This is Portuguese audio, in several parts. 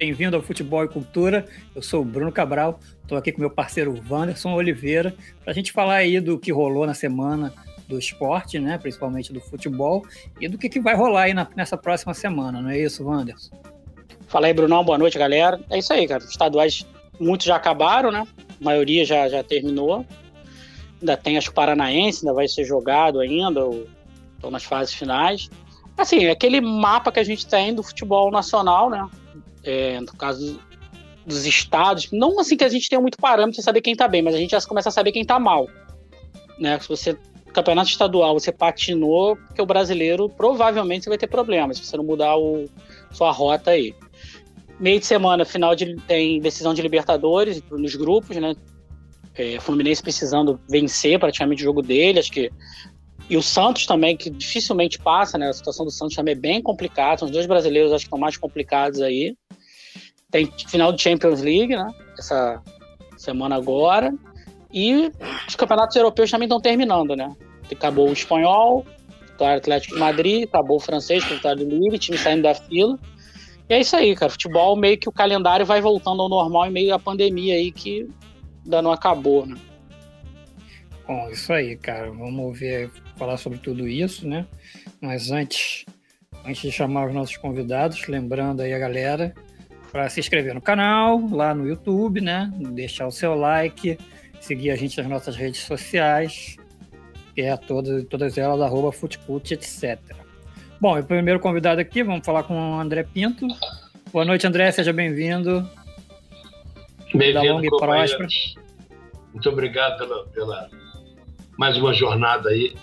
bem-vindo ao Futebol e Cultura. Eu sou o Bruno Cabral, estou aqui com meu parceiro Wanderson Oliveira, para a gente falar aí do que rolou na semana do esporte, né, principalmente do futebol, e do que, que vai rolar aí na, nessa próxima semana, não é isso, Wanderson? Fala aí, Brunão, boa noite, galera. É isso aí, cara. Os estaduais, muitos já acabaram, né? A maioria já, já terminou. Ainda tem, acho que Paranaense ainda vai ser jogado ainda, ou estão nas fases finais. Assim, é aquele mapa que a gente tem do futebol nacional, né? É, no caso dos estados, não assim que a gente tenha muito parâmetro de saber quem tá bem, mas a gente já começa a saber quem tá mal. Né? Se você campeonato estadual você patinou, porque o brasileiro provavelmente você vai ter problemas se você não mudar o, sua rota aí. Meio de semana, final de, tem decisão de Libertadores nos grupos, né? É, Fluminense precisando vencer praticamente o jogo dele, acho que. E o Santos também, que dificilmente passa, né? A situação do Santos também é bem complicada. Os dois brasileiros, acho que estão mais complicados aí. Tem final de Champions League, né? Essa semana agora. E os campeonatos europeus também estão terminando, né? Acabou o espanhol, o Atlético de Madrid, acabou o francês, Vitória do Livre, time saindo da fila. E é isso aí, cara. Futebol meio que o calendário vai voltando ao normal em meio à pandemia aí que ainda não acabou, né? Bom, isso aí, cara. Vamos ver, falar sobre tudo isso, né? Mas antes, antes de chamar os nossos convidados, lembrando aí a galera para se inscrever no canal, lá no YouTube, né? Deixar o seu like, seguir a gente nas nossas redes sociais, que é todas, todas elas, arroba Futecult, etc. Bom, o primeiro convidado aqui, vamos falar com o André Pinto. Boa noite, André, seja bem-vindo. Bem-vindo, e Muito obrigado pela, pela mais uma jornada aí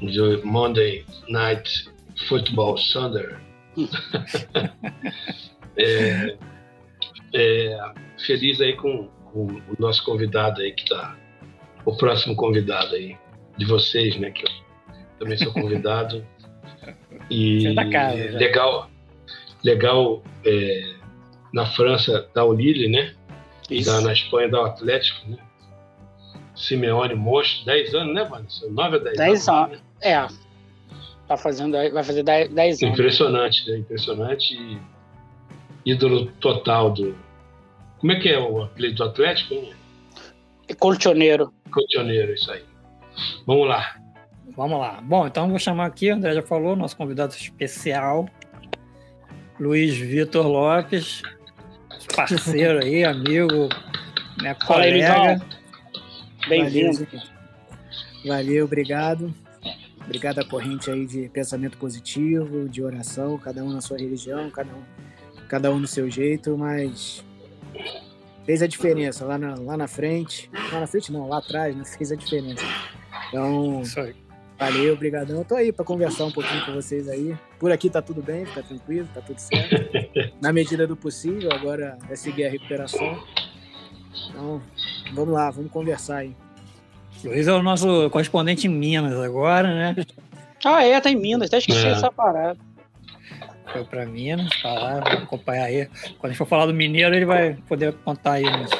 do Monday Night Football Sunday. é, é, feliz aí com, com, o nosso convidado aí que está, o próximo convidado aí de vocês, né? Que eu também sou convidado. E é da casa, legal, legal é, na França dá o Lille, né? E dá, na Espanha dá o Atlético, né? Simeone monstro, 10 anos, né, Vanessa? 9 a 10, 10 anos. anos. É. Tá fazendo, vai fazer 10, 10 anos. Impressionante, né? Impressionante e ídolo total do. Como é que é o apelido do Atlético? Hein? Colchoneiro. Colchoneiro, isso aí. Vamos lá. Vamos lá. Bom, então vou chamar aqui, o André já falou, nosso convidado especial, Luiz Vitor Lopes, parceiro aí, amigo, minha colega. Bem-vindo. Valeu, obrigado. Obrigado à corrente aí de pensamento positivo, de oração, cada um na sua religião, cada um, cada um no seu jeito, mas fez a diferença lá na, lá na frente. Lá na frente não, lá atrás, né? Fez a diferença. Então, valeu, obrigadão. Eu tô aí para conversar um pouquinho com vocês aí. Por aqui tá tudo bem, tá tranquilo, tá tudo certo. Na medida do possível, agora é seguir a recuperação. Então, vamos lá, vamos conversar aí. Luiz é o nosso correspondente em Minas agora, né? Ah, é, tá em Minas, até esqueci é. essa parada. Foi pra Minas, tá lá, acompanhar aí. Quando a gente for falar do Mineiro, ele vai poder contar aí nos,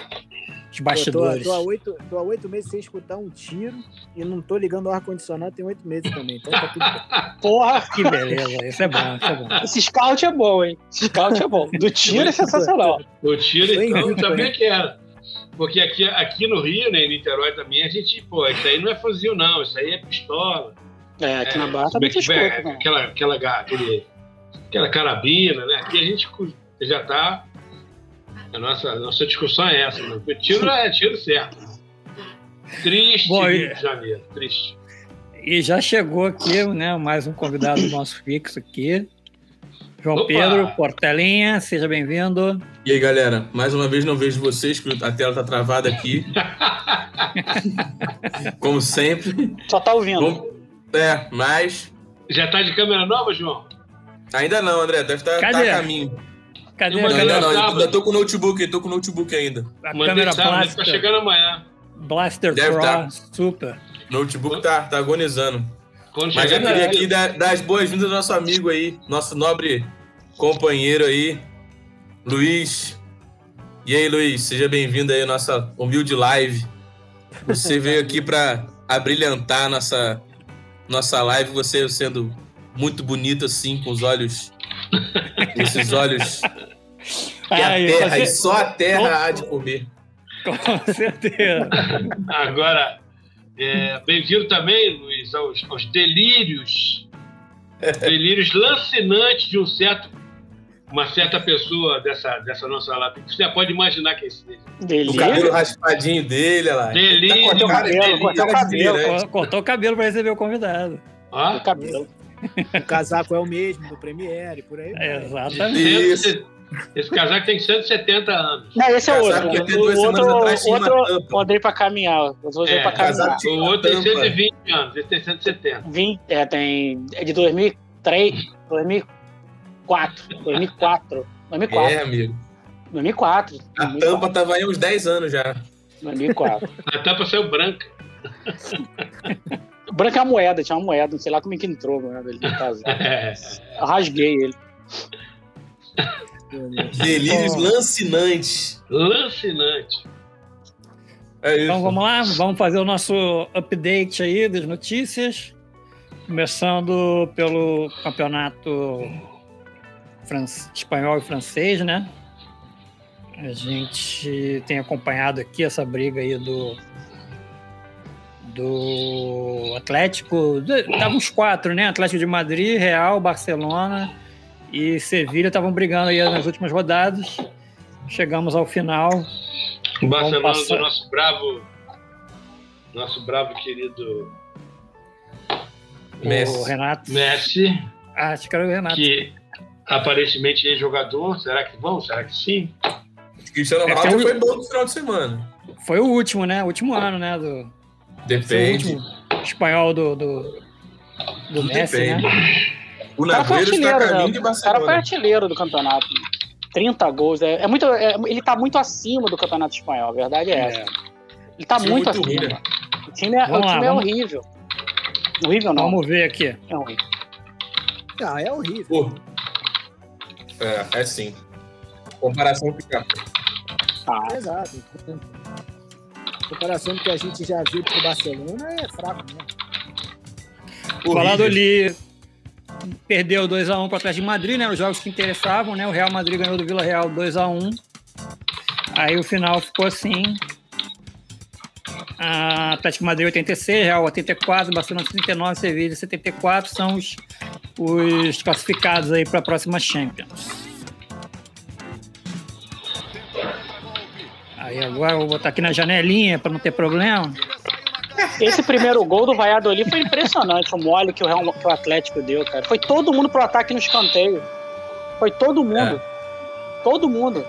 os bastidores. Tô, tô, há oito, tô há oito meses sem escutar um tiro e não tô ligando o ar-condicionado tem oito meses também. Então tá tudo. Porra! Que beleza, isso é bom, isso é bom. Esse scout é bom, hein? Esse scout é bom. Do tiro é sensacional. O tiro, então, também quero. Porque aqui, aqui no Rio, né, em Niterói também, a gente, pô, isso aí não é fuzil, não, isso aí é pistola. É, aqui é, na Barra também tem escuta, né? aquela, aquela, aquele, aquela carabina, né? Aqui a gente já tá. A nossa, a nossa discussão é essa, né? O tiro é tiro certo. Triste Bom, Rio de Janeiro, triste. E já chegou aqui, né, mais um convidado nosso fixo aqui. João Opa. Pedro Portelinha, seja bem-vindo. E aí, galera, mais uma vez não vejo vocês, porque a tela tá travada aqui. Como sempre. Só tá ouvindo. É, mas. Já tá de câmera nova, João? Ainda não, André, deve estar tá, tá a caminho. Cadê a câmera? Não, não, ainda tô com o notebook, tô com o notebook ainda. A Mandei câmera plástica. Tá chegando amanhã. Blaster Deve Pro, tá. super. Notebook tá, tá agonizando. Quando Mas eu queria aqui dar, dar as boas-vindas ao nosso amigo aí, nosso nobre companheiro aí, Luiz. E aí, Luiz, seja bem-vindo aí à nossa humilde live. Você veio aqui para abrilhantar nossa, nossa live, você sendo muito bonito assim, com os olhos. esses olhos E, a terra, você... e só a terra há de comer. Com certeza. Agora, é, bem-vindo também, Luiz, aos, aos delírios. delírios lancinantes de um certo uma certa pessoa dessa, dessa nossa live. Você pode imaginar quem seja. Delírio? O cabelo raspadinho dele, olha lá. Delírio. Tá cortou o cabelo, cortou o cabelo. Cortou o cabelo para receber o convidado. Ah? O cabelo. O casaco é o mesmo do Premiere, por aí. É, exatamente. Isso. Esse casaco tem 170 anos. Não, esse é outro. O, o outro, outro pode para caminhar. Eu vou é, para caminhar. O outro tem 120 anos, esse tem 170. 20, é, tem, é de 2003, 2004. 2004. 2004. É, amigo. 2004. A 2004. tampa tava aí uns 10 anos já. 2004. A tampa saiu branca. branca é uma moeda, tinha uma moeda, não sei lá como é que entrou a moeda ali caso. Eu rasguei ele. Delírios lancinantes. Lancinante. É isso. Então vamos lá, vamos fazer o nosso update aí das notícias. Começando pelo campeonato espanhol e francês, né? A gente tem acompanhado aqui essa briga aí do do Atlético, estavam os quatro, né? Atlético de Madrid, Real, Barcelona e Sevilha estavam brigando aí nas últimas rodadas. Chegamos ao final. O Barcelona do nosso bravo, nosso bravo querido Messi. O Renato. Messi. Ah, acho que era o Renato. Que aparentemente é jogador. Será que vão? Será que sim? Cristiano é, Ronaldo foi, bom no final de semana. Foi o último, né? O último ano, né? Do, Depende. espanhol do, do, do Messi, Depende. né? O Naveiro está caminho né? de Barcelona. O cara foi artilheiro do campeonato. 30 gols. É, é muito, é, ele está muito acima do campeonato espanhol, a verdade é, é. essa. Ele está muito, muito acima. Ruim, né? O time, é, o time lá, é vamos... horrível. Horrível não. Vamos ver aqui. É horrível. Ah, é horrível. Pô. É, é sim. Comparação fica. Ah. Exato. Comparação do que a gente já viu pro Barcelona é fraco mesmo. Falado ali, perdeu 2x1 para trás de Madrid, né? Os jogos que interessavam, né? O Real Madrid ganhou do Vila Real 2x1. Aí o final ficou assim. A Atlético Madrid 86, Real 84, Barcelona 39, Sevilla 74 são os, os classificados aí para a próxima Champions. Aí agora eu vou botar aqui na janelinha para não ter problema. Esse primeiro gol do Valladolid foi impressionante, o mole que o, Real, que o Atlético deu, cara. Foi todo mundo pro ataque no escanteio. Foi todo mundo. É. Todo mundo.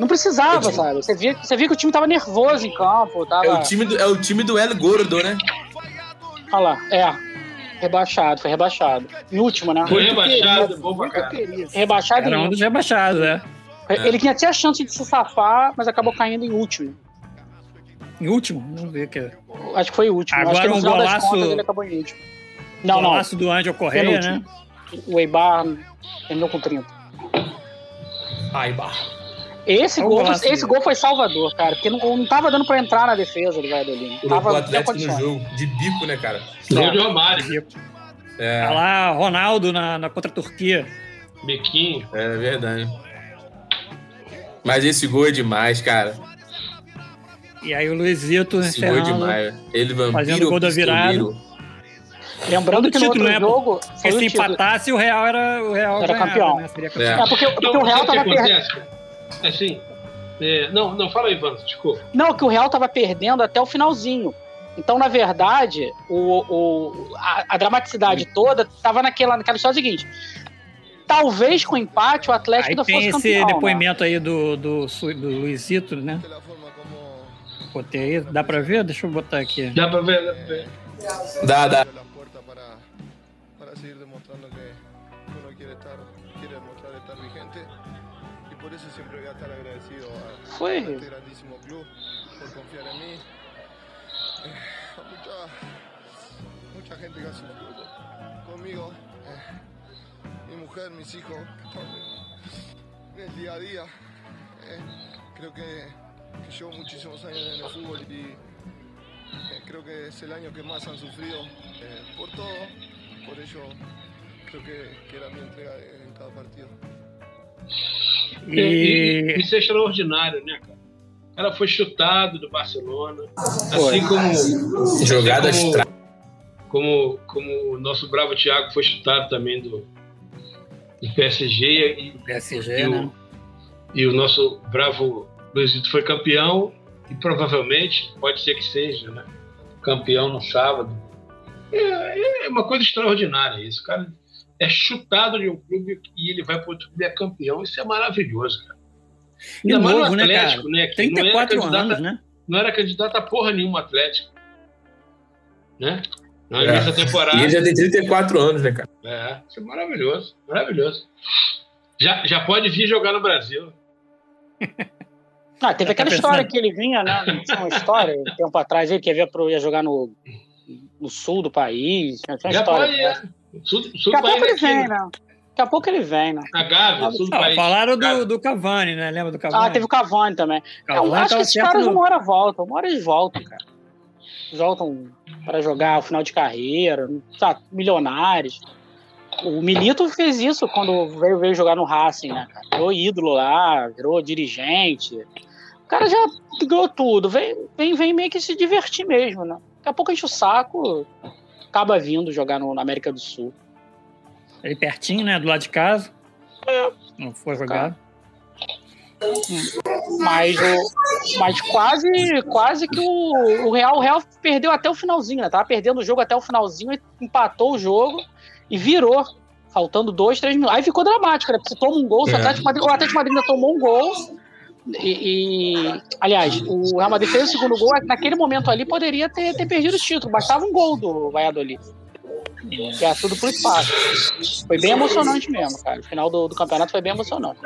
Não precisava, é sabe? Você via, você via que o time tava nervoso em campo. Tava... É, o time do, é o time do El Gordo, né? Olha lá, é. Rebaixado, foi rebaixado. Em último, né? Foi rebaixado, bom pra Rebaixado Era um dos rebaixados, é. Ele tinha até a chance de se safar, mas acabou caindo em último. Em último? Vamos ver que Acho que foi o último. Agora Acho que um golaço. Contas, ele acabou em último. Não, não. Golaço do Angel Correia, né? O Eibar terminou com 30. Aibar. Esse, gol, esse gol foi salvador, cara, porque não, não tava dando pra entrar na defesa do Valladolid. Tava o Atlético no jogo, de bico, né, cara? Gol de Romário. É. Tá lá, Ronaldo na, na contra a Turquia. Biquinho. É verdade. Mas esse gol é demais, cara. E aí o Luizito encerrando, demais. Ele fazendo o gol da virada. Lembrando que título, no outro né? jogo. Porque se empatasse, o Real era, o Real era campeão. Né? campeão. É. é. porque, porque não, o Real tava perdendo. É assim. É, não, não, fala aí, Vando, desculpa. Não, que o Real tava perdendo até o finalzinho. Então, na verdade, o, o, a, a dramaticidade toda tava naquela, naquela história seguinte. Talvez com empate o Atlético ainda fosse campeão. Tem esse né? depoimento né? aí do, do, do Luizito, né? Botei aí, dá pra ver? Deixa eu botar aqui. Dá pra ver, dá pra ver. Dá, dá. Foi. Mucha gente que ha sufrido conmigo, eh, mi mujer, mis hijos, en el día a día. Eh, creo que que llevo muchísimos años en el fútbol y eh, creo que es el año que más han sufrido eh, por todo. Por ello creo que, que era mi entrega en cada partido. E... Isso é extraordinário, né, cara? Ela foi chutado do Barcelona, assim como jogadas assim como, como, como o nosso bravo Thiago foi chutado também do, do PSG e, PSG, e, né? o, e o nosso bravo Luizito foi campeão e provavelmente pode ser que seja, né? Campeão no sábado. É, é uma coisa extraordinária isso, cara é chutado de um clube e ele vai para outro clube e é campeão. Isso é maravilhoso, cara. Ainda mais no né, Atlético, né? né 34 não anos, né? Não era candidato a porra nenhuma Atlético. Né? Não, é. Nessa temporada. E ele já tem 34 anos, né, cara? É, isso é maravilhoso. Maravilhoso. Já, já pode vir jogar no Brasil. Ah, teve aquela história que ele vinha, né? Tinha uma história, um tempo atrás, ele que ia, ia jogar no, no sul do país. Tinha uma já história, pode, é. Sul, sul Daqui a pouco ele vem, né? Daqui a pouco ele vem, né? A Gávea, sul do Ah, país. falaram do, do Cavani, né? Lembra do Cavani? Ah, teve o Cavani também. Cavani eu acho que tava esses caras no- uma hora voltam, uma hora eles voltam, cara. Voltam para jogar o final de carreira, tá, milionários. O Milito fez isso quando veio, veio jogar no Racing, né? Virou ídolo lá, virou dirigente. O cara já ganhou tudo. Vem, vem, vem meio que se divertir mesmo, né? Daqui a pouco enche o saco, acaba vindo jogar no, na América do Sul. Ali pertinho, né? Do lado de casa. É. Não foi jogado. Mas, mas quase, quase que o, o Real, o Real perdeu até o finalzinho, né? Tava perdendo o jogo até o finalzinho, e empatou o jogo e virou. Faltando dois, três minutos. Aí ficou dramático, né? Porque você toma um gol, se o É. Atlético Madrid, o Atlético Madrid ainda tomou um gol. E, e- aliás, o Real Madrid fez o segundo gol. Naquele momento ali poderia ter, ter perdido o título. Bastava um gol do Valladolid. Que é tudo pro espaço. Foi bem emocionante mesmo, cara. O final do, do campeonato foi bem emocionante.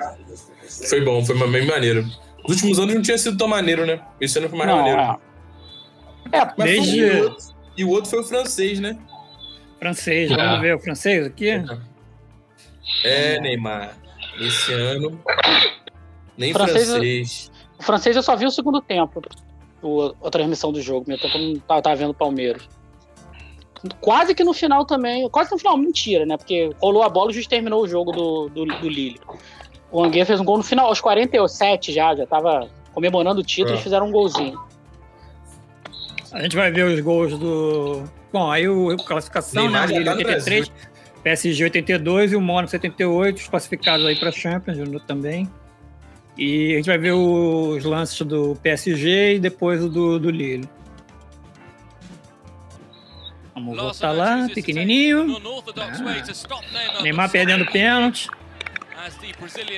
Foi bom, foi bem maneiro. Nos últimos anos não tinha sido tão maneiro, né? Esse ano foi mais Não, maneiro. é. É, Mas Desde- e, o outro, e o outro foi o francês, né? Francês, Ah. vamos ver o francês aqui? É, Neymar. Esse ano. Nem Francês- francês. O francês eu só vi o segundo tempo. O, a transmissão do jogo. Meu tempo eu não tava, tava vendo o Palmeiras. Quase que no final também. Quase que no final, mentira, né? Porque rolou a bola e o juiz terminou o jogo do, do, do Lille. O Anguia fez um gol no final, aos 47 já, já tava comemorando o título e fizeram um golzinho. A gente vai ver os gols do. Bom, aí o classificação, Neymar né? Lille tá no 83, PSG 82 e o Mônaco 78, os classificados aí para Champions também. E a gente vai ver os lances do PSG e depois o do, do Lille. Vamos voltar lá, pequenininho. Ah. Neymar perdendo pênalti.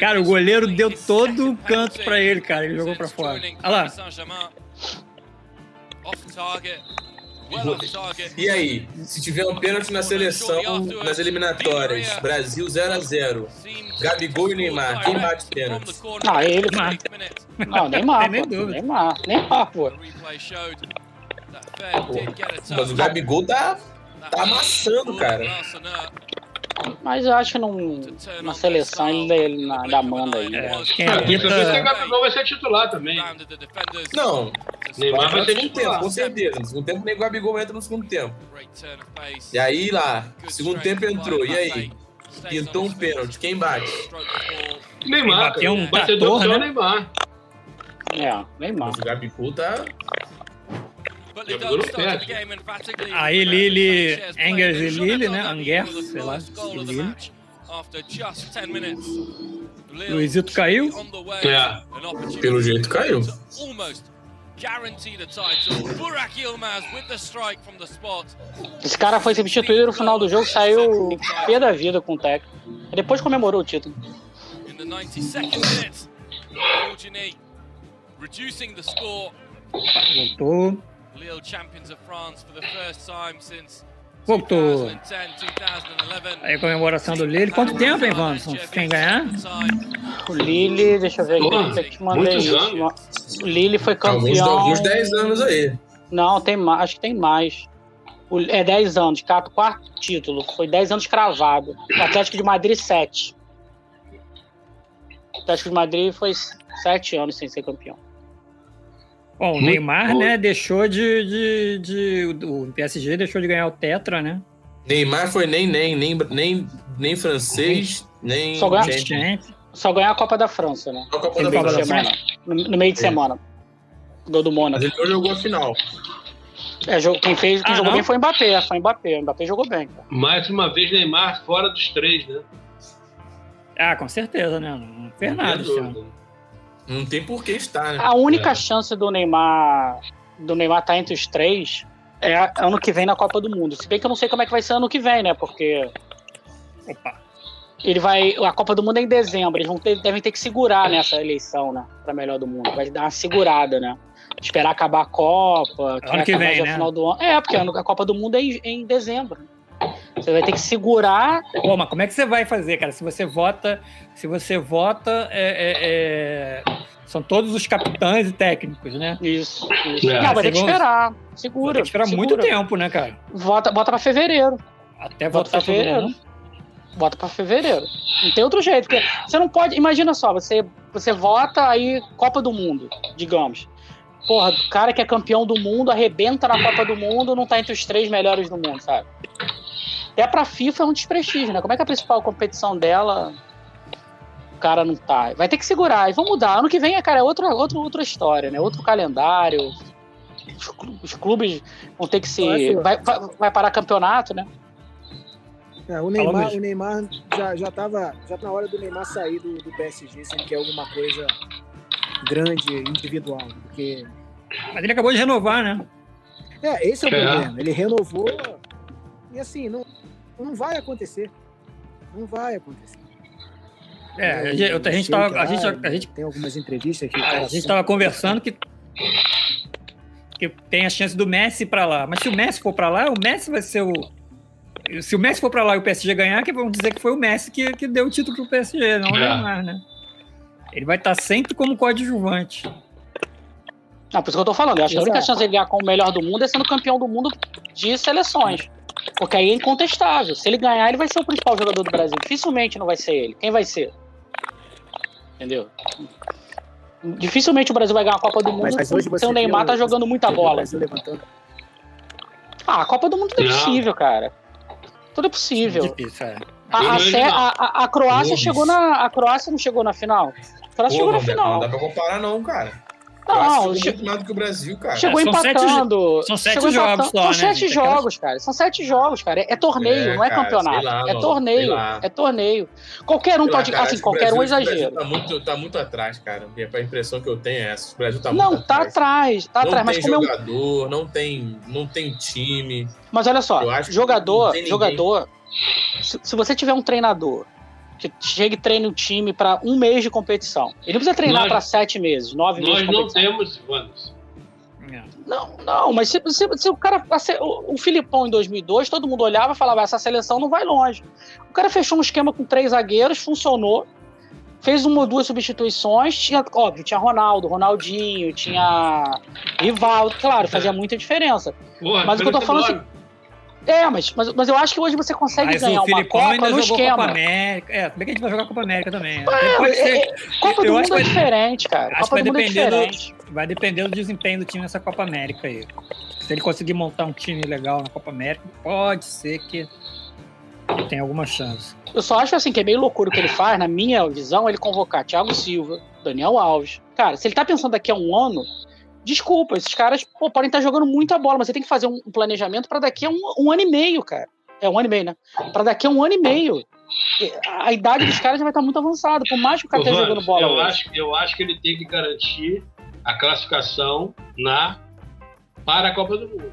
Cara, o goleiro deu todo o canto pra ele, cara. Ele jogou pra fora. Olha lá. E aí, se tiver um pênalti na seleção, nas eliminatórias, Brasil 0x0, Gabigol e Neymar, quem bate pênalti? Ah, ele. Neymar. Não, Neymar, pô. dúvida. Neymar, Neymar, Mas o Gabigol tá, tá amassando, cara. Mas eu acho que num, na seleção ele, ele na, da manda aí. É, quem vez o Gabigol vai ser titular também. Não, Neymar vai ser segundo tempo, titular. com certeza. No segundo tempo, nem o Gabigol entra no segundo tempo. E aí lá, segundo tempo entrou, e aí? Pintou um pênalti, quem bate? Neymar, Bateu um O batedor é o né? Neymar. É, Neymar. Mas o Gabigol tá. Aí Lille, Engels e Lille, né? Angers, sei lá, e Lille. Luizito caiu. É. Pelo jeito caiu. Esse cara foi substituído no final do jogo, saiu pé da vida com o técnico. Depois comemorou o título. In the 92nd minute, Georgini reducing the score. Voltou. Lille champions of France for the first time since Voltou. 2010, 2011. Aí a comemoração do Lille. Quanto tempo, hein, Wanderson? Quem ganhar? O Lille, deixa eu ver aqui, eu te mandei muitos anos. O Lille foi Alguns, campeão. alguns 10 anos aí. Não, tem mais, acho que tem mais. O- é 10 anos, quarto, quarto título. Foi 10 anos cravado. O Atlético de Madrid, 7. O Atlético de Madrid foi 7 anos sem ser campeão. Bom, o Neymar, bom. né, deixou de, de, de- O PSG deixou de ganhar o Tetra, né? Neymar foi nem nem, nem, nem, nem francês, nem. Só ganha- Champions. Champions. Só ganhar a Copa da França, né? A Copa no, da meio de França. semana. No, no meio de É. semana. Gol do Mônaco. Mas ele não jogou a final. É, quem fez, quem Ah, jogou não? bem foi o Mbappé. Foi o Mbappé. O Mbappé jogou bem. Cara. Mais uma vez, Neymar fora dos três, né? Ah, com certeza, né? Não fez Não nada Não tem por que estar, né? A única É. chance do Neymar do Neymar estar entre os três é a- ano que vem na Copa do Mundo. Se bem que eu não sei como é que vai ser ano que vem, né? Porque Opa. ele vai. A Copa do Mundo é em dezembro. Eles vão ter- devem ter que segurar nessa eleição, né? Pra melhor do mundo. Vai dar uma segurada, né? Esperar acabar a Copa. Ano que acabar vem, né? final do ano. É, porque a Copa do Mundo é em, é em dezembro. Você vai ter que segurar. Pô, mas como é que você vai fazer, cara? Se você vota, se você vota, é, é- é- são todos os capitães e técnicos, né? Isso. isso. É. Não, vai ter que esperar. Vai Segura. ter que esperar segura. muito tempo, né, cara? Vota, bota pra fevereiro. Até Bota pra fevereiro. mundo. Bota pra fevereiro. Não tem outro jeito. Porque você não pode. Imagina só, você, você vota aí Copa do Mundo, digamos. Porra, o cara que é campeão do mundo arrebenta na Copa do Mundo, não tá entre os três melhores do mundo, sabe? Até pra FIFA é um desprestígio, né? Como é que a principal competição dela o cara não tá? Vai ter que segurar. E vão mudar. Ano que vem, cara, é outra, outra, outra história, né? Outro calendário. Os clu- Os clubes vão ter que se. Vai, vai, vai parar campeonato, né? É, o, Neymar, o Neymar já, já tava. Já tá na hora do Neymar sair do, do PSG se ele quer alguma coisa grande, individual. Porque. Mas ele acabou de renovar, né? É, esse é o É. problema. Ele renovou. E assim, não, não vai acontecer. Não vai acontecer. É, a Eu gente, a gente sei tava, que a gente, lá, a gente, Tem algumas entrevistas que. o a gente sempre- tava conversando que que tem a chance do Messi pra lá. Mas se o Messi for pra lá, o Messi vai ser o se o Messi for pra lá e o PSG ganhar, que vão dizer que foi o Messi que, que deu o título pro PSG, não o É. Neymar, né? Ele vai estar sempre como coadjuvante. Não, por isso que eu tô falando. Eu acho que a única Exato. chance de ele ganhar como melhor do mundo é sendo campeão do mundo de seleções. Porque aí é incontestável. Se ele ganhar, ele vai ser o principal jogador do Brasil. Dificilmente não vai ser ele. Quem vai ser? Entendeu? Dificilmente o Brasil vai ganhar a Copa do Mundo Mas, sem o Neymar viu- tá jogando muita bola. Ah, a Copa do Mundo tudo é Não. possível, cara. Tudo é possível. Difícil, é. A, a, a, a- Croácia chegou na. A Croácia não chegou na final. A Croácia chegou na Pô, final. Não dá pra comparar, não, cara. Não, Não, che- muito mais do que o Brasil, cara. Chegou É, são sete empatando. são sete chegou jogos empatando. só, São né, sete gente? Jogos, cara. São sete jogos, cara. É torneio, É, não é cara, campeonato. lá, é torneio. É torneio. Qualquer um Sei lá, pode. cara, assim, qualquer um Brasil- o exagero. Brasil Tá muito, tá muito atrás, cara. A impressão que eu tenho é essa. O Brasil tá Não, muito tá atrás. atrás. Tá não atrás. Mas tem como é um. jogador, não, tem, não tem time. Mas olha só, jogador, não jogador. Se, se você tiver um treinador que chega e treina o time pra um mês de competição, ele não precisa treinar Nós- pra sete meses, nove meses Nós não temos, Wanderson. É. Não, não, mas se, se, se o cara. O, o Filipão em 2002, todo mundo olhava e falava: essa seleção não vai longe. O cara fechou um esquema com três zagueiros, funcionou. Fez uma ou duas substituições, tinha, óbvio, tinha Ronaldo, Ronaldinho, tinha Rivaldo, claro, fazia muita diferença. Porra, Mas o que eu tô falando enorme. É, mas, mas, mas eu acho que hoje você consegue Mas ganhar o uma Copa ainda no jogou esquema. Copa América. É, também que a gente vai jogar Copa América também. É, pode é, ser, é, Copa do eu Mundo é diferente, cara. acho Copa que vai é depender do- vai depender do desempenho do time nessa Copa América aí. Se ele conseguir montar um time legal na Copa América, pode ser que tenha alguma chance. Eu só acho assim que é meio loucura o que ele faz, na minha visão, ele convocar Thiago Silva, Daniel Alves. Cara, se ele tá pensando daqui a um ano, desculpa, esses caras pô, podem estar jogando muita bola, mas você tem que fazer um planejamento pra daqui a um, um ano e meio, cara. É um ano e meio, né? Pra daqui a um ano e meio. A idade dos caras já vai estar muito avançada, por mais que o cara esteja jogando bola eu, hoje. acho, eu acho que ele tem que garantir a classificação na para a Copa do Mundo.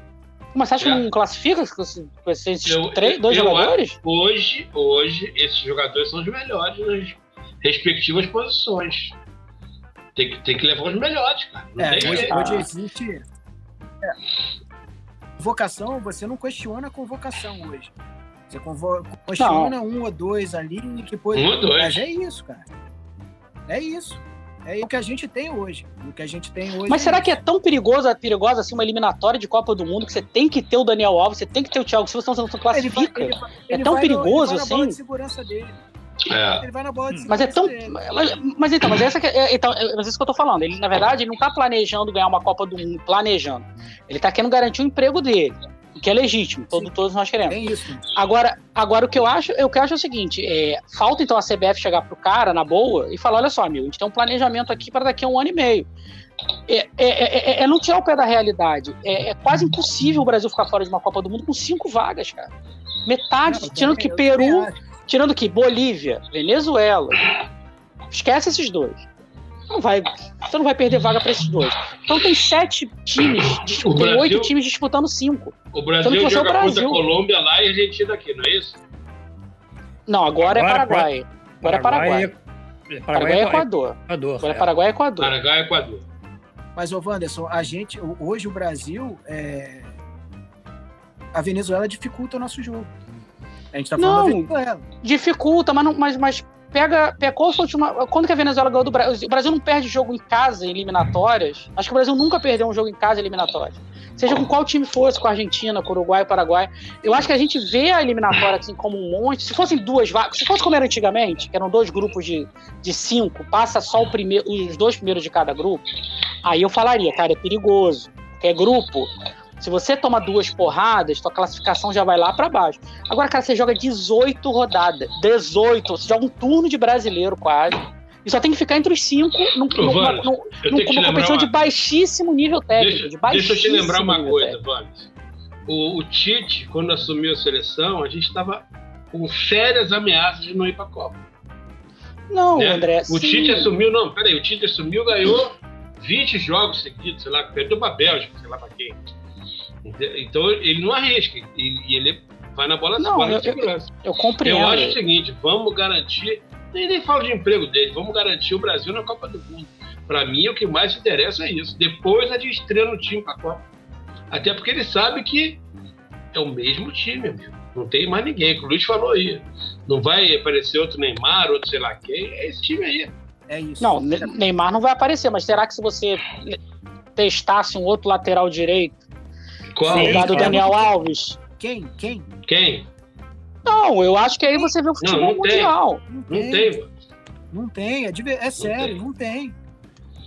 Mas você acha que É. não classifica com esses, com esses Eu- três, dois eu jogadores? Hoje, hoje, esses jogadores são os melhores nas respectivas posições. Tem que, tem que levar os melhores, cara. Não É, tem hoje, hoje existe. é, Convocação, você não questiona a convocação hoje. Você convo- questiona um ou dois ali que pode. Um ou dois. Mas é isso, cara. É isso. É o que a gente tem hoje. O que a gente tem hoje. Mas será que é tão perigosa, perigosa assim uma eliminatória de Copa do Mundo que você tem que ter o Daniel Alves, você tem que ter o Thiago Silva, senão você não Ele vai- classifica? ele vai- É ele tão vai no- perigoso ele vai na bola assim? de segurança dele. É. Ele vai na bola de Mas é tão. Mas, mas então, mas essa que é, então, é mas isso que eu tô falando. Ele, na verdade, ele não tá planejando ganhar uma Copa do Mundo, planejando. Ele tá querendo garantir o emprego dele. que é legítimo, todo, todos nós queremos. É isso. Agora, agora o que eu acho, eu que acho é o seguinte: é, falta então a CBF chegar pro cara na boa e falar: olha só, amigo, a gente tem um planejamento aqui para daqui a um ano e meio. É, é, é, é, é não tirar o pé da realidade. É, é, quase impossível o Brasil ficar fora de uma Copa do Mundo com cinco vagas, cara. Metade, não, tirando que Peru, tirando que Bolívia, Venezuela. Esquece esses dois. Não vai, você não vai perder vaga para esses dois. Então tem sete times, tem oito times disputando cinco. O Brasil joga o Brasil. contra a Colômbia lá e a Argentina aqui, não é isso? Não, agora, é agora é Paraguai. Agora é Paraguai. Paraguai, Paraguai é Equador. Equador. Agora é Paraguai e Equador. Paraguai e Equador. Mas, ô Wanderson, a gente, hoje o Brasil, é... a Venezuela dificulta o nosso jogo. A gente tá falando não, da Venezuela. Dificulta, mas, não, mas, mas pega, pega qual foi a última. Quando que a Venezuela ganhou do Brasil? O Brasil não perde jogo em casa em eliminatórias. Acho que o Brasil nunca perdeu um jogo em casa em eliminatórias. Seja com qual time fosse, com a Argentina, com o Uruguai, Paraguai. Eu acho que a gente vê a eliminatória assim como um monte. Se fossem duas vagas, se fosse como era antigamente, que eram dois grupos de, de cinco, passa só o primeiro, os dois primeiros de cada grupo, aí eu falaria, cara, é perigoso. Porque é grupo. Se você toma duas porradas, tua classificação já vai lá para baixo. Agora, cara, você joga 18 rodadas. 18. Você joga um turno de brasileiro quase. E só tem que ficar entre os cinco num, Ô, numa, num, numa competição uma... de baixíssimo nível técnico. Deixa, de deixa eu te lembrar uma coisa, Vânia. O, o, Tite, quando assumiu a seleção, a gente estava com sérias ameaças de não ir para a Copa. Não, né? André. O sim. Tite assumiu, não, peraí, o Tite assumiu, ganhou 20 jogos seguidos, sei lá, perdeu para a Bélgica, sei lá para quem. Então ele não arrisca, e ele vai na bola, não, bola eu, de segurança. Eu, eu compreendo. Eu acho o seguinte: vamos garantir, nem, nem falo de emprego dele, vamos garantir o Brasil na Copa do Mundo. Para mim, o que mais interessa é isso. Depois é de estreia no time para a Copa. Até porque ele sabe que é o mesmo time, amigo. Não tem mais ninguém, que o Luiz falou aí. Não vai aparecer outro Neymar, outro sei lá quem. É esse time aí. É isso. Não, Neymar não vai aparecer, mas será que se você testasse um outro lateral direito qual? Lugar do Daniel Alves. Quem? Quem? Quem? Não, eu acho que aí você vê o futebol não, não mundial. Não tem, não tem, mano. Não tem, é, de, é sério, não tem.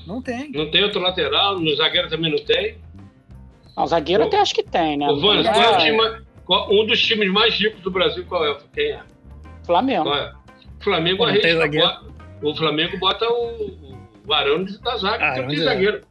não tem. Não tem outro lateral, no zagueiro também não tem. Não, zagueiro até acho que tem, né? Ô, Vânia, qual é o time, qual, um dos times mais ricos do Brasil, qual é? Quem é? Flamengo. Qual é? Flamengo arrisca, bota, o Flamengo bota o, o Arão da zaga, ah, que não tem zagueiro.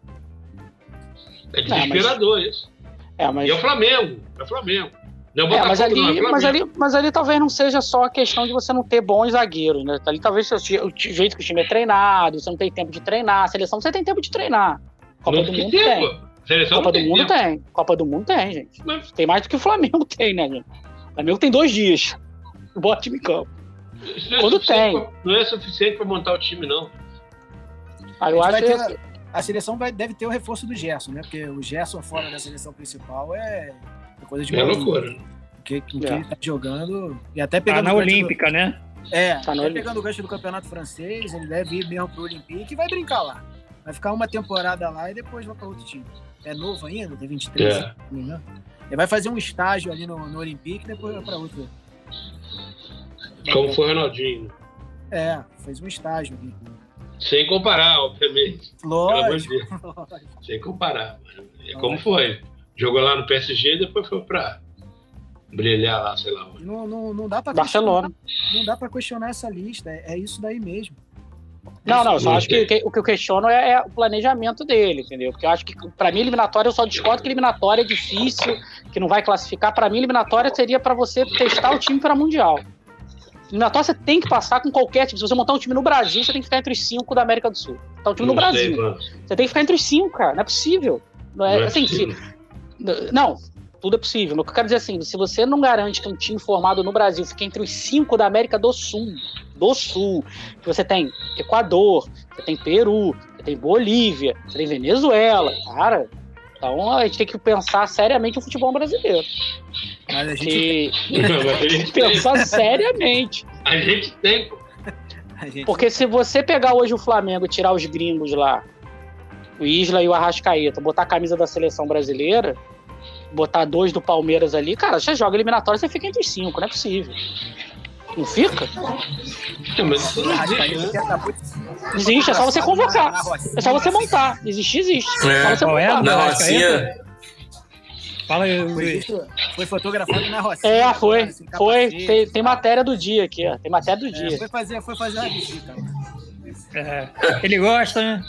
É desesperador não, mas... isso. É, mas... E é o Flamengo, é o Flamengo. Não é, mas, ali, não, é mas, ali, mas ali talvez não seja só a questão de você não ter bons zagueiros, né? Ali talvez o jeito que o time é treinado, você não tem tempo de treinar. A seleção você tem tempo de treinar. Copa não do Mundo tempo. tem. Seleção Copa do Mundo tempo. tem. Copa do Mundo tem, gente. Mas... Tem mais do que o Flamengo tem, né, gente? O Flamengo tem dois dias. Bota time em campo. É Quando tem. Pra, não é suficiente para montar o time, não. Aí eu acho que a seleção vai, deve ter o reforço do Gerson, né? Porque o Gerson fora da seleção principal é, é coisa de É loucura. Porque com é. ele tá jogando. E até pegando. Tá na Olímpica, do... né? É, tá até pegando o gancho do campeonato francês, ele deve ir mesmo pro Olympique e vai brincar lá. Vai ficar uma temporada lá e depois vai para outro time. É novo ainda, tem 23 é. Né? Ele vai fazer um estágio ali no, no Olympique e depois vai para outro. Como foi o Ronaldinho. É, fez um estágio ali. Sem comparar, obviamente. Lógico. Sem comparar. É como foi. Jogou lá no PSG e depois foi pra brilhar lá, sei lá onde. Não, não, não dá pra Barcelona. Não dá pra questionar essa lista. É, é isso daí mesmo. Não, não, eu só acho que, que, o que eu questiono é, é, o planejamento dele, entendeu? Porque eu acho que, para mim, eliminatória, eu só discordo que eliminatória é difícil, que não vai classificar. Para mim, eliminatória seria para você testar o time para Mundial. Eliminatória você tem que passar com qualquer time. Se você montar um time no Brasil, você tem que ficar entre os cinco da América do Sul. Tá um time não no Brasil. Sei, você tem que ficar entre os cinco, cara. Não é possível. Não é, não é assim, se, não, tudo é possível. Mas o que eu quero dizer é assim, se você não garante que um time formado no Brasil fique entre os cinco da América do Sul, do Sul, que você tem Equador, você tem Peru, você tem Bolívia, você tem Venezuela, cara, então a gente tem que pensar seriamente o futebol brasileiro. Mas a gente, tem que pensar seriamente. A gente tem. Porque se você pegar hoje o Flamengo e tirar os gringos lá, o Isla e o Arrascaeta, botar a camisa da seleção brasileira, botar dois do Palmeiras ali, cara, você joga eliminatório, você fica entre os cinco, não é possível. Não fica? existe, é só você convocar. É só você montar. Existe, existe. É, só você montar. Na Rocinha. Fala aí, Luiz. Foi fotografado na Rocinha. É, foi. Assim, foi. Tem, tem, matéria do dia aqui, ó. Tem matéria do é, dia. Foi fazer, foi fazer uma visita. É, ele gosta, né?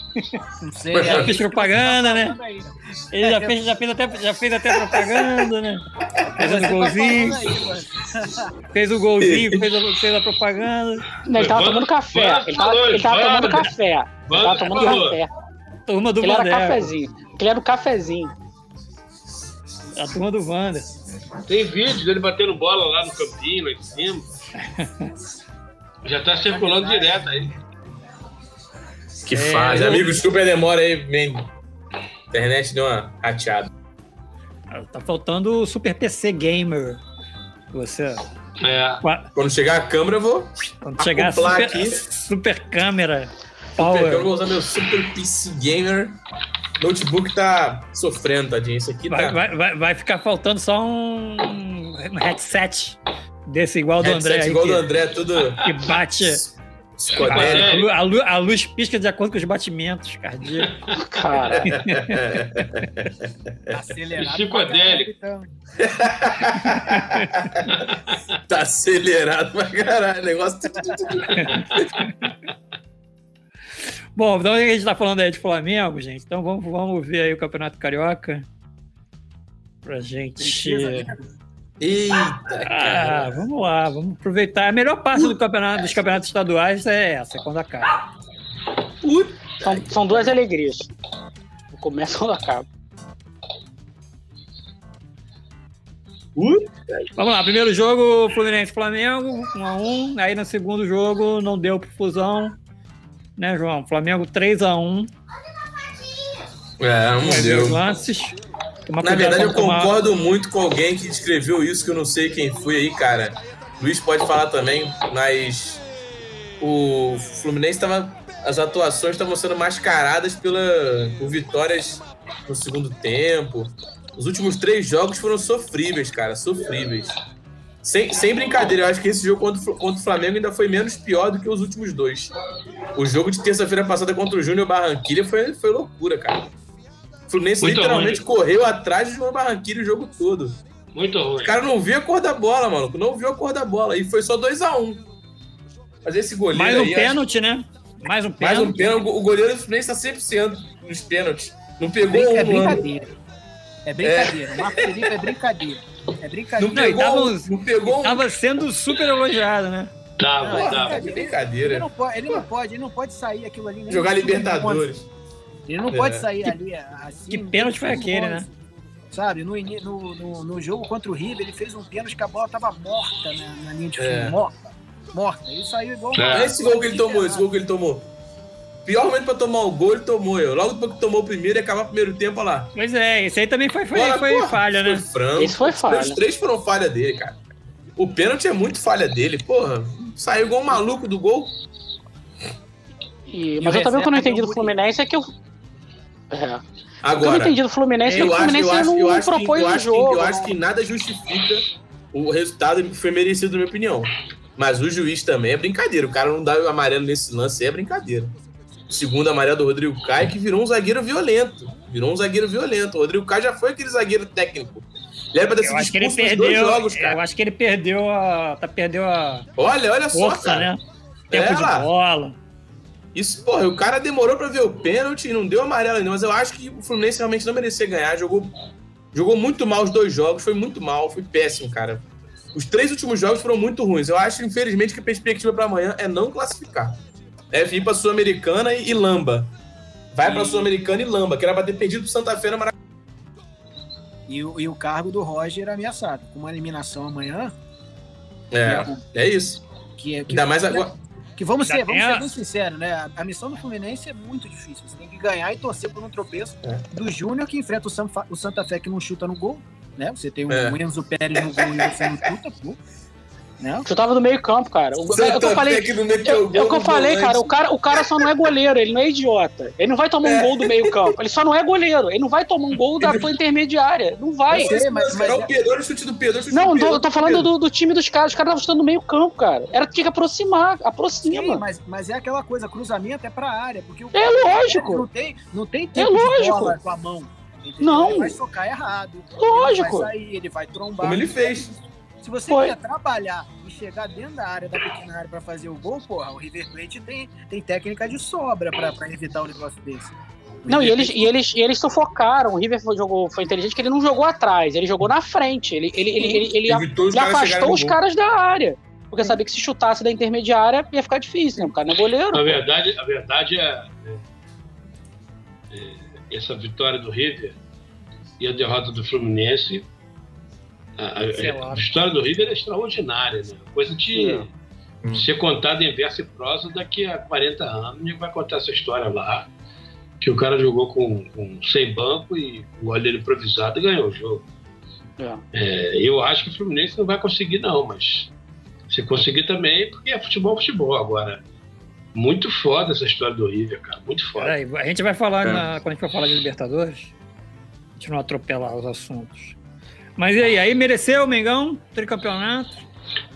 Não sei. Já fez propaganda, né? Ele já é, fez, já fez, até, já fez até propaganda, né? Fez o golzinho. Fez o golzinho, fez a, fez a propaganda. Não, ele tava tomando café. Ele tava, ele tava tomando café. Ele tava tomando café. Turma do Ele era cafezinho. Ele era o cafezinho. A turma do Wanda. Tem vídeo dele batendo bola lá no campinho, lá em cima. Já tá circulando direto aí. Que é, fase. Eu... Amigo, super demora aí, vem. internet deu uma rateada. Tá faltando o Super PC Gamer. Você. É. Quando chegar a câmera, eu vou. Quando chegar a super, aqui. super câmera. Power. Eu vou usar meu Super PC Gamer. Notebook tá sofrendo, tadinho. Isso aqui vai, tá. Vai, vai, vai ficar faltando só um headset desse igual do headset André. igual que, do André, tudo. Que bate. A, a, luz, a, luz pisca de acordo com os batimentos cardíacos. Cara. Acelerado. Psicodélico. Então. tá acelerado pra caralho. Negócio. Bom, então a gente tá falando aí de Flamengo, gente. Então vamos, vamos ver aí o Campeonato Carioca. Pra gente. Eita, ah, vamos lá, vamos aproveitar. A melhor parte do campeonato, dos campeonatos estaduais é essa, é quando acaba. São, são duas alegrias. Começa quando acaba. Vamos lá, primeiro jogo, Fluminense-Flamengo, 1 a 1 Aí no segundo jogo não deu pro Fusão, né, João? Flamengo 3 a 1 É, não deu. lances. Na verdade, eu concordo muito com alguém que descreveu isso, que eu não sei quem foi aí, cara. Luiz pode falar também, mas o Fluminense estava. As atuações estavam sendo mascaradas pela, por vitórias no segundo tempo. Os últimos três jogos foram sofríveis, cara, sofríveis. Sem, sem brincadeira, eu acho que esse jogo contra, contra o Flamengo ainda foi menos pior do que os últimos dois. O jogo de terça-feira passada contra o Júnior Barranquilla foi, foi loucura, cara. O Fluminense Muito literalmente ruim. correu atrás do João Barranquilla o jogo todo. Muito ruim. O cara não viu a cor da bola, mano. Não viu a cor da bola. E foi só 2x1. Um. Fazer esse goleiro. Mais um aí, pênalti, acho... né? Mais um pênalti. Mais um pênalti. O goleiro do Fluminense tá 100% nos pênaltis. Não pegou é um. É brincadeira. É brincadeira. É. O Marco Felipe é brincadeira. É brincadeira. Não pegou, não, não pegou um... Tava sendo super elogiado, né? Tava, não, é tava. É brincadeira. Ele não, pode, ele não pode, ele não pode sair aquilo ali. Jogar Libertadores. Ele não é. pode sair que, ali assim. Que pênalti foi aquele, né? Sabe, no, no, no, no, jogo contra o River, ele fez um pênalti que a bola tava morta na, na linha de fundo. É. Morta. Morta. Ele saiu igual. É. Esse gol que ele tomou, esse gol que ele tomou. Pior momento pra tomar o gol, ele tomou eu. Logo depois que tomou o primeiro e acabar o primeiro tempo, olha lá. Pois é, esse aí também foi, foi, foi porra, falha, né? Foi frango. Esse foi falha. Os três foram falha dele, cara. O pênalti é muito falha dele, porra. Saiu igual um maluco do gol. E, mas eu também, quando eu entendi do Fluminense, é que eu, é. Agora, eu não entendi do Fluminense, é que o Fluminense acho, não, eu acho, propôs o jogo. eu acho que nada justifica o resultado foi merecido, na minha opinião. Mas o juiz também é brincadeira. O cara não dá o amarelo nesse lance, é brincadeira. Segundo amarelo do Rodrigo Caio, que virou um zagueiro violento. Virou um zagueiro violento. O Rodrigo Caio já foi aquele zagueiro técnico. Ele era pra ter sido acho que ele perdeu, jogos, cara. Eu acho que ele perdeu a. Tá, perdeu a. Olha, olha força, só, cara. né? Tempo é, de bola. Isso, porra, o cara demorou para ver o pênalti e não deu amarelo ainda, mas eu acho que o Fluminense realmente não merecia ganhar. Jogou, jogou muito mal os dois jogos, foi muito mal, foi péssimo, cara. Os três últimos jogos foram muito ruins. Eu acho, infelizmente, que a perspectiva para amanhã é não classificar. É vir pra Sul-Americana e, e, lamba. Vai e... pra Sul-Americana e lamba, que era pra ter perdido pro Santa Fe na Maracanã. E, e o cargo do Roger ameaçado. Com uma eliminação amanhã. É, é, é isso. Que, é, que Ainda mais agora. Que vamos ser, vamos ser bem sinceros, né? A, a, missão do Fluminense é muito difícil. Você tem que ganhar e torcer por um tropeço é. do Júnior que enfrenta o, Sanfa, o, Santa Fé que não chuta no gol, né? Você tem o é. Enzo Pérez no gol e você não chuta, pô. Né? Eu tava no meio campo, cara. O, é o que eu falei, é o que eu falei, cara. O cara, o cara só não é goleiro, ele não é idiota. Ele não vai tomar um é. gol do meio campo. Ele só não é goleiro. Ele não vai tomar um gol da tua intermediária. Não vai. Sei, mas, mas, o Pedro, o chute do Pedro. Chute não, do Pedro, eu tô falando do, do, time dos caras. Os caras estavam chutando no meio campo, cara. Era tinha que aproximar. Aproxima. Sim, mas, mas é aquela coisa, cruzamento é pra área. Porque o é lógico. Não tem, não tem tempo é lógico. com a mão. Entendeu? Não. Ele vai socar errado. Lógico. Ele vai sair, ele vai trombar. Como ele fez. Se você Foi. quer trabalhar e chegar dentro da área, da pequena área pra fazer o gol, porra, o River Plate tem, tem técnica de sobra pra, pra evitar um negócio desse. Não, e eles, e eles, e eles sufocaram. O River foi, jogou, foi inteligente que ele não jogou atrás, ele jogou na frente. Ele, ele, ele, ele, ele, Evitou ele afastou os caras da área. Porque sabia que se chutasse da intermediária ia ficar difícil, né? O cara não é goleiro. Na verdade, a verdade é, é- é essa vitória do River e a derrota do Fluminense. A, a- Sei lá. a vitória do River é extraordinária, né? Coisa de É. Hum. ser contada em verso e prosa daqui a 40 anos. Ninguém vai contar essa história lá. Que o cara jogou com, com sem banco e o goleiro improvisado e ganhou o jogo. É. É, eu acho que o Fluminense não vai conseguir, não, mas se conseguir também, porque é futebol, futebol. Agora, muito foda essa história do River, cara, muito foda. Peraí, a gente vai falar, É. na- quando a gente for falar de Libertadores, a gente não atropelar os assuntos. Mas e aí, aí mereceu o Mengão, tricampeonato?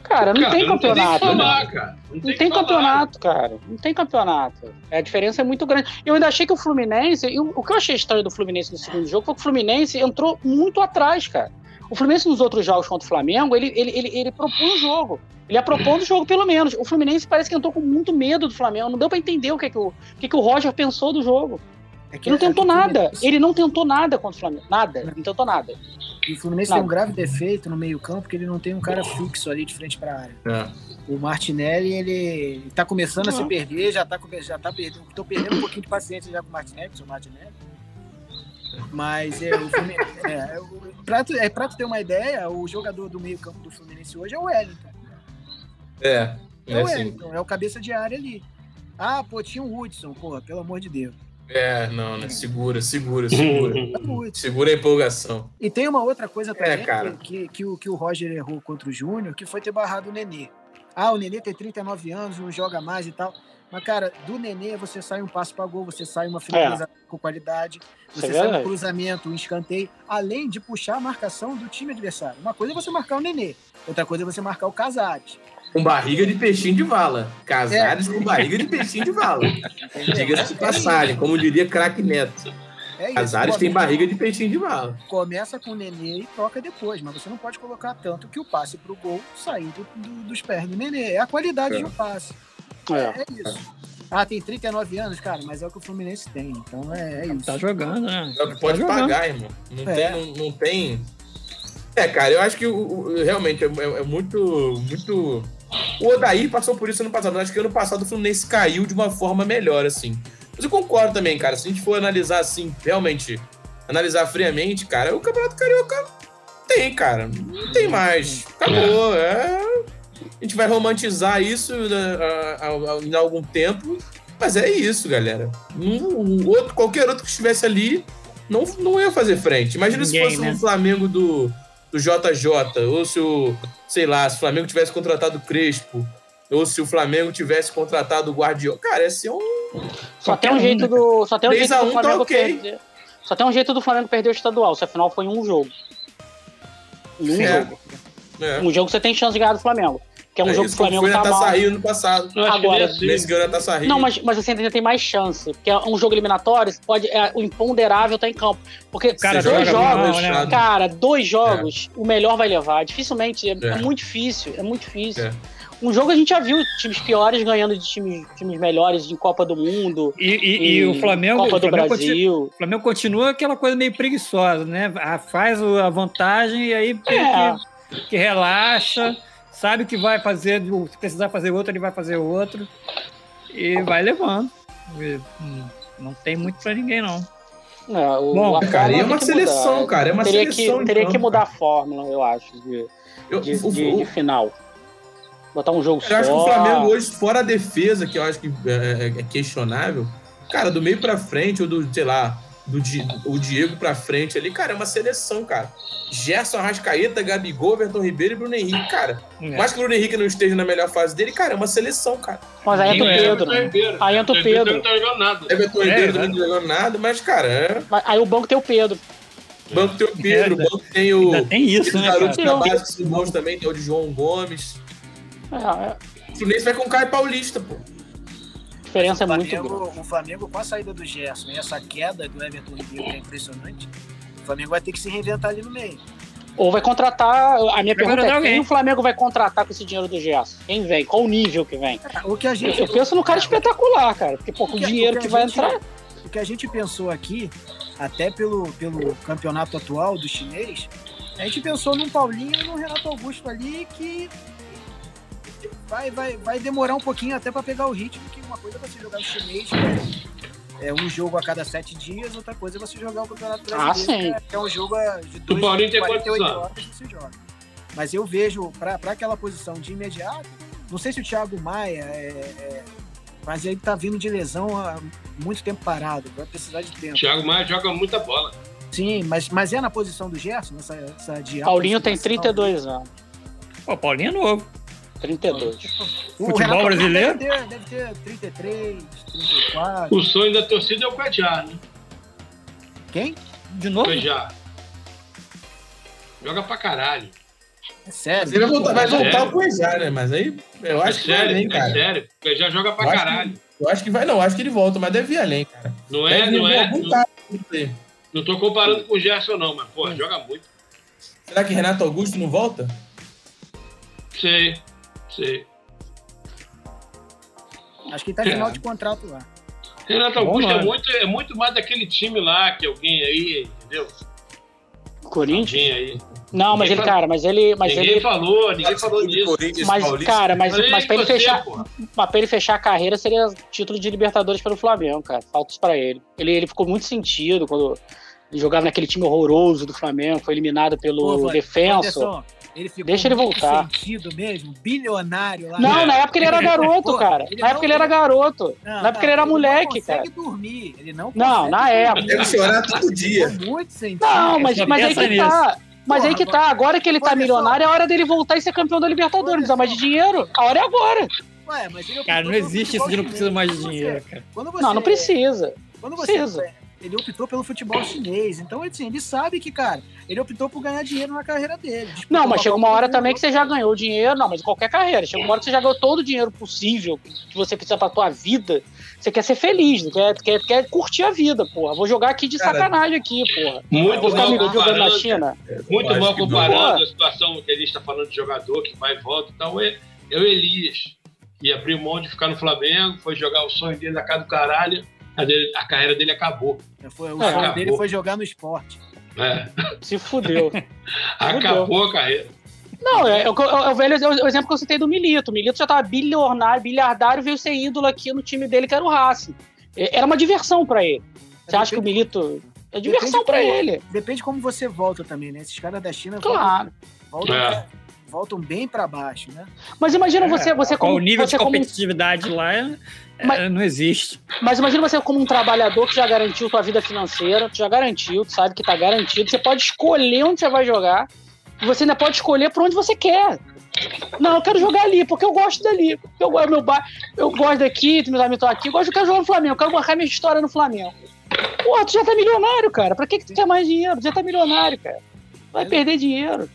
Cara, não Cara, tem não tem campeonato. falar, né? cara. Não, Não tem, tem que falar. campeonato, cara. Não tem campeonato. A diferença é muito grande. Eu ainda achei que o Fluminense. e o que eu achei estranho do Fluminense no segundo jogo foi que o Fluminense entrou muito atrás, cara. O Fluminense nos outros jogos contra o Flamengo, ele, ele, ele, ele propõe o jogo. Ele ia propondo o jogo, pelo menos. O Fluminense parece que entrou com muito medo do Flamengo. Não deu pra entender o que, que, o, o que, que o Roger pensou do jogo. É que- Ele não é tentou nada. Fluminense- Ele não tentou nada contra o Flamengo. Nada. Não tentou nada. E o Fluminense Nada. tem um grave defeito no meio-campo, que ele não tem um cara fixo ali de frente pra área. É. O Martinelli, ele tá começando a se Não. perder, já tá, já tá perdendo. Tô perdendo um pouquinho de paciência já com o Martinelli, com o seu Martinelli. Mas é, o Fluminense, é, o- pra, tu, é, pra tu ter uma ideia, o jogador do meio-campo do Fluminense hoje é o Wellington. É. É, É, o sim. Wellington, é o cabeça de área ali. Ah, pô, tinha o Hudson, porra, pelo amor de Deus. É, não, né? Segura, segura, segura. É segura a empolgação. E tem uma outra coisa também cara. que, que, que o, que o Roger errou contra o Júnior, que foi ter barrado o Nenê. Ah, o Nenê tem 39 anos, não joga mais e tal. Mas, cara, do Nenê você sai um passo para gol, você sai uma finalização com qualidade, Isso é você sai um cruzamento, um escanteio, além de puxar a marcação do time adversário. Uma coisa é você marcar o Nenê, outra coisa é você marcar o Casares. Com barriga de peixinho de vala. Casares É. com barriga de peixinho de vala. Diga-se de passagem, como diria craque Neto. É isso. Casares tem barriga de peixinho de vala. Começa com o Nenê e troca depois, mas você não pode colocar tanto que o passe pro gol sair do- do- dos pés do Nenê. É a qualidade É. de um passe. É. É isso. Ah, tem 39 anos, cara, mas é o que o Fluminense tem. Então é, é isso. Tá jogando, né? É que pode Tá jogando. pagar, irmão. Não, É. tem, não, não tem. É, cara, eu acho que o, o- realmente é, é- é muito. muito. O Odair passou por isso ano passado. Eu acho que ano passado o Fluminense caiu de uma forma melhor, assim. Mas eu concordo também, cara. Se a gente for analisar assim, realmente, analisar friamente, cara, o Campeonato Carioca tem, cara. Não tem mais. Acabou. É. A gente vai romantizar isso né, em algum tempo. Mas é isso, galera. Um, outro, qualquer outro que estivesse ali não, não ia fazer frente. Imagina se Ninguém, fosse né? um Flamengo do, do JJ, ou se o, sei lá, se o Flamengo tivesse contratado o Crespo, ou se o Flamengo tivesse contratado o Guardiola. Cara, esse é um. Só tem um jeito do. Só tem um 3 jeito do 1 tá Flamengo ok. perder. Só tem um jeito do Flamengo perder o estadual, se afinal foi um jogo. Em um É. jogo. É. Um jogo você tem chance de ganhar do Flamengo. Que é um É jogo que o Flamengo foi na tá Taça mal. Rio no passado. Que Agora, assim. Messi ganhou na Taça Rio. Não, mas, mas você ainda tem mais chance. Porque é um jogo eliminatório, pode, é, o imponderável tá em campo. Porque Cara, dois joga jogos, mal, né? cara, dois jogos, o melhor vai levar. Dificilmente, é, É. é muito difícil, é muito difícil. É. Um jogo a gente já viu times piores ganhando de times, times melhores em Copa do Mundo. E, e- e o Flamengo, Copa o do Flamengo, continua, Brasil. o Flamengo continua aquela coisa meio preguiçosa, né? Ah, Faz o- a vantagem e aí É. que, que relaxa, sabe que vai fazer, se precisar fazer outro, ele vai fazer outro. E vai levando. E, hum, Não tem muito pra ninguém, não. É, o, Bom, a Cara, e é uma seleção, mudar. cara. É uma teria seleção. que, teria que campo, mudar a cara. fórmula, eu acho, de, Eu- de, o- de- o- de final. Botar um jogo Eu só. acho que o Flamengo hoje, fora a defesa, que eu acho que é, é questionável, cara, do meio pra frente, ou do, sei lá, do Di- o Diego pra frente ali, cara, é uma seleção, cara. Gerson, Arrascaeta, Gabigol, Everton Ribeiro e Bruno Henrique, cara. É. Mais que o Bruno Henrique não esteja na melhor fase dele, cara, é uma seleção, cara. Mas aí entra o é? Pedro. Everton Ribeiro. Aí entra o Everton Pedro. Não tá jogando nada. Everton É, Ribeiro é. também não jogando nada, mas, cara, é. Aí o banco tem o Pedro. O banco tem o Pedro, o É, banco tem o. Ainda tem isso, Os né, garotos cara? da base que bons também, tem o de João Gomes. É, é, O Fluminense vai com o Caio Paulista, pô. Diferença é o muito Flamengo, grande. o Flamengo, com a saída do Gerson e essa queda do Everton Ribeiro, que é impressionante, O Flamengo vai ter que se reinventar ali no meio. Ou vai contratar. A minha Vai pergunta é: alguém. quem o Flamengo vai contratar com esse dinheiro do Gerson? Quem vem? Qual o nível que vem? É, O que a Eu, gente, eu penso no cara espetacular, cara. Porque, pô, com o que- dinheiro o que a vai gente- entrar. O que a gente pensou aqui, até pelo, pelo campeonato atual do chinês, a gente pensou num Paulinho e num Renato Augusto ali que vai, vai, vai demorar um pouquinho até para pegar o ritmo, que uma coisa é você jogar no chinês, que é, um jogo a cada sete dias, outra coisa é você jogar o Campeonato Brasileiro, Ah, sim. que é- um jogo de dois, Paulinho tem 48 quantos anos? horas você joga. Mas eu vejo, para aquela posição de imediato, não sei se o Thiago Maia é, é- mas ele tá vindo de lesão há muito tempo parado, vai precisar de tempo. Thiago Maia joga muita bola. Sim, mas, mas é na posição do Gerson, essa, essa de Paulinho tem aproximação? 32 anos. Pô, Paulinho é novo. 32. O Futebol brasileiro? Deve ter, deve ter 33, 34. O sonho da torcida é o Cuejá, né? Quem? De novo? Cuejá. Joga pra caralho. É sério. Ele vai voltar, vai É voltar sério? o Cuejá, né? Mas aí eu É acho que vai sério, além, é cara. sério. O Cuejá joga pra Eu acho caralho. Eu acho que vai, não, acho que ele volta, mas deve ir além, cara. Não é, Deve não é. Não, aí. não tô comparando com o Gerson, não, mas, pô, joga muito. Será que Renato Augusto não volta? Sei, sei. Acho que ele tá em final de contrato lá. Renato Augusto é muito, é muito mais daquele time lá que alguém aí, entendeu? Corinthians? Alguém aí. Não, mas ele, Ninguém cara, mas ele. Mas ninguém ele falou, ninguém falou De disso. Corinthians, mas, Paulista. cara, mas, Falei mas pra ele você, fechar. porra. Mas pra ele fechar a carreira seria título de Libertadores pelo Flamengo, cara. Falta isso pra ele. ele. Ele ficou muito sentido quando ele jogava naquele time horroroso do Flamengo, foi eliminado pelo Pô, Defenso. Anderson, ele ficou Deixa ele voltar. sentido mesmo, bilionário lá. Não, É. na época ele era garoto, Pô, cara. ele Na época não- ele era garoto. Não, na época ele era não moleque, consegue cara. dormir. Ele não Não, consegue na época. Deve chorar todo dia. Ficou muito sentido. Não, mas, só mas aí que tá. Mas Porra, aí que tá, agora que ele tá olha só. milionário, é hora dele voltar e ser campeão da Libertadores. Não precisa mais de dinheiro. A hora é agora. Ué, mas ele optou Cara, não existe isso de não precisa mais de dinheiro, cara. Quando você, Não, não precisa. Quando você, Precisa. Ele optou pelo futebol chinês, então assim, ele sabe que, cara, ele optou por ganhar dinheiro na carreira dele. Não, mas chega uma hora também que você já ganhou dinheiro. Não, mas em qualquer carreira. Chega uma hora que você já ganhou todo o dinheiro possível que você precisa pra tua vida. Você quer ser feliz, quer, quer, quer curtir a vida, porra. Vou jogar aqui de Cara, sacanagem aqui, porra. Muito Vou ficar mal me jogando na. China. Muito Eu que comparando a situação que a gente está falando de jogador que vai e volta. Então, é, é o Elias, que abriu mão de ficar no Flamengo, foi jogar o sonho dele na casa do caralho, a, dele- a carreira dele acabou. Foi, o É, sonho acabou. dele foi jogar no esporte. É, Se fudeu. acabou a carreira. Não, é, é, o é o velho é o exemplo que eu citei do Milito. O Milito já tava bilionário, bilhardário, veio ser ídolo aqui no time dele, que era o Racing. É, Era uma diversão pra ele. Você acha que o Milito. É diversão como- ele. Depende como você volta também, né? Esses caras da China Claro. voltam, É. voltam, bem pra baixo, né? Mas imagina você, você Qual como. o nível você de como competitividade lá é- é, Mas- não existe. Mas imagina você como um trabalhador que já garantiu tua vida financeira, tu já garantiu, tu sabe que tá garantido, você pode escolher onde você vai jogar, e você ainda pode escolher por onde você quer. Não, eu quero jogar ali, porque eu gosto dali. Eu, gosto meu bar, eu gosto daqui, meus amigos estão aqui, eu gosto, eu quero jogar no Flamengo, eu quero marcar minha história no Flamengo. Pô, tu já tá milionário, cara. Pra que, que tu quer mais dinheiro? Tu já tá milionário, cara. Vai perder dinheiro.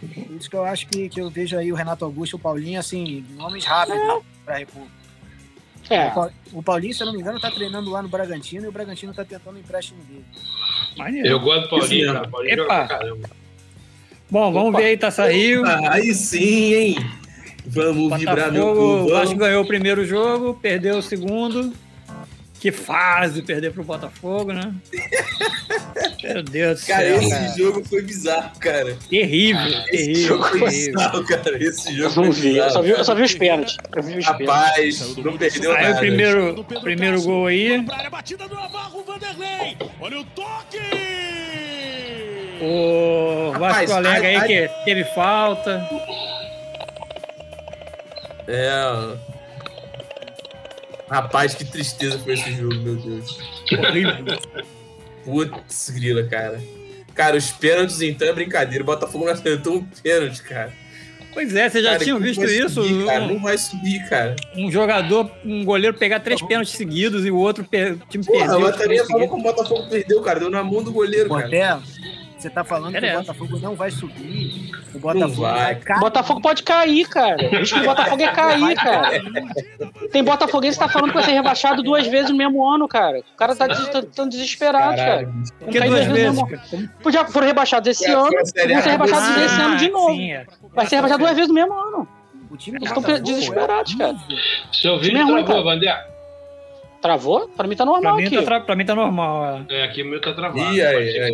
Por isso que eu acho que, que eu vejo aí o Renato Augusto e o Paulinho, assim, nomes rápidos pra República. É. O Pau- O Paulinho, se eu não me engano, tá treinando lá no Bragantino e o Bragantino tá tentando o empréstimo dele. Maneiro. Eu gosto do Paulinho, cara. O Paulinho Epa. caramba. Bom, vamos Opa. ver aí, Taça Rio. Ah, aí sim, hein? Vamos vibrar, meu Botafogo, povo. o Vasco Vamos. ganhou o primeiro jogo, perdeu o segundo. Que fase perder pro Botafogo, né? Meu Deus do Cara, céu, esse cara. jogo foi bizarro, cara. Terrível, Esse terrível, jogo foi bizarro, cara. Esse jogo Eu vi, eu só vi, eu só vi os pênaltis. Eu vi os pênaltis. Rapaz, não perdeu Aí nada. o primeiro, primeiro gol aí, batida do Navarro, Vanderlei. Olha o toque! o Rapaz, Vasco alega aí ai- que teve falta. É. Rapaz, que tristeza foi esse jogo, meu Deus. Horrível. Putz, grila, cara. Cara, os pênaltis então é brincadeira. O Botafogo não acertou um pênalti, cara. Pois é, vocês já Cara, tinham não visto isso? subir, cara. Um- Não vai subir, cara. um jogador, um goleiro pegar três pênaltis seguidos e o outro per- time Porra, perdeu. três a seguidos. como o Botafogo perdeu, cara. Deu na mão do goleiro, cara. Você tá falando que o Botafogo não vai subir. O Botafogo vai. vai cair. Botafogo pode cair, cara. O risco do Botafogo é cair, cara. Tem Botafoguense que tá falando que vai ser rebaixado duas vezes no mesmo ano, cara. O cara tá, des tá, tá desesperado, Caralho. cara. Que duas vezes? Já foram rebaixados esse ano, vão ser rebaixados ah, esse ano de novo. Sim, é. Vai ser rebaixado duas vezes no mesmo ano. O time Eles estão desesperados, cara. Seu vídeo travou, Vander. Travou? Pra mim tá normal pra aqui. Mim tá pra mim tá normal. É, é aqui o meu tá travado. E aí, aí,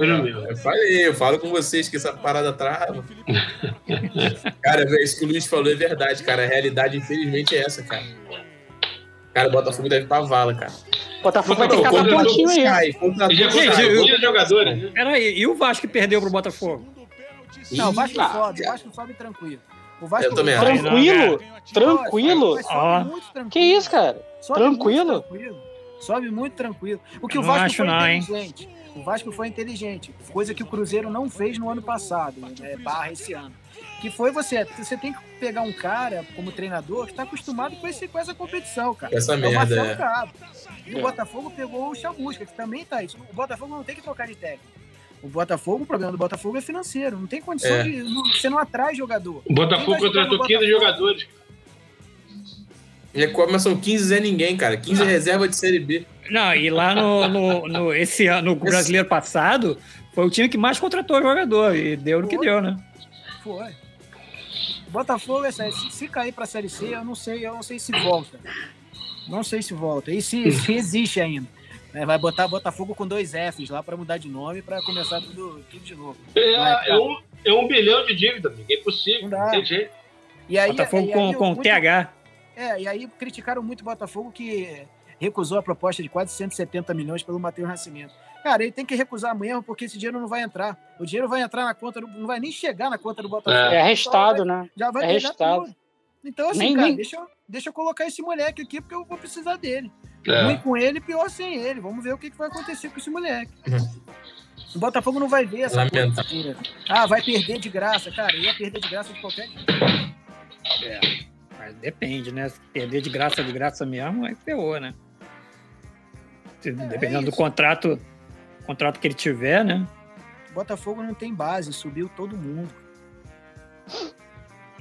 eu falei, eu falo com vocês que essa parada trava. cara, véio, isso que o Luiz falou é verdade, cara. A realidade, infelizmente, é essa, cara. Cara, o Botafogo deve pra vala, cara. Botafogo vai ter que no pontinho aí. Gente, jogadores. Peraí, e o Vasco que perdeu pro Botafogo? Não, o Vasco sobe, o Vasco sobe tranquilo. O Vasco eu também tranquilo? Tranquilo? tranquilo? Que isso, cara? Sobe tranquilo? tranquilo? Sobe muito tranquilo. O que o Vasco acho foi não, inteligente. Hein? O Vasco foi inteligente, coisa que o Cruzeiro não fez no ano passado, né, barra esse ano. Que foi você, você tem que pegar um cara como treinador que está acostumado com, esse, com essa competição, cara. Essa é merda, o é. E é. o Botafogo pegou o Chamusca, que também tá isso. O Botafogo não tem que trocar de técnico. O Botafogo, o problema do Botafogo é financeiro. Não tem condição é. de. Não, você não atrai jogador. O Botafogo contratou 15 jogadores. E é como são 15 Zé Ninguém, cara. 15 é reserva de Série B. Não, e lá no, no, no esse ano, no brasileiro passado, foi o time que mais contratou jogador. E deu no que deu, né? Foi. O Botafogo, é se, se cair pra Série C, eu não sei, eu não sei se volta. Não sei se volta. E se, se existe ainda. É, vai botar Botafogo com dois Fs lá para mudar de nome para começar tudo, tudo de novo. É, vai, é, um, é um bilhão de dívida, amigo. É impossível. Não dá. Tem jeito. E aí, Botafogo e aí, com, com muito, TH. É, e aí criticaram muito o Botafogo que recusou a proposta de quase 170 milhões pelo Matheus Nascimento. Cara, ele tem que recusar mesmo, porque esse dinheiro não vai entrar. O dinheiro vai entrar na conta, do, não vai nem chegar na conta do Botafogo. É, arrestado, né? Já vai é arrestado. Então, assim, nem, cara, nem... Deixa, eu, deixa eu colocar esse moleque aqui, porque eu vou precisar dele. É. Ruim com ele, pior sem ele. Vamos ver o que, que vai acontecer com esse moleque. Uhum. O Botafogo não vai ver essa coisa. Ah, vai perder de graça. Cara, ia perder de graça de qualquer jeito. É, mas depende, né? Se perder de graça de graça mesmo, aí ferrou, né? É, Dependendo é do contrato, contrato que ele tiver, né? Botafogo não tem base, subiu todo mundo.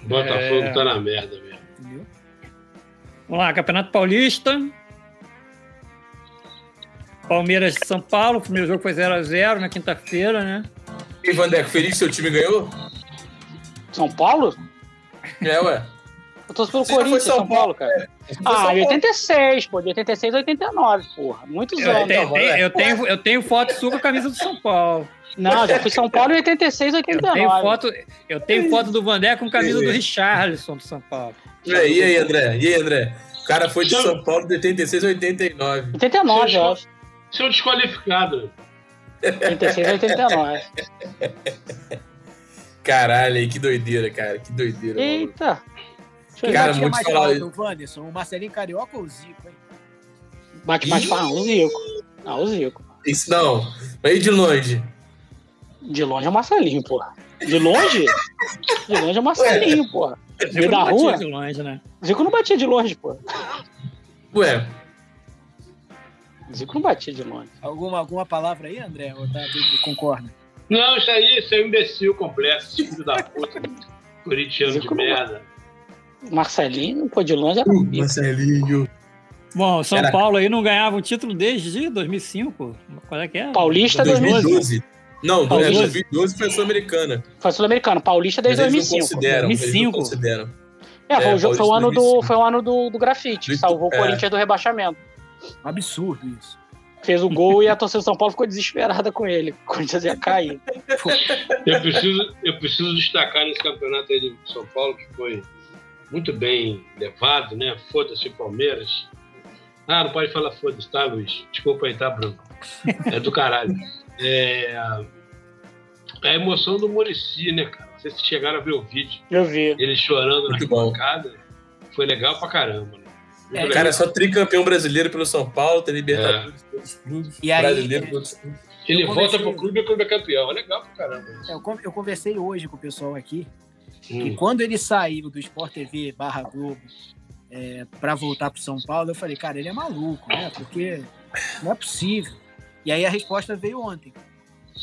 Botafogo é... tá na merda mesmo. Entendeu? Vamos lá, Campeonato Paulista. Palmeiras de São Paulo, o primeiro jogo foi 0x0 na quinta-feira, né? E Vandeco, feliz que seu time ganhou? São Paulo? É, ué. Eu tô pelo Corinthians, São, São Paulo, cara. É. Ah, 86, pô, de 86 a 89, porra. Muitos eu anos. Tenho, tenho, eu, tenho, eu tenho foto sua com a camisa do São Paulo. Não, já fui São Paulo em 86 a 89. Eu tenho foto, eu tenho foto do Vandé com camisa do Richarlison do São Paulo. E aí, e aí, André? E aí, André? O cara foi de São Paulo de 86 a 89. 89, eu acho. Seu desqualificado. 86 a 89. Caralho, que doideira, cara. Que doideira. Eita. Quem cara, muito mais falar... alto, o Wanderson, o Marcelinho Carioca ou o Zico, hein? Bate mais para o Zico. Ah, o Zico. Isso não. Aí de longe. De longe é o Marcelinho, porra. De longe? De longe é o Marcelinho, porra. Zico da rua? De longe, né? Zico não batia de longe, porra. Ué, Zico não batia de longe. Alguma, alguma palavra aí, André? Ou tá, concorda? Não, isso aí, isso é um imbecil completo, filho da puta. Corintiano Zico de merda. Marcelinho, pô, de longe era uh, Marcelinho. Bom, São era... Paulo aí não ganhava um título desde 2005. Qual é que é? Paulista 2012. 2012. Não, Paulista. 2012 foi Sul-Americana. Foi Sul-Americana. Paulista desde 2005. Consideram, 2005. consideram. É, foi, é, o, foi, o ano do, foi o ano do, do grafite, que salvou é. o Corinthians do rebaixamento. Absurdo isso. Fez o gol e a torcida de São Paulo ficou desesperada com ele. O Corinthians ia cair. eu, preciso, eu preciso destacar nesse campeonato aí de São Paulo, que foi muito bem levado, né? Foda-se Palmeiras. Ah, não pode falar foda-se, tá, Luiz? Desculpa aí, tá, Branco? É do caralho. É, é a emoção do Murici, né, cara? Não sei se chegaram a ver o vídeo. Eu vi. Ele chorando muito na bancada. Foi legal pra caramba, né? É, cara, é só tricampeão brasileiro pelo São Paulo, tem Libertadores é. pelos clubes, e aí, brasileiro é, pelos clubes. Ele volta pro clube e o clube é campeão. É legal pra caramba. É, eu, eu conversei hoje com o pessoal aqui hum. que quando ele saiu do Sport TV barra Globo é, para voltar pro São Paulo, eu falei, cara, ele é maluco, né? Porque não é possível. E aí a resposta veio ontem.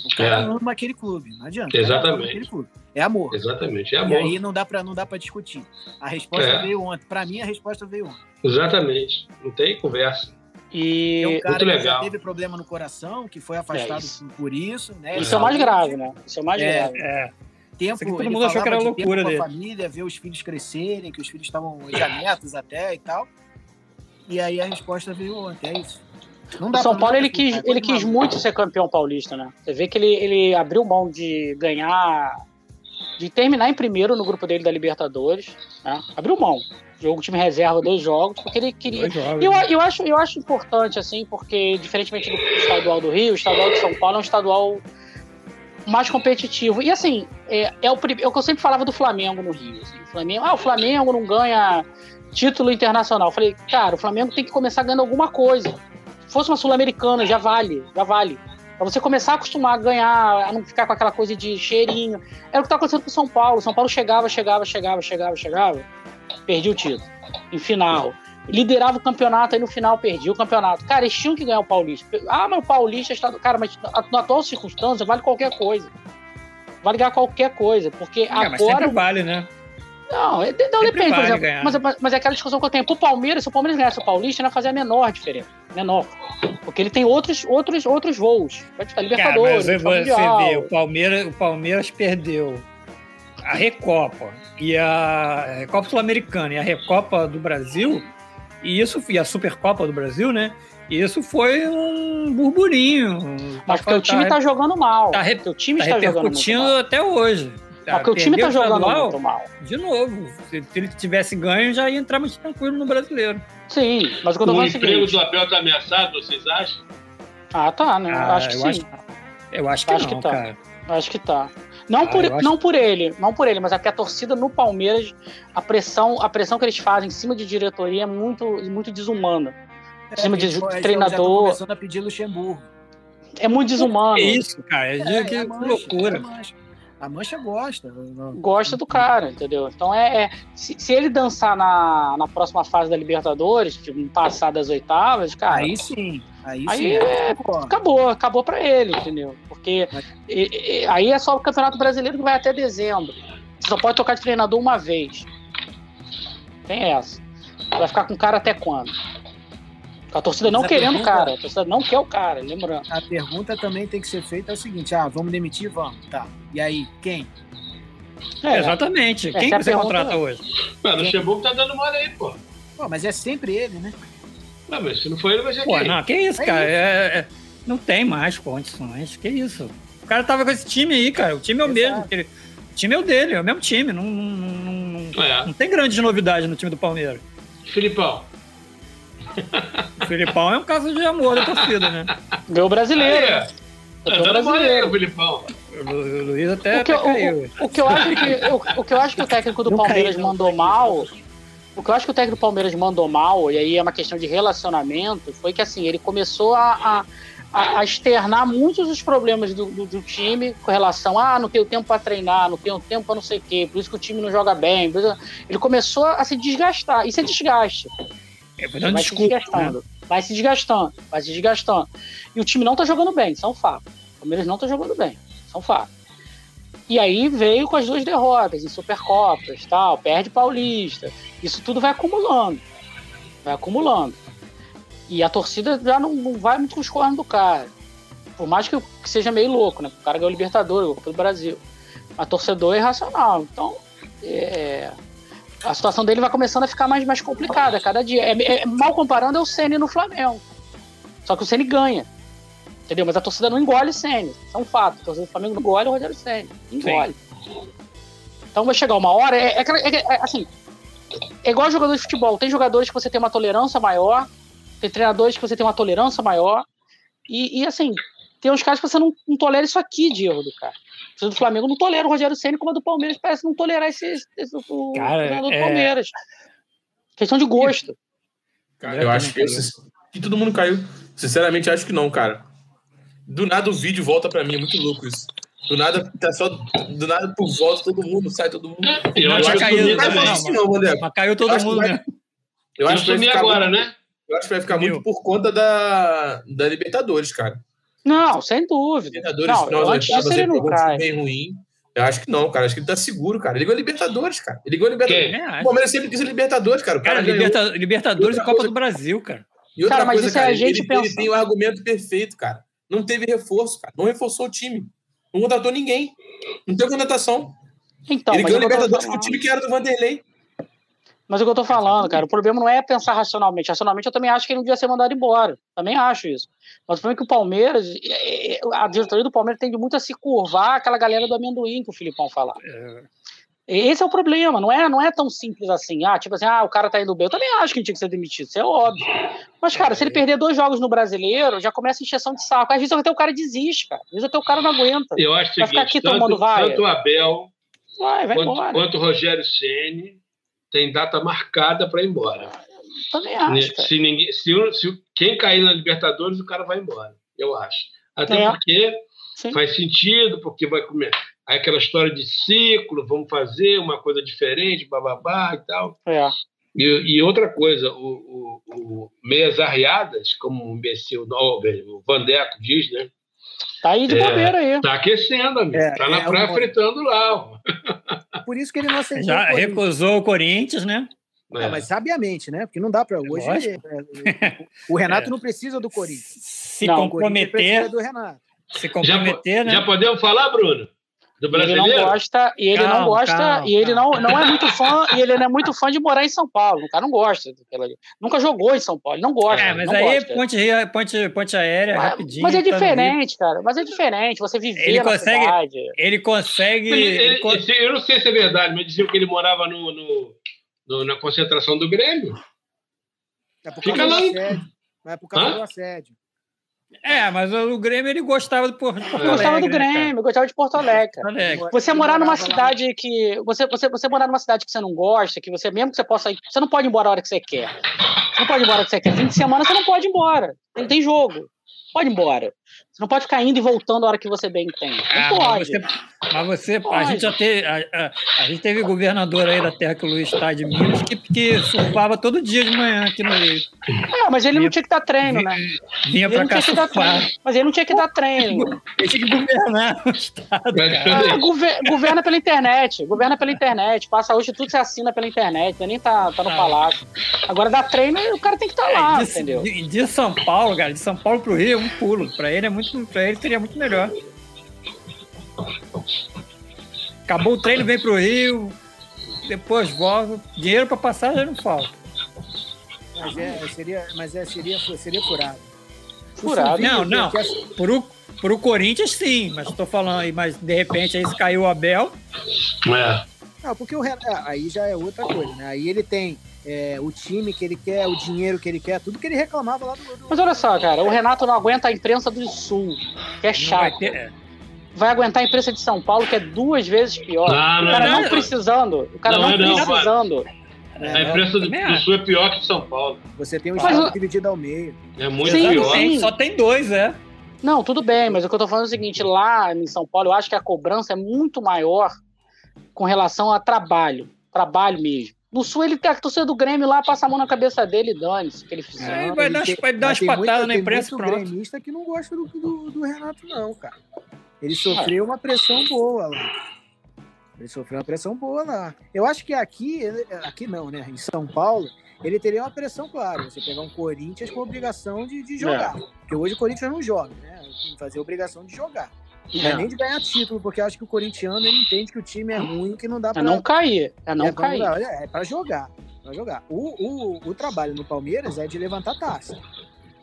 O cara é. ama aquele clube, não adianta. Exatamente. É amor. Exatamente, é amor. E aí não dá para não dá para discutir. A resposta é. veio ontem. Para mim a resposta veio ontem. Exatamente. Não tem conversa. E um cara Muito legal. que teve problema no coração, que foi afastado é por isso, né? Isso é o mais grave, né? Isso é o mais é, grave. É. Tempo, todo mundo achou que era loucura dele. a família, ver os filhos crescerem, que os filhos estavam já netos até e tal. E aí a resposta veio ontem, é isso. o São Paulo ele quis, ele quis muito ser campeão paulista, né? Você vê que ele, ele abriu mão de ganhar, de terminar em primeiro no grupo dele da Libertadores, né? Abriu mão. Jogo time reserva, dois jogos, porque ele queria. Jogos, eu, né? eu, acho, eu acho importante, assim, porque, diferentemente do estadual do Rio, o estadual de São Paulo é um estadual mais competitivo. E assim, é, é, o, é o que eu sempre falava do Flamengo no Rio. Assim, o Flamengo, ah, o Flamengo não ganha título internacional. Eu falei, cara, o Flamengo tem que começar ganhando alguma coisa. Se fosse uma Sul-Americana, já vale, já vale. Pra você começar a acostumar a ganhar, a não ficar com aquela coisa de cheirinho. Era o que tá acontecendo com o São Paulo. São Paulo chegava, chegava, chegava, chegava, chegava, perdia o título. Em final. Liderava o campeonato, aí no final perdia o campeonato. Cara, eles tinham que ganhar o Paulista. Ah, mas o Paulista está. Cara, mas na atual circunstância vale qualquer coisa. Vale ganhar qualquer coisa. Porque é, agora. Mas sempre vale, né? Não, é, não depende, vale por exemplo. Mas, mas é aquela discussão que eu tenho. Pro Palmeiras, se o Palmeiras ganhasse o Paulista, não ia fazer a menor diferença. Menor. Porque ele tem outros, outros, outros voos. Vai disputar Libertadores. Cara, mas você vê, o Palmeiras, o Palmeiras perdeu a Recopa e a Recopa Sul-Americana e a Recopa do Brasil, e isso e a Supercopa do Brasil, né? E isso foi um burburinho. Mas porque o time tá, tá jogando mal. Tá, re, o time tá está repercutindo até hoje. Tá, porque o time tá jogando muito mal. De novo, se, ele tivesse ganho, já ia entrar mais tranquilo no brasileiro. Sim, mas quando o emprego do Abel tá ameaçado, vocês acham? Ah, tá, né? Ah, acho que sim. Acho, eu acho que acho não, que tá. cara. Acho que tá. Não, ah, por, acho... não por ele, não por ele, mas é porque a torcida no Palmeiras, a pressão, a pressão que eles fazem em cima de diretoria é muito, muito desumana. É, em cima de, de treinador. começando a pedir Luxemburgo. É muito desumano. É isso, cara. É, é, que, é mancha, loucura. É a mancha gosta. Gosta do cara, entendeu? Então é. é se, se, ele dançar na, na próxima fase da Libertadores, tipo, passar das oitavas, cara. Aí sim. Aí, aí sim, é, acabou, acabou para ele, entendeu? Porque e, e, aí é só o Campeonato Brasileiro que vai até dezembro. Você só pode tocar de treinador uma vez. Tem essa. Vai ficar com o cara até quando? A torcida não querendo o cara, a torcida não quer o cara, lembrando. A pergunta também tem que ser feita é o seguinte: ah, vamos demitir? Vamos, tá. E aí, quem? É, exatamente. É, quem que você pergunta... contrata hoje? Mano, o Luxemburgo tá dando mole aí, pô. Pô, mas é sempre ele, né? Não, mas se não for ele, vai ser Pô, quem? não, que isso, é cara. Isso. É, é, não tem mais condições. Que isso? O cara tava com esse time aí, cara. O time é o Exato. mesmo. O time é o dele, é o mesmo time. Não, não, não, é. não tem grande novidade no time do Palmeiras. Filipão. O Filipão é um caso de amor da torcida, né? Meu brasileiro. É. Meu brasileiro. O Filipão. O Luiz até, o que, até caiu. O, o, que eu acho que, o, o, que eu acho que o técnico do não Palmeiras caiu, mandou mal. O que eu acho que o técnico do Palmeiras mandou mal, e aí é uma questão de relacionamento, foi que assim, ele começou a, a, a externar muitos dos problemas do, do, do, time com relação a ah, não tenho tempo para treinar, não tenho tempo para não sei o quê, por isso que o time não joga bem. Ele começou a se desgastar. Isso é desgaste. É, vai desculpa, se desgastando. Né? Vai se desgastando, vai se desgastando. E o time não tá jogando bem, são fato. O Palmeiras não tá jogando bem, são fato. E aí veio com as duas derrotas em Supercopas, tal, perde Paulista. Isso tudo vai acumulando. Vai acumulando. E a torcida já não, não vai muito com os cornos do cara. Por mais que, que seja meio louco, né? O cara ganhou o Libertadores, o Copa do Brasil. A torcedor é irracional. Então, é, a situação dele vai começando a ficar mais, mais complicada cada dia. É, é mal comparando, é o Ceni no Flamengo. Só que o Ceni ganha. Entendeu? Mas a torcida não engole o Ceni. Isso é um fato. A torcida do Flamengo não engole o Rogério Ceni. Engole. Sim. Então vai chegar uma hora. É, é, é, é, assim. É igual jogador de futebol. Tem jogadores que você tem uma tolerância maior. Tem treinadores que você tem uma tolerância maior. E, e assim, tem uns caras que você não, não tolera isso aqui de erro do cara. O do Flamengo não tolera o Rogério Senna, como a do Palmeiras parece não tolerar esse, esse o cara, do é... Palmeiras. Questão de gosto. Cara, eu acho que, que todo mundo caiu. Sinceramente, acho que não, cara. Do nada o vídeo volta pra mim, é muito louco isso. Do nada, tá só. Do nada por volta, todo mundo, sai todo mundo. Eu não, acho caiu, que não vai assim, não, Mandé. Mas caiu todo mundo, vai, né? Eu acho que vai ficar agora, muito, né? Eu acho que vai ficar muito por conta da, da Libertadores, cara. Não, sem dúvida. Libertadores, não, final das antes disso oitavas, ele ele não pegou um cai. time bem ruim. Eu acho que não, cara. Acho que ele tá seguro, cara. Ele ganhou Libertadores, cara. Ele ganhou Libertadores. Quem? É, O. Palmeiras sempre quis a Libertadores, cara. O cara, Cara. Liberta- Libertadores e Copa coisa- do Brasil, cara. E outra Cara, mas coisa, isso é a cara, gente ele, ele pensando. tem o argumento perfeito, cara. Não teve reforço, cara. Não reforçou o time. Não contratou ninguém. Não teve contratação. Então, ele ganhou Libertadores com o time que era do Vanderlei. Mas o que eu tô falando, cara, o problema não é pensar racionalmente. Racionalmente eu também acho que ele não devia ser mandado embora. Também acho isso. Mas o problema é que o Palmeiras, é, é, a diretoria do Palmeiras tende muito a se curvar aquela galera do amendoim que o Filipão fala. Esse é o problema, não é, não é tão simples assim. Ah, tipo assim, ah, o cara tá indo bem. Eu também acho que ele tinha que ser demitido, isso é óbvio. Mas, cara, se ele perder dois jogos no brasileiro, já começa a encheção de saco. Às vezes até o cara desiste, cara. Às vezes até o cara não aguenta. Eu acho Vai ficar aqui tomando tanto, vaia. tanto o Abel Vai, vai quanto, quanto o Rogério Ceni tem data marcada para ir embora. Também acho, cara. Se, ninguém, se, se quem cair na Libertadores, o cara vai embora. Eu acho. Até É. porque Sim. faz sentido, porque vai comer. Aí aquela história de ciclo, vamos fazer uma coisa diferente, bababá e tal. É. E, e outra coisa, o, o, o Meias Arriadas, como o imbecil, não, o Vandeco diz, né? Tá aí de É. bobeira aí. Tá aquecendo, amigo. É, tá na é praia um- fritando lá. Por isso que ele não aceitou. Já o recusou o Corinthians, né? É, mas sabiamente, né? Porque não dá para hoje. Lógico. é, o Renato não precisa do Corinthians. Se Não, O Corinthians comprometer, precisa do Renato. se já, comprometer, né? já podemos falar, Bruno? Do E ele não brasileiro? gosta, e ele Calma, não gosta, calma, e ele calma. não, não é muito fã, e ele não é muito fã de morar em São Paulo. O cara não gosta daquela. Nunca jogou em São Paulo, ele não gosta. É, mas não aí gosta. ponte, ria- ponte, ponte aérea, Mas, rapidinho. mas é tá Rio. diferente, cara. Mas é diferente. Você viver Ele na consegue- cidade. Ele consegue. Ele- ele ele- eu não sei se é verdade, mas diziam que ele morava no, no- no- na concentração do Grêmio. É por Fica causa lá do em- assédio. É por causa Hã? do assédio. É, mas o Grêmio ele gostava do Porto Eu gostava do Alegre, né? Grêmio, eu gostava de Porto Alegre. Porto Alegre. Você morar numa cidade que. Você, você, você morar numa cidade que você não gosta, que você, mesmo que você possa ir. Você não pode ir embora a hora que você quer. Você não pode ir embora a hora que você quer. Fim de semana você não pode ir embora. Tem, tem jogo. Pode ir embora. Você não pode ficar indo e voltando a hora que você bem entende. Não Ah, pode. mas você, mas você a Pode. gente já teve, a, a- a gente teve governador aí da terra que o Luiz está de Minas que, que surfava todo dia de manhã aqui no Rio. É, mas ele não tinha que dar treino, né? Vinha Ele pra não cá tinha que dar surfar. treino. Mas ele não tinha que dar treino. Ele tinha que governar o estado. É. Ah, gover- governa pela internet. Governa pela internet. Passa hoje tudo você assina pela internet. Você nem tá, tá no Ah. palácio. Agora dá treino o cara tem que estar lá, de, entendeu? de- de São Paulo, cara, de São Paulo pro Rio é um pulo. Pra ele é muito, para ele seria muito melhor. Acabou o treino, vem pro Rio, depois volta. Dinheiro pra passagem não falta. Mas, é, seria, mas é, seria, seria furado. Furado. Não, não. que é- Pro, pro Corinthians, sim, mas tô falando aí, mas de repente aí se caiu o Abel. É. Não, porque o Renato, aí já é outra coisa, né? Aí ele tem é, o time que ele quer, o dinheiro que ele quer, tudo que ele reclamava lá do. do- Mas olha só, cara, o Renato não aguenta a imprensa do Sul, que é vai chato. ter, é. Vai aguentar a imprensa de São Paulo, que é duas vezes pior. Não, o não, cara não. não precisando. O cara Não não, é não, precisando. A imprensa do, do. Sul é pior que de São Paulo. Você tem o Mas estado dividido ao meio. É muito Sim, pior. sim. Só tem dois, é. Não, tudo bem, mas o que eu tô falando é o seguinte: lá em São Paulo, eu acho que a cobrança é muito maior com relação a trabalho. Trabalho mesmo. No Sul, ele tem a torcida do Grêmio lá, passa a mão na cabeça dele e dane-se que ele fizer. Aí Não, vai dar umas- tem- vai dar mas umas tem patadas na tem imprensa pronto. gremista que não gosta do, do, do Renato, não, cara. Ele sofreu uma pressão boa lá. Ele sofreu uma pressão boa lá. Eu acho que aqui, aqui não, né? Em São Paulo, ele teria uma pressão, claro. Você pegar um Corinthians com obrigação de, de jogar. Porque hoje o Corinthians não joga, né? Fazer obrigação de jogar. Não é É. nem de ganhar título, porque eu acho que o corintiano ele entende que o time é ruim, que não dá É pra. não cair. É não é, pra- cair. é, é pra jogar. Pra jogar. O, o, o trabalho no Palmeiras é de levantar taça.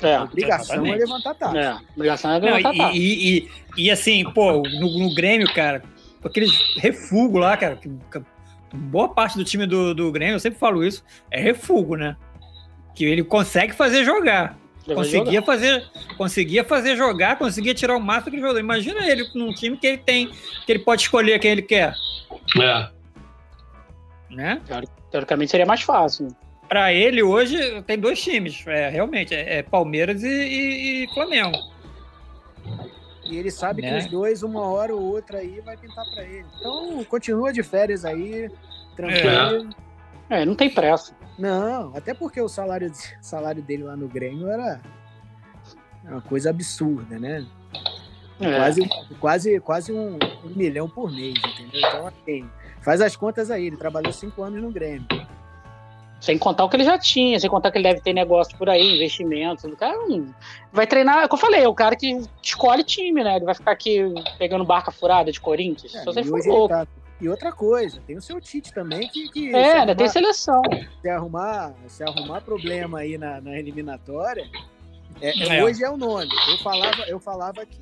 A É. obrigação exatamente. é levantar taça. É. Obrigação é Não, levantar e, taça. e, e, e, assim, pô, no, no Grêmio, cara, aqueles refugo lá, cara, que, que boa parte do time do, do Grêmio, eu sempre falo isso, é refugo, né? Que ele consegue fazer jogar. Conseguia fazer, conseguia fazer jogar, conseguia tirar o máximo que ele jogou. Imagina ele num time que ele tem, que ele pode escolher quem ele quer, É. né? Teoricamente seria mais fácil. né? Pra ele hoje tem dois times, é, realmente, é, é Palmeiras e, e- e Flamengo. E ele sabe Né? que os dois, uma hora ou outra aí, vai pintar pra ele. Então, continua de férias aí, tranquilo. É, não tem pressa. Não, até porque o salário, salário dele lá no Grêmio era uma coisa absurda, né? É. Quase, quase, quase um, um, milhão por mês, entendeu? Então, assim, faz as contas aí. Ele trabalhou cinco anos no Grêmio. Sem contar o que ele já tinha, sem contar que ele deve ter negócio por aí, investimentos. O cara vai treinar, como eu falei, é o cara que escolhe time, né? Ele vai ficar aqui pegando barca furada de Corinthians. É, se você for tá... E outra coisa, tem o seu Tite também que. que é, ainda tem seleção. Se arrumar, se arrumar problema aí na, na eliminatória, é, é, é. hoje é o nome. Eu falava, eu falava aqui.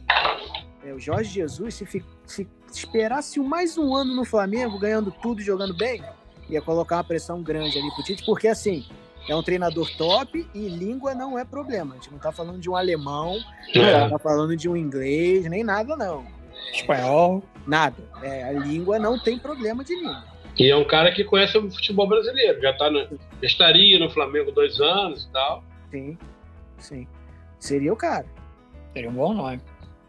É, o Jorge Jesus, se, se esperasse mais um ano no Flamengo, ganhando tudo, jogando bem, ia colocar uma pressão grande ali pro Tite, porque assim, é um treinador top e língua não é problema. A gente não tá falando de um alemão, é. não tá falando de um inglês, nem nada, não. Espanhol. Nada. É, a língua não tem problema de língua. E é um cara que conhece o futebol brasileiro, já tá no, estaria no Flamengo dois anos e tal. Sim, sim. Seria o cara. Seria um bom nome.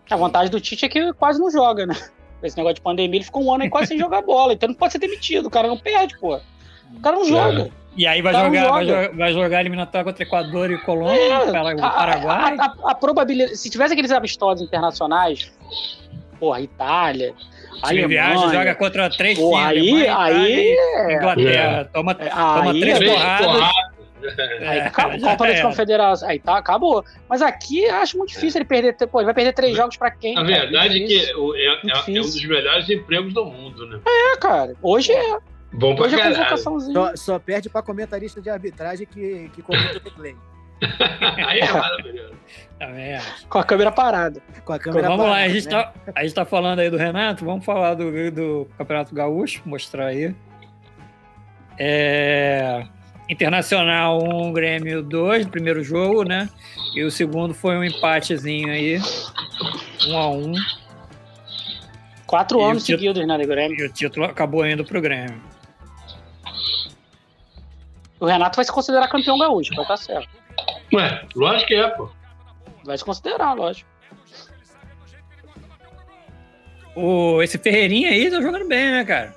A vantagem do Tite é que quase não joga, né? Esse negócio de pandemia, ele ficou um ano aí quase sem jogar bola. Então não pode ser demitido. O cara não perde, pô. O cara não joga. E aí vai jogar, vai jogar, vai jogar eliminatória contra Equador e Colômbia, é, Paraguai. A, a, a, probabilidade. Se tivesse aqueles amistosos internacionais, porra, Itália. Alemanha, viagem, joga contra três porra, times. Aí, aí, Inglaterra, é. toma, é, toma aí, três porradas. Aí acabou, Copa das Confederações. Aí tá, acabou. Mas aqui acho muito difícil ele perder. Pô, ele vai perder três jogos pra quem? A verdade é que é, é, é, um dos melhores empregos do mundo, né? É, cara. Hoje é. Bom pra Hoje é convocaçãozinha. Só, só, perde pra comentarista de arbitragem que, que comenta o play. Aí é maravilhoso. Com a câmera parada. Com a câmera vamos parada, lá, a gente, né? tá, a gente tá falando aí do Renato, vamos falar do, do Campeonato Gaúcho, mostrar aí. É, Internacional 1, um, Grêmio 2, no primeiro jogo, né? E o segundo foi um empatezinho aí, 1 um a 1 um. Quatro e anos seguidos, né, do Grêmio. E o título acabou indo pro Grêmio. O Renato vai se considerar campeão gaúcho, vai estar tá certo. Ué, lógico que é, pô. Vai se considerar, lógico. O, esse Ferreirinha aí tá jogando bem, né, cara?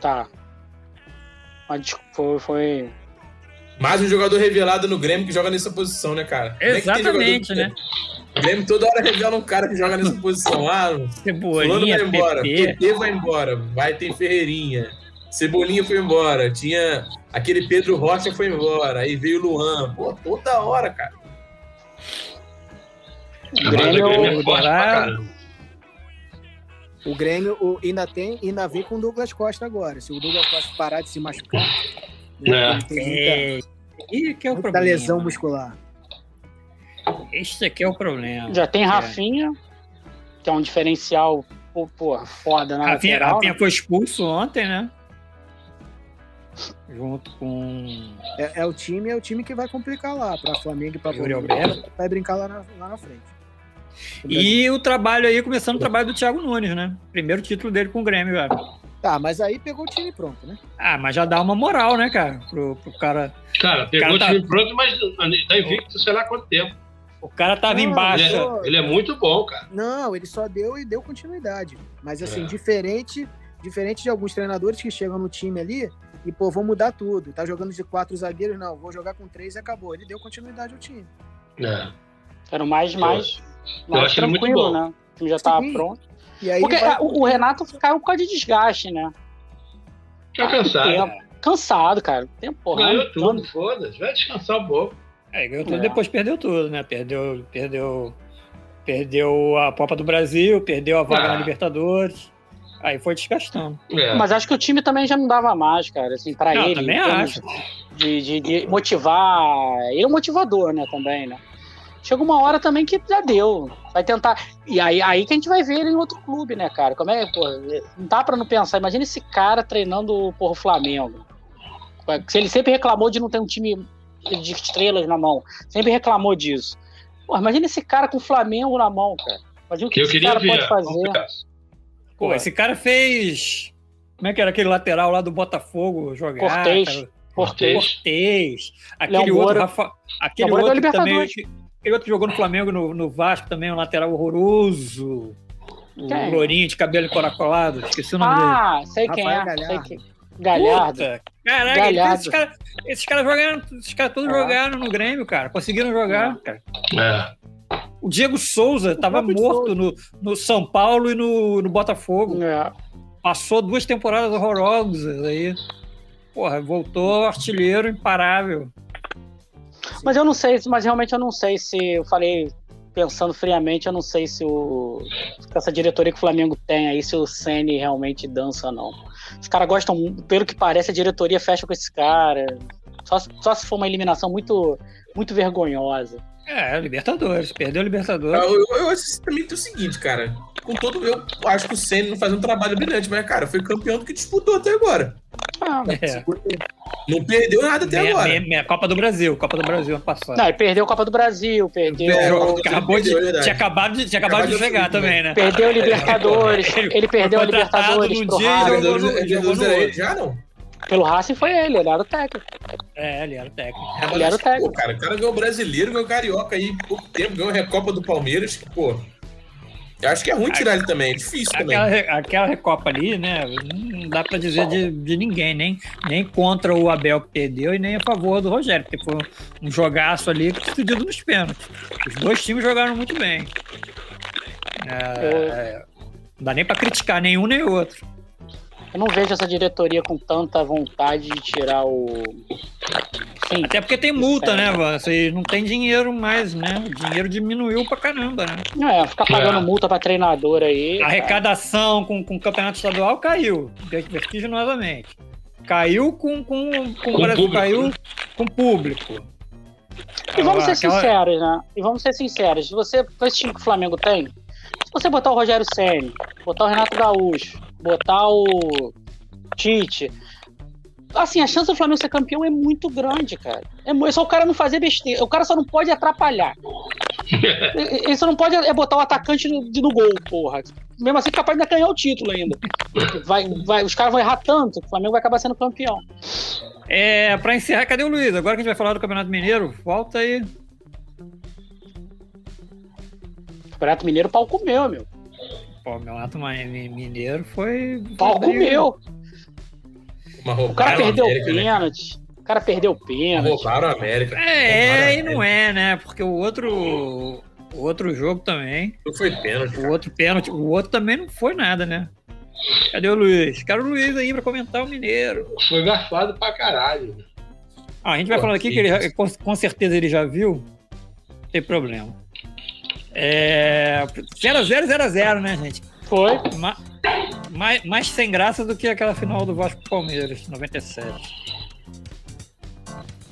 Tá. Mas foi, foi. Mais um jogador revelado no Grêmio que joga nessa posição, né, cara? Exatamente, é né? O Grêmio toda hora revela um cara que joga nessa posição. Ah, Cebolinha, vai embora, PT vai embora, vai ter Ferreirinha. Cebolinha foi embora, tinha aquele Pedro Rocha foi embora, aí veio o Luan. Pô, toda hora, cara. O Grêmio, o Grêmio é caramba. O Grêmio o, ainda tem, ainda vem com o Douglas Costa agora. Se o Douglas Costa parar de se machucar, né, é. tem muita, é, que é o problema. lesão muscular. Este aqui é o problema. Já tem é. Rafinha, que é um diferencial, pô, foda na Rafinha, lateral, Rafinha né? foi expulso ontem, né? Junto com. É, é, o time, é o time que vai complicar lá para Flamengo e para Flamengo. Vai brincar lá na, lá na frente. E o trabalho aí, começando o trabalho do Thiago Nunes, né? Primeiro título dele com o Grêmio, velho. Tá, mas aí pegou o time pronto, né? Ah, mas já dá uma moral, né, cara? Pro, pro cara. Cara, pegou cara o time tá... pronto, mas tá invicto sei lá quanto tempo. O cara tava não, embaixo. Ele é, ele é, muito bom, cara. Não, ele só deu e deu continuidade. Mas assim, é. diferente, diferente de alguns treinadores que chegam no time ali e, pô, vão mudar tudo. Tá jogando de quatro zagueiros, não, vou jogar com três e acabou. Ele deu continuidade ao time. É. Era mais, mais, mais tranquilo, né? O time já tava Sim. pronto. Porque vai... o, Renato caiu por causa de desgaste, né? Tá cansado. Tempo. Cansado, cara. Tempo, porra, Ganhou tudo, foda-se. Vai descansar um pouco. É, ganhou tudo, é. depois perdeu tudo, né? Perdeu, perdeu, perdeu a Copa do Brasil, perdeu a vaga ah. na Libertadores. Aí foi desgastando. É. Mas acho que o time também já não dava mais, cara, assim, pra não, ele. também acho. De, de, de, motivar. Ele é um motivador, né, também, né? Chega uma hora também que já deu. Vai tentar. E aí, aí que a gente vai ver ele em outro clube, né, cara? Como é, pô, não dá pra não pensar. Imagina esse cara treinando por Flamengo. Se ele sempre reclamou de não ter um time de estrelas na mão. Sempre reclamou disso. Pô, imagina esse cara com o Flamengo na mão, cara. Imagina o que, que esse cara ver. pode fazer. Pô, esse cara fez. Como é que era aquele lateral lá do Botafogo jogar? Cortez. Cortez. Cortez. Aquele outro, Rafa... aquele outro também. Aquele outro jogou no Flamengo, no, no Vasco também, um lateral horroroso. Quem? O Lourinho de cabelo encaracolado. Esqueci o nome ah, dele. Ah, sei quem é. Sei. Galhardo. Puta, caraca, Galhardo. esses caras esses caras jogaram, esses caras todos ah. jogaram no Grêmio, cara. Conseguiram jogar, cara. É. O Diego Souza estava morto no, no São Paulo e no, no Botafogo. É. Passou duas temporadas horrorosas aí. Porra, voltou artilheiro imparável. Mas eu não sei, mas realmente eu não sei se eu falei pensando friamente, eu não sei se o se essa diretoria que o Flamengo tem aí, se o Ceni realmente dança ou não. Os caras gostam, pelo que parece, a diretoria fecha com esse cara. Só, só se for uma eliminação muito, muito vergonhosa. É, Libertadores. Perdeu Libertadores. Eu, eu, eu acho também o seguinte, cara. Com todo. Eu acho que o Senna não faz um trabalho brilhante, mas, cara, foi campeão do que disputou até agora. Ah, é. Não perdeu nada até meia, agora. Meia, meia, Copa do Brasil, Copa do Brasil ano passado. Não, ele perdeu a Copa do Brasil, perdeu. perdeu acabou de, tinha acabado de, tinha acabado de chegar também, né? Perdeu o Libertadores. ele perdeu a Libertadores. Dia, jogou no, jogou no, já não. Pelo Racing foi ele, ele era o técnico. É, ele era o técnico. É, ele era o técnico. Pô, cara, o cara ganhou o brasileiro, ganhou o carioca aí pouco tempo, ganhou a Recopa do Palmeiras, pô. Eu acho que é ruim tirar ele também, é difícil aquela, também. Aquela Recopa ali, né? Não dá pra dizer de, de ninguém, nem, nem contra o Abel que perdeu e nem a favor do Rogério, porque foi um jogaço ali decidido nos pênaltis. Os dois times jogaram muito bem. É, não dá nem pra criticar nenhum nem outro. Eu não vejo essa diretoria com tanta vontade de tirar o. Sim, Até porque tem multa, né, Van? Vocês não tem dinheiro mais, né? O dinheiro diminuiu pra caramba, né? É, ficar pagando é. multa pra treinador aí. A arrecadação com, com o campeonato estadual caiu vertiginosamente. Caiu com, com, com, com o Brasil, público, caiu né? com público. E vamos ser Aquela... sinceros, né? E vamos ser sinceros. Se você, com esse time que o Flamengo tem, se você botar o Rogério Senni, botar o Renato Gaúcho, botar o Tite. Assim, a chance do Flamengo ser campeão é muito grande, cara. É só o cara não fazer besteira. O cara só não pode atrapalhar. Ele só não pode é botar o atacante no, no gol, porra. Mesmo assim, capaz de ganhar o título ainda. Vai, vai, os caras vão errar tanto que o Flamengo vai acabar sendo campeão. É, pra encerrar, cadê o Luiz? Agora que a gente vai falar do Campeonato Mineiro, volta aí. Campeonato Mineiro, pau comeu, meu. Pô, o Campeonato Mineiro foi. Pau comeu. O cara perdeu o né? pênalti. O cara perdeu o pênalti. Roubaram a América. É, e não é, né? Porque o outro. O outro jogo também. Não foi pênalti. O outro pênalti. O outro também não foi nada, né? Cadê o Luiz? Quero o Luiz aí pra comentar o Mineiro. Foi garfado pra caralho. Ah, a gente vai Pô, falando aqui que ele, com, com certeza ele já viu. Não tem problema. É... 0x0, 0x0, né, gente? Foi. Ma... Mais, mais sem graça do que aquela final do Vasco Palmeiras, 97.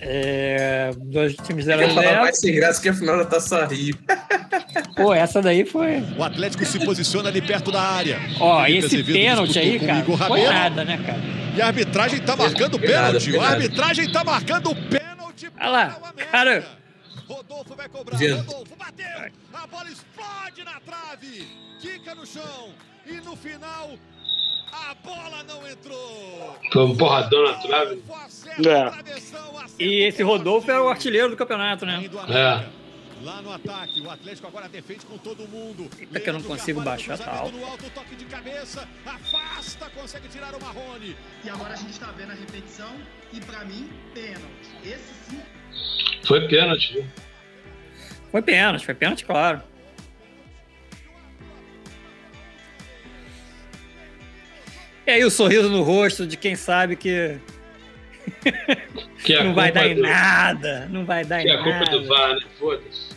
É, dois times 0 0 mais sem graça que a final da Taça Rio. Pô, essa daí foi. O Atlético se posiciona ali perto da área. Ó, esse pênalti aí, cara, não foi nada, né, cara? E a arbitragem tá marcando pênalti. A arbitragem tá marcando pênalti. Olha lá, cara. Rodolfo vai cobrar. Rodolfo bateu. A bola explode na trave. Quica no chão. E no final, a bola não entrou. Foi um porradão na trave. É. E esse Rodolfo era o artilheiro do campeonato, né? É. Lá no ataque, o Atlético agora defende com todo mundo. Eita, que eu não consigo baixar, tá alto. No alto, toque de cabeça, afasta, consegue tirar o Marrone. E agora a gente tá vendo a repetição e para mim, pênalti. Esse sim foi pênalti, viu? Foi pênalti, foi pênalti, claro. E aí o sorriso no rosto de quem sabe que, que não vai dar em do... nada, não vai dar que em nada. Que é a culpa do VAR, né? Foda-se.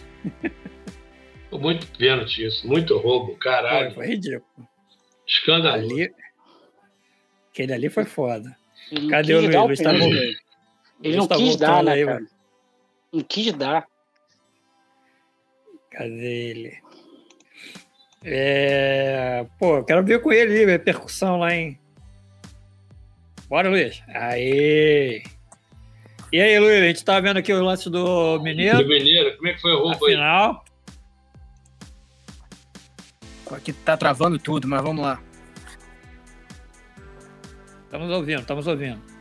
muito pênalti isso, muito roubo, caralho. Foi, foi ridículo. Escândalo. Ali... Aquele ali foi foda. Cadê o Luiz? Luiz tá Ele não quis dar, né, aí, cara? Não quis dar. Cadê ele? É... Pô, quero ver com ele, repercussão lá, hein? Bora, Luiz. Aí. E aí, Luiz, a gente tá vendo aqui o lance do Mineiro. Do Mineiro, como é que foi o roubo aí? Final. Aqui tá travando tudo, mas vamos lá. Estamos ouvindo, estamos ouvindo.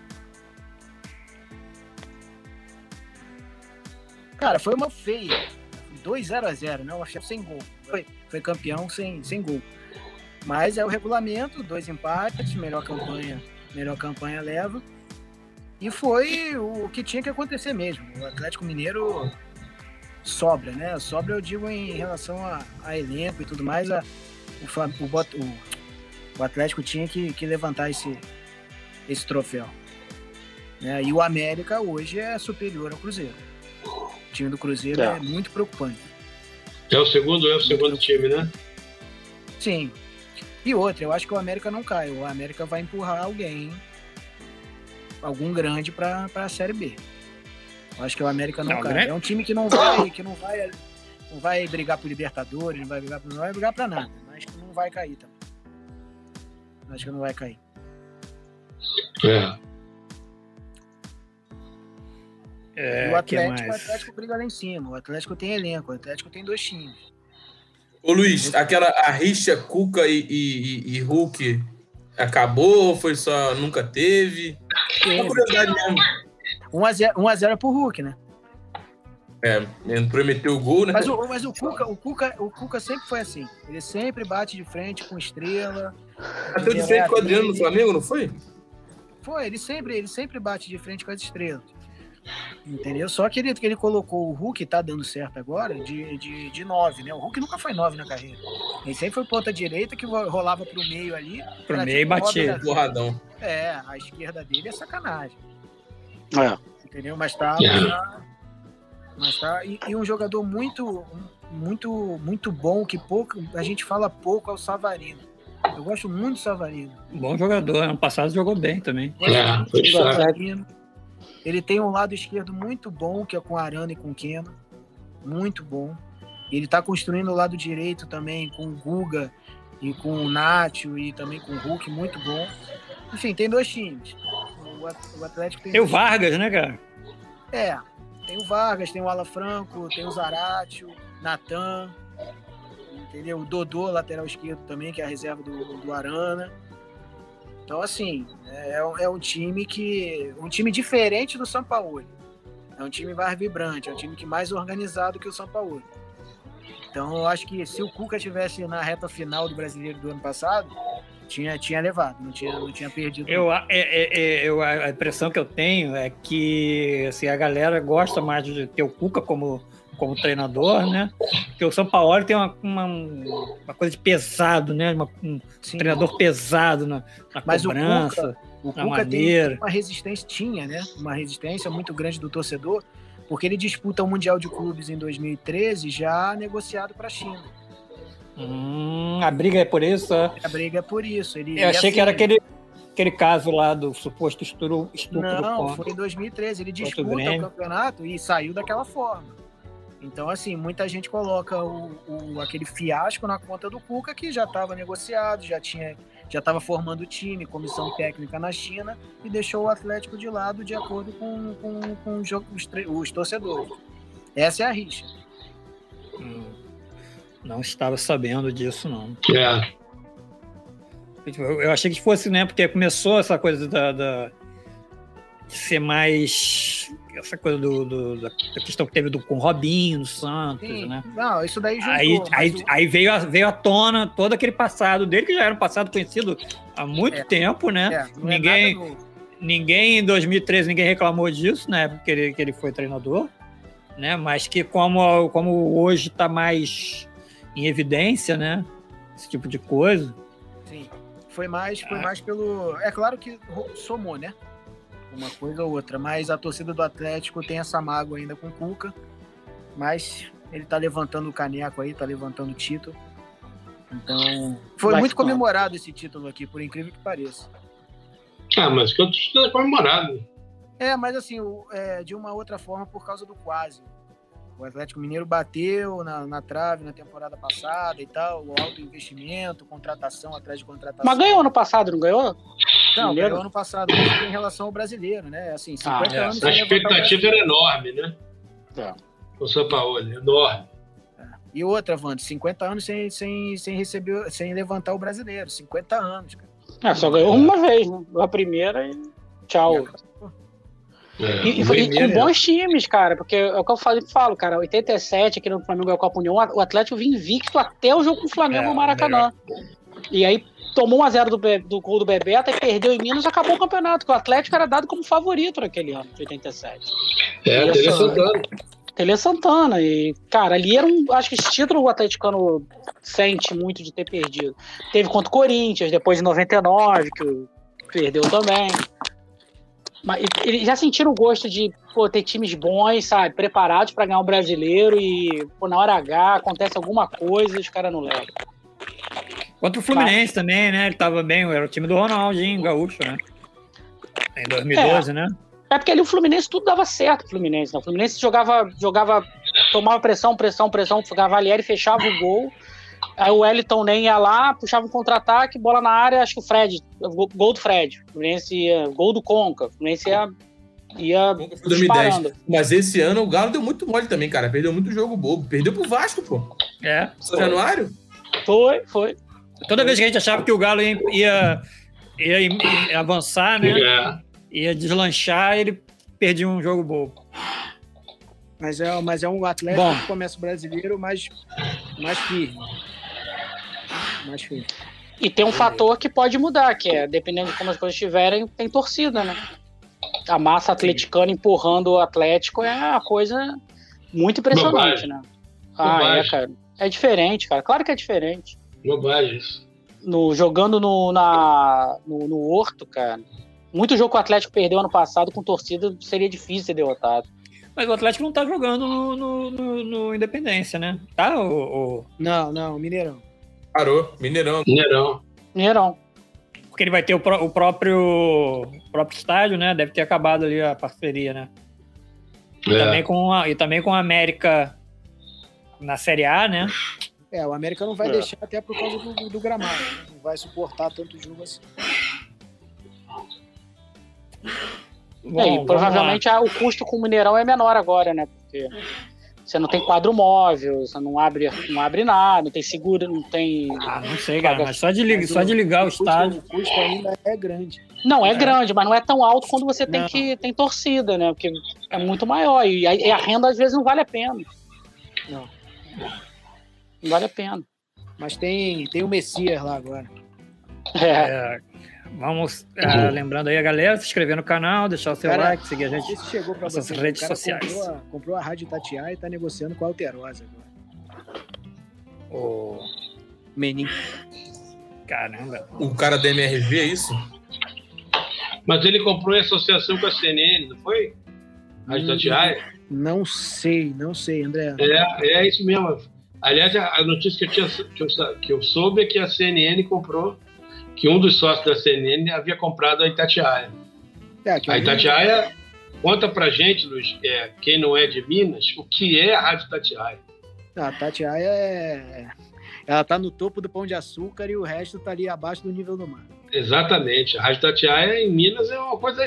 Cara, foi uma feia. 2-0 a 0 né? O Chef sem gol. Foi, foi campeão sem, sem gol. Mas é o regulamento, dois empates, melhor campanha, melhor campanha leva. E foi o que tinha que acontecer mesmo. O Atlético Mineiro sobra, né? Sobra eu digo em relação a, a elenco e tudo mais, a, o, o, o, Atlético tinha que, que levantar esse, esse troféu. Né? E o América hoje é superior ao Cruzeiro. O time do Cruzeiro é, é muito preocupante. É o segundo, é o segundo time, né? Sim. E outra, eu acho que o América não cai. O América vai empurrar alguém, algum grande para a Série B. Eu acho que o América não, não cai. Né? É um time que não vai, que não vai, não vai brigar por Libertadores, não vai brigar, não vai brigar para nada. Mas que não vai cair também. Acho que não vai cair. É. É, o Atlético, o Atlético briga lá em cima. O Atlético tem elenco, o Atlético tem dois times. Ô Luiz, aquela a rixa Cuca e, e, e Hulk acabou ou foi só nunca teve? Uma curiosidade mesmo. 1x0 1 a 0 pro Hulk, né? É, prometeu o gol, né? Mas, o, mas o, Cuca, o, Cuca, o Cuca sempre foi assim. Ele sempre bate de frente com estrela. Bateu de frente com o Adriano no Flamengo, não foi? Foi, ele sempre, ele sempre bate de frente com as estrelas. Entendeu? Só que ele, que ele colocou o Hulk, tá dando certo agora, de, de, de nove, né? O Hulk nunca foi nove na carreira. Ele sempre foi ponta direita que rolava pro meio ali. Pro meio e batia. Porradão. É, a esquerda dele é sacanagem. É. Entendeu? Mas tá. É. Mas tá. E, e, um jogador muito, muito, muito bom, que pouco, a gente fala pouco, é o Savarino. Eu gosto muito do Savarino. Bom jogador, ano passado jogou bem também. É, foi Savarino. Ele tem um lado esquerdo muito bom, que é com Arana e com Keno. Muito bom. Ele está construindo o lado direito também com o Guga e com o Nacho e também com o Hulk, muito bom. Enfim, tem dois times. O Atlético tem. Tem o Vargas, né, cara? É. Tem o Vargas, tem o Ala Franco, tem o Zaratio, Natan, entendeu? O Dodô, lateral esquerdo também, que é a reserva do, do Arana. Então, assim, é, é um time que. um time diferente do São Paulo. É um time mais vibrante, é um time que mais organizado que o São Paulo. Então, eu acho que se o Cuca tivesse na reta final do brasileiro do ano passado, tinha, tinha levado, não tinha, não tinha perdido. Eu, é, é, é, eu, a impressão que eu tenho é que assim, a galera gosta mais de ter o Cuca como como treinador, né? Porque o São Paulo tem uma, uma, uma coisa de pesado, né? Uma, um Sim. treinador pesado na, na Mas cobrança, o Cuca, o Cuca maneira. Uma resistência, tinha, né? Uma resistência muito grande do torcedor, porque ele disputa o Mundial de Clubes em 2013 já negociado para a China. Hum, a briga é por isso? É? A briga é por isso. Ele, Eu achei assim, que era aquele aquele caso lá do suposto estupro, estupro Não, foi em 2013. Ele disputa o campeonato e saiu daquela forma. Então, assim, muita gente coloca o, o, aquele fiasco na conta do Cuca, que já estava negociado, já tinha já estava formando time, comissão técnica na China, e deixou o Atlético de lado de acordo com, com, com os, os, torcedores. Essa é a rixa. Hum, não estava sabendo disso, não. É. Eu achei que fosse, né? Porque começou essa coisa da, da ser mais essa coisa do, do, da questão que teve do, com o Robinho, do Santos, Sim. né? Não, isso daí juntou, Aí, aí, o... aí veio, a, veio à tona todo aquele passado dele, que já era um passado conhecido há muito é. tempo, né? É, é ninguém, é ninguém em 2013 ninguém reclamou disso, né? Porque ele, que ele foi treinador, né? Mas que como, como hoje está mais em evidência, né? Esse tipo de coisa. Sim. Foi mais, foi ah. mais pelo. É claro que somou, né? Uma coisa ou outra. Mas a torcida do Atlético tem essa mágoa ainda com o Cuca. Mas ele tá levantando o caneco aí, tá levantando o título. Então, foi muito comemorado esse título aqui, por incrível que pareça. Ah, mas que outro é comemorado. É, mas assim, é, de uma outra forma por causa do quase. O Atlético Mineiro bateu na, na trave na temporada passada e tal, o alto investimento, contratação atrás de contratação. Mas ganhou ano passado, não ganhou? Não, Mineiro? ganhou ano passado, mas em relação ao brasileiro, né? Assim, 50 ah, é. anos. A expectativa era enorme, né? É. O São Paulo, enorme. É. E outra, Vando, 50 anos sem, sem, sem receber, sem levantar o brasileiro. 50 anos, cara. É, só ganhou uma vez, né? A primeira e tchau. É, e, e, e, com bons times, cara, porque é o que eu falo, falo cara, 87 aqui no Flamengo é a Copa União, o Atlético vinha invicto até o jogo com o Flamengo é, no Maracanã. Melhor. E aí tomou 1x0 do, do gol do Bebeto e perdeu em Minas acabou o campeonato, que o Atlético era dado como favorito naquele ano, de 87. É, teve essa, Tele Santana. E, cara, ali era um. Acho que esse título o atleticano sente muito de ter perdido. Teve contra o Corinthians, depois de 99, que perdeu também. Mas eles já sentiram o gosto de pô, ter times bons, sabe? Preparados para ganhar o um brasileiro e pô, na hora H acontece alguma coisa e os caras não levam. Contra o Fluminense tá. também, né? Ele tava bem, era o time do Ronaldinho, gaúcho, né? Em 2012, é. né? É porque ali o Fluminense tudo dava certo, o Fluminense. Né? O Fluminense jogava, jogava, tomava pressão, pressão, pressão, Cavalieri fechava o gol. Aí o Wellington nem ia lá, puxava um contra-ataque, bola na área, acho que o Fred, gol do Fred. Fluminense ia, gol do Conca. Fluminense ia, ia 2010. Mas esse ano o Galo deu muito mole também, cara. Perdeu muito jogo bobo. Perdeu pro Vasco, pô. É. São Januário? Foi, foi. Toda vez que a gente achava que o Galo ia, ia, ia, ia avançar, né? É ia deslanchar, ele perdia um jogo bobo. Mas é, mas é um atleta Bom. que começa o brasileiro mais, mais firme. Mais firme. E tem um fator que pode mudar, que é, dependendo de como as coisas estiverem, tem torcida, né? A massa atleticana Sim. empurrando o Atlético é uma coisa muito impressionante, né? Ah, é, cara. É diferente, cara. Claro que é diferente. Bobagem isso. No, jogando no, na, no, no Horto, cara, muito jogo que o Atlético perdeu ano passado com torcida seria difícil ser derrotado. Mas o Atlético não tá jogando no, no, no, no Independência, né? Tá? O, o... Não, não, Mineirão. Parou, Mineirão. Mineirão. Mineirão. Porque ele vai ter o, o próprio, próprio estádio, né? Deve ter acabado ali a parceria, né? E, é. também, com a, e também com a América na Série A, né? É, o América não vai é. deixar até por causa do, do gramado. Né? Não vai suportar tanto jogo assim. Bom, provavelmente a, o custo com o Mineirão é menor agora, né? Porque você não tem quadro móvel, você não abre, não abre nada, não tem seguro, não tem. Ah, não sei, cara, mas só de, ligar, só de ligar o, o estádio. O custo ainda é grande. Não, é, é, grande, mas não é tão alto quando você tem que tem torcida, né? Porque é muito maior. E a, e a renda às vezes não vale a pena. Não. Não vale a pena. Mas tem, tem o Messias lá agora. É. é Vamos uh, lembrando aí a galera, se inscrever no canal, deixar o seu cara, like, seguir a gente nas chegou nossas você, redes sociais. Comprou a, comprou a Rádio Tatiá e está negociando com a Alterosa agora. O Menin. Caramba. O cara da MRV, é isso? Mas ele comprou em associação com a CNN, não foi? Rádio hum, Tatiaia? Não sei, não sei, André. É, é isso mesmo. Aliás, a notícia que eu, tinha, que eu soube é que a CNN comprou que um dos sócios da CNN havia comprado a Itatiaia. É, a Itatiaia, conta pra gente, Luiz, é, quem não é de Minas, o que é a Rádio Itatiaia. A Itatiaia é... Ela tá no topo do Pão de Açúcar e o resto tá ali abaixo do nível do mar. Exatamente. A Rádio Itatiaia em Minas é uma coisa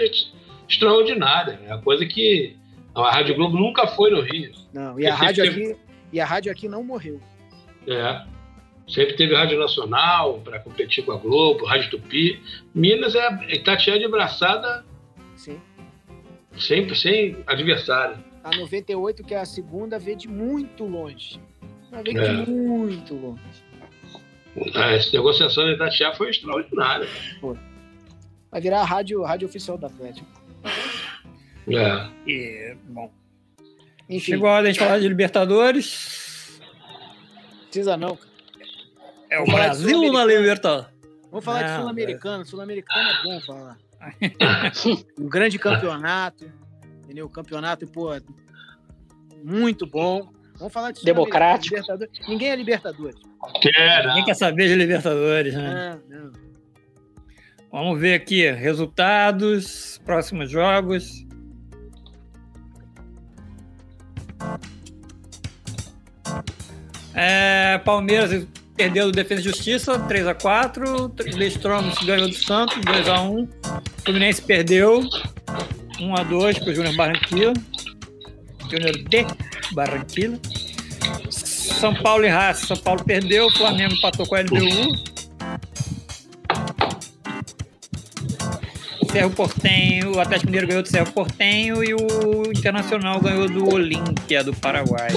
extraordinária. É uma coisa que a Rádio Globo nunca foi no Rio. Não, e a, rádio aqui, e a rádio aqui não morreu. É. Sempre teve Rádio Nacional para competir com a Globo, Rádio Tupi. Minas é Itatiaia de braçada. Sim. Sempre sem adversário. A 98, que é a segunda, vê de muito longe. Ela vê é. de muito longe. Ah, essa negociação da Itatiaia foi extraordinária. Foi. Vai virar a rádio, rádio oficial da Atlético. É. E, bom. Enfim. Chegou a hora de falar de Libertadores. Precisa não, cara. É o Brasil na Libertadores. Vamos falar não, de Sul-Americano. Sul-Americano é bom falar. um grande campeonato, entendeu? Campeonato, pô, muito bom. Vamos falar de Democrático. Ninguém é Libertadores. Quer, Ninguém quer saber de Libertadores, né? Não, não. Vamos ver aqui resultados, próximos jogos. É, Palmeiras perdeu do Defesa e Justiça, 3x4. Lestromes ganhou do Santos, 2x1. Fluminense perdeu, 1x2 para o Júnior Barranquilla. Júnior de Barranquilla. São Paulo e Raça. São Paulo perdeu, Flamengo empatou com a LDU. Cerro Portenho, o Atlético Mineiro ganhou do Cerro Portenho e o Internacional ganhou do Olímpia do Paraguai.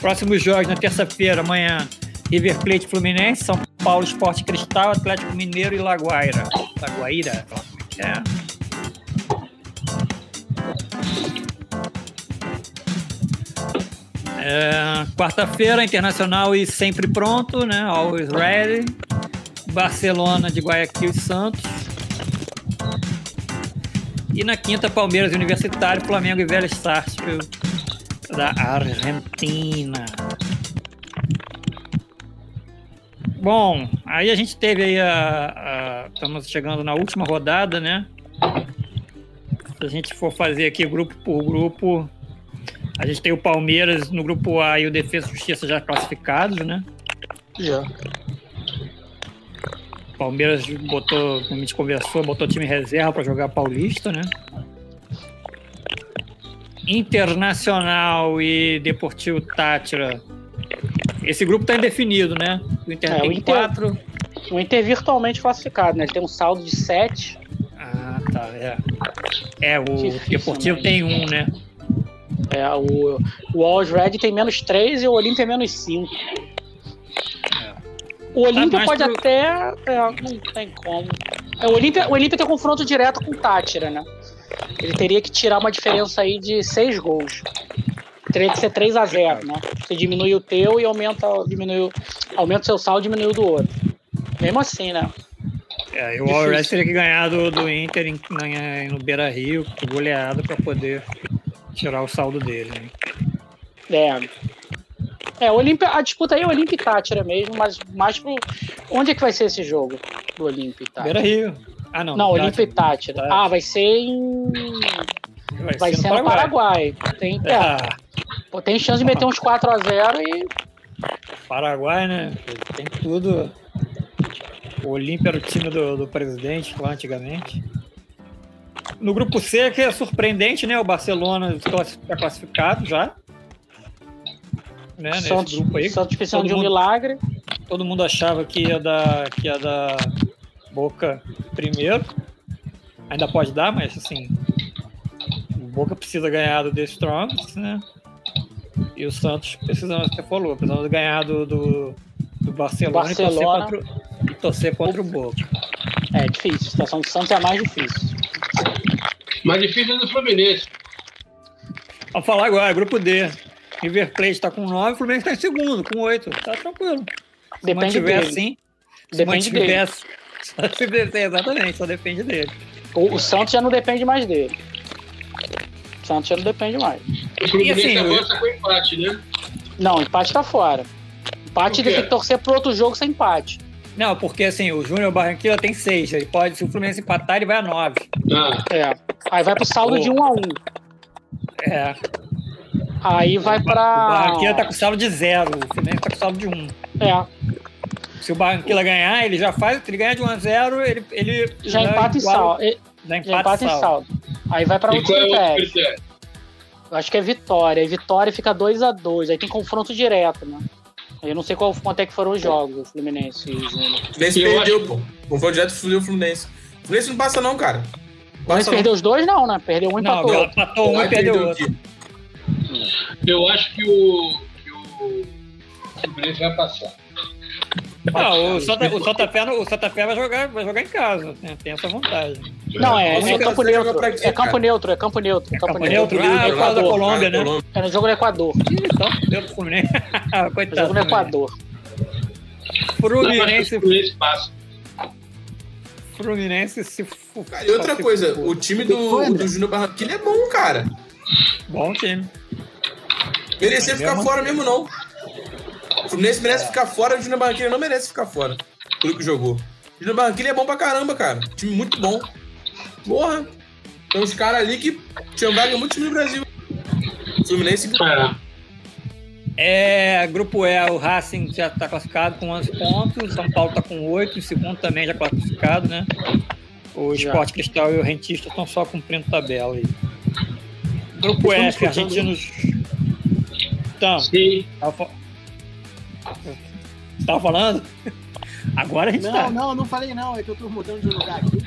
Próximos jogos na terça-feira, amanhã, River Plate Fluminense, São Paulo Esporte Cristal, Atlético Mineiro e Laguaira. Laguaira? É. É, Quarta-feira, Internacional e sempre pronto, né? Always ready. Barcelona de Guayaquil e Santos. E na quinta, Palmeiras Universitário, Flamengo e Vélez Sarsfield da Argentina. Bom, aí a gente teve aí a, a, Estamos chegando na última rodada, né? Se a gente for fazer aqui grupo por grupo, a gente tem o Palmeiras no grupo A e o Defesa e Justiça já classificados, né? Já. Palmeiras botou, como a gente conversou, botou time reserva para jogar Paulista, né? Internacional e Deportivo Tátira. Esse grupo está indefinido, né? O Inter é, tem o Inter, quatro. O Inter virtualmente classificado, né? Ele tem um saldo de sete. Ah, tá. É, é o Difícil, Deportivo né? tem um, né? É, o, o Always Red tem menos três e o Olímpia é menos cinco. O Olímpia tá pode pro... até. É, não tem como. É, o, Olímpia, o Olímpia tem confronto direto com o Tátira, né? Ele teria que tirar uma diferença aí de seis gols. Teria que ser 3 a 0 né? Você diminui o teu e aumenta, diminui, aumenta o seu saldo e diminui o do outro. Mesmo assim, né? É, e o Alres teria que ganhar do, do Inter em, em, no Beira Rio, goleado, para poder tirar o saldo dele. Né? É. É, a disputa aí é Olímpia e Tátira mesmo, mas mais pro. Onde é que vai ser esse jogo do Olímpia e Tátira? Beira Rio. Ah, não. Não, Olímpia e Tátira. Tátira. Ah, vai ser em. Vai, vai ser, ser no Paraguai. Paraguai. Tem, é. Ah. Pô, tem chance de meter uns 4x0 e. Paraguai, né? Tem tudo. O Olímpia era o time do, do presidente lá antigamente. No grupo C, que é surpreendente, né? O Barcelona está classificado já né? Santos, nesse grupo aí. Santos precisando de um mundo, milagre. Todo mundo achava que ia dar, que ia dar Boca primeiro. Ainda pode dar, mas assim. O Boca precisa ganhar do The Strongs, né? E o Santos precisa, você falou, precisamos ganhar do, do, do Barcelona, Barcelona, e torcer contra, e torcer contra o Boca. É difícil, a situação do Santos é a mais difícil. Mais difícil é do Fluminense. Vamos falar agora, grupo D. River Plate está com 9, o Fluminense está em segundo, com 8. Tá tranquilo. Se depende mantiver dele. assim. Se depende mantiver, dele. Só se depende, exatamente, só depende dele. O, o, Santos já não depende mais dele. O Santos já não depende mais. O Fluminense assim, avança com empate, né? Não, empate está fora. Empate tem que torcer pro outro jogo sem empate. Não, porque assim, o Júnior Barranquilla tem 6. Ele pode, se o Fluminense empatar, ele vai a 9. Ah. É. Aí vai pro saldo oh. de 1 um a 1 um. É. Aí vai pra. O Barranquilla tá com saldo de zero, o Fluminense tá com saldo de um. É. Se o Barranquilla ganhar, ele já faz, ele ganha de 1 a 0 ele, ele já, empata em saldo. Já empata, já empata em saldo. Aí vai pra última é critério. Eu acho que é vitória. E vitória fica 2 a 2 Aí tem confronto direto, né? Eu não sei qual, quanto é que foram os jogos, o Fluminense e o Júnior. Fluminense perdeu, pô. Confronto direto o Fluminense. O Fluminense não passa, não, cara. O Fluminense perdeu os dois, não, né? Perdeu um e empatou. Não, empatou um e perdeu o outro. Eu acho que o, que o Fluminense vai passar. Não, o Santa, o Santa Fé, o Santa Fé vai jogar, vai jogar em casa, né? tem essa vantagem. Não, é, é, campo neutro, é campo neutro, é campo neutro, é campo neutro. Ah, é da Colômbia, né? É no jogo no Equador. Então, deu pro Fluminense. Coitado. Jogo no Equador. Fluminense. Fluminense passa. Fluminense se. Cara, e outra coisa, o time do, do Júnior Barranquilla é bom, cara. Bom time. Merecia ficar fora mesmo, não. O Fluminense merece ficar fora, o Júnior Barranquilla não merece ficar fora. Tudo que jogou. O Júnior Barranquilla é bom pra caramba, cara. Time muito bom. Porra. Tem uns caras ali que tinham vaga muito time no Brasil. Fluminense. É, grupo E, o Racing já está classificado com 11 pontos, São Paulo está com 8, o segundo também já classificado, né? O Esporte Cristal e o Rentista estão só cumprindo tabela aí. Grupo F, argentinos então, Sim. Tava... Você tava falando? Agora a gente não, tá. Não, não, falei não. É que eu tô mudando de lugar aqui.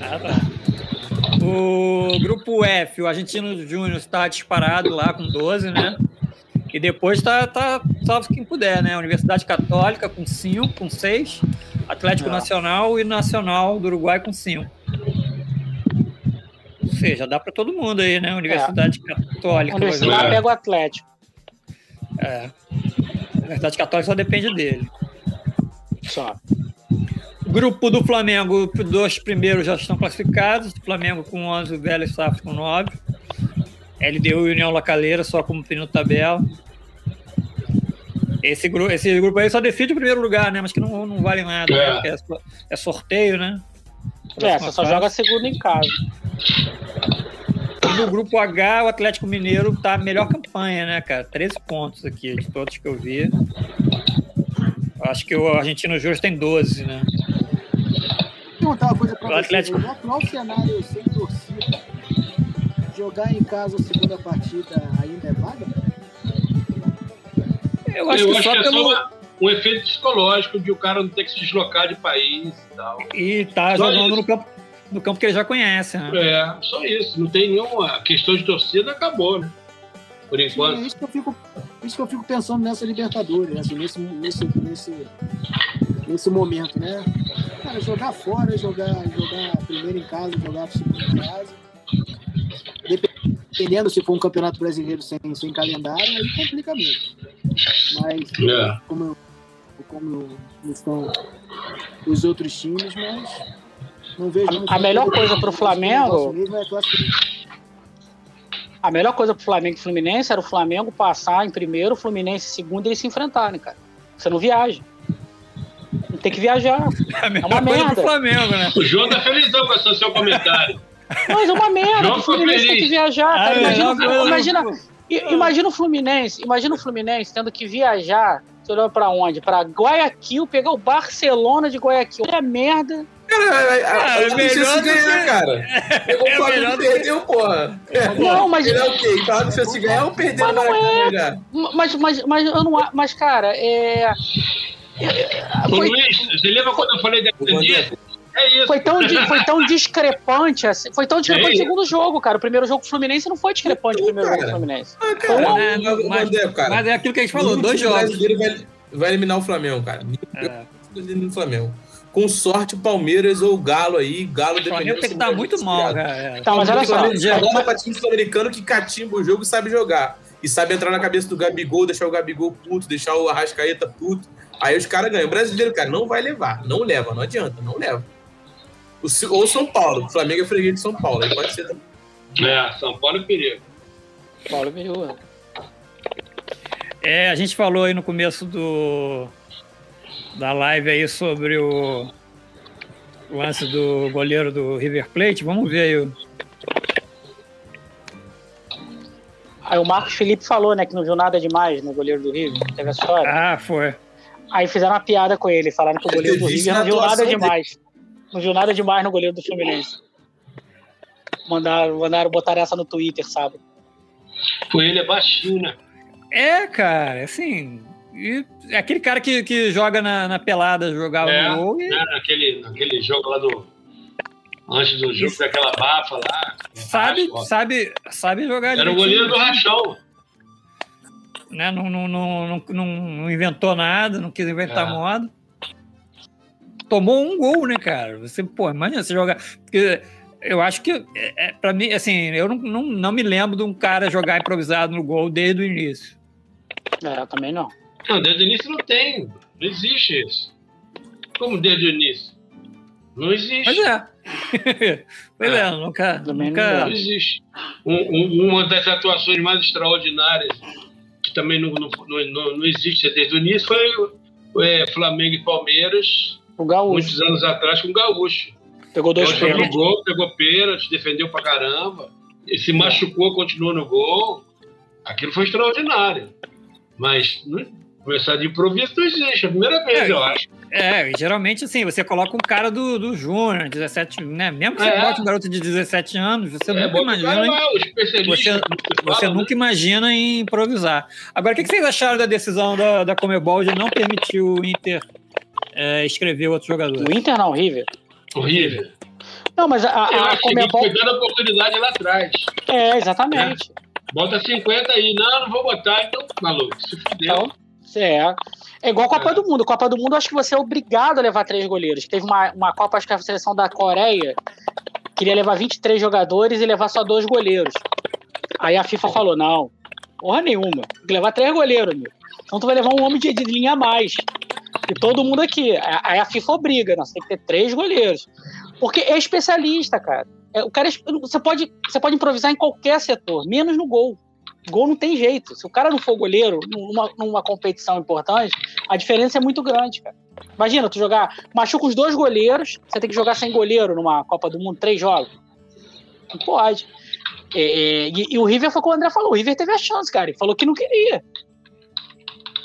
Ah, tá. O grupo F, o Argentino Júnior está disparado lá com 12, né? E depois tá, tá salve quem puder, né? Universidade Católica com 5, com 6, Atlético. Nacional e Nacional do Uruguai com 5 seja, dá para todo mundo aí, né? Universidade é. Católica. Universidade pega o Atlético. É. Na verdade, Católica só depende dele. Só. Grupo do Flamengo, os dois primeiros já estão classificados. Flamengo com 11, o Vélez Safra com 9. LDU e União Lacaleira só como pino tabela. Esse, gru esse grupo aí só decide o primeiro lugar, né? Mas que não, não vale nada. É. né? É, é sorteio, né? É, você só joga segundo em casa. No grupo H, o Atlético Mineiro tá a melhor campanha, né, cara? 13 pontos aqui, de todos que eu vi. Acho que o Argentino Júnior tem 12, né? Perguntar uma coisa pra O você. Atlético- No atual cenário sem torcida, jogar em casa a segunda partida ainda é vaga? Eu acho que só é pelo... só um efeito psicológico de o cara não ter que se deslocar de país e tal. E tá Só jogando isso. no campo, no campo que ele já conhece, né? É, só isso. Não tem nenhuma questão de torcida, acabou, né? Por Sim, é enquanto. isso que eu fico, isso que eu fico pensando nessa Libertadores, assim, nesse, nesse, nesse, nesse momento, né? Cara, jogar fora, jogar, jogar primeiro em casa, jogar segundo em casa. Dependendo se for um campeonato brasileiro sem, sem calendário, aí complica mesmo. Mas É. como, como estão os outros times, mas. A- a melhor coisa pro Flamengo- Mesmo é classificar. A melhor coisa pro Flamengo e Fluminense era o Flamengo passar em primeiro, o Fluminense em segundo e eles se enfrentarem, cara. Você não viaja. Não tem que viajar. É a melhor uma coisa merda. pro Flamengo, né? O João tá felizão com esse seu comentário. Mas é uma merda. João O Fluminense tem que viajar, Ah, cara. é, Imagina, imagina, imagina o Fluminense, imagina o Fluminense tendo que viajar. Você olhou pra onde? Pra Guayaquil, pegar o Barcelona de Guayaquil. Olha a merda. Cara, a, a, a, é a melhor chance do de ganhar, que- cara. Pegou É o Flamengo e do que- perdeu, porra. É, Não, mas- Ele é o quê? Falar que chance de ganhar ou perder Mas Maracanã já? Mas, mas, mas eu não. a- Mas, cara, é. Foi, Luiz, você lembra quando eu falei Vander- dia? É isso. foi tão, foi tão discrepante assim. Foi tão discrepante o É. segundo jogo, cara. O primeiro jogo do Fluminense não foi discrepante o Então, primeiro jogo do cara. Fluminense. Ah, cara, Né? o- o Mas- Vander, cara. Mas é aquilo que a gente falou, dois jogos. brasileiro vai, vai eliminar o Flamengo, cara. É. Do Flamengo. Com sorte, o Palmeiras ou o Galo aí. Galo O Flamengo dependendo tem que estar muito mal, cara. É. Tá, mas olha O só. Mas- pra time sul-americano que catimba o jogo e sabe jogar. E sabe entrar na cabeça do Gabigol, deixar o Gabigol puto, deixar o Arrascaeta puto. Aí os caras ganham. O brasileiro, cara, não vai levar. Não leva, não adianta, não leva. Ou São Paulo. O Flamengo é freguês de São Paulo. Aí pode ser também. É, São Paulo é perigo. Paulo Viúva. É, a gente falou aí no começo do da live aí sobre o lance do goleiro do River Plate. Vamos ver aí. o- Aí o Marcos Felipe falou, né, que não viu nada demais no goleiro do Rio. Teve essa história. Ah, foi. Aí fizeram uma piada com ele, falaram que o goleiro do River não viu nada demais. Não viu nada demais no goleiro do Fluminense. Mandaram, mandaram botar essa no Twitter, sabe? Pô, ele é baixinho, né? É, cara, assim. e é aquele cara que, que joga na, na pelada, jogava É, no gol e né, naquele, naquele jogo lá do. Antes do jogo Isso. daquela bafa lá. sabe, Raspa. sabe, sabe jogar Era o goleiro do Rachão. né? Não, não, não, não, não- não inventou nada, não quis inventar É. moda. Tomou um gol, né, cara? Você, pô, imagina você jogar. Porque eu acho que, é, é, pra mim, assim, eu não, não, não me lembro de um cara jogar improvisado no gol desde o início. É, eu também não. Não, desde o início não tem. Não existe isso. Como desde o início? Não existe. Mas é. pois é, É. nunca. Também nunca Não existe. Um- um- uma das atuações mais extraordinárias, que também não, não, não, não existe desde o início, foi é, Flamengo e Palmeiras, O Gaúcho muitos anos atrás, com o Gaúcho. pegou dois Gaúcho pênaltis. gol, pegou pênalti, defendeu pra caramba. E se machucou, continuou no gol. Aquilo foi extraordinário. Mas não- começar de improviso não existe. É a primeira vez, É, eu acho. É, e geralmente assim, você coloca um cara do, do Júnior, 17, né? Mesmo que você É. bote um garoto de 17 anos, você É, nunca imagina. em- lá. Você, como você você fala, nunca né? imagina em improvisar. Agora, o que que vocês acharam da decisão da, da Comebol de não permitir o Inter é, escrever outro jogador? O Inter não, o River. Horrível. Não, mas a, a, a Comebol. cuidar da oportunidade lá atrás. É, exatamente. Bota 50 aí. Não, não vou botar. Então, maluco, se fudeu. Então, é. É igual a Copa do Mundo. Copa do Mundo, acho que você é obrigado a levar três goleiros. Teve uma, uma Copa, acho que a seleção da Coreia queria levar 23 jogadores e levar só dois goleiros. Aí a FIFA falou: não, Porra nenhuma. Tem que levar três goleiros, meu. Então tu vai levar um homem de, de linha a mais. E todo mundo aqui. Aí a FIFA obriga, nós tem que ter três goleiros. Porque é especialista, cara. É, o cara é você, pode, você pode improvisar em qualquer setor, menos no gol. Gol não tem jeito. Se o cara não for goleiro numa, numa competição importante, a diferença é muito grande, cara. Imagina, tu jogar. Machuca os dois goleiros, você tem que jogar sem goleiro numa Copa do Mundo, três jogos. Não pode. É, é, e, e, o River foi como o André falou, o River teve a chance, cara. Ele falou que não queria.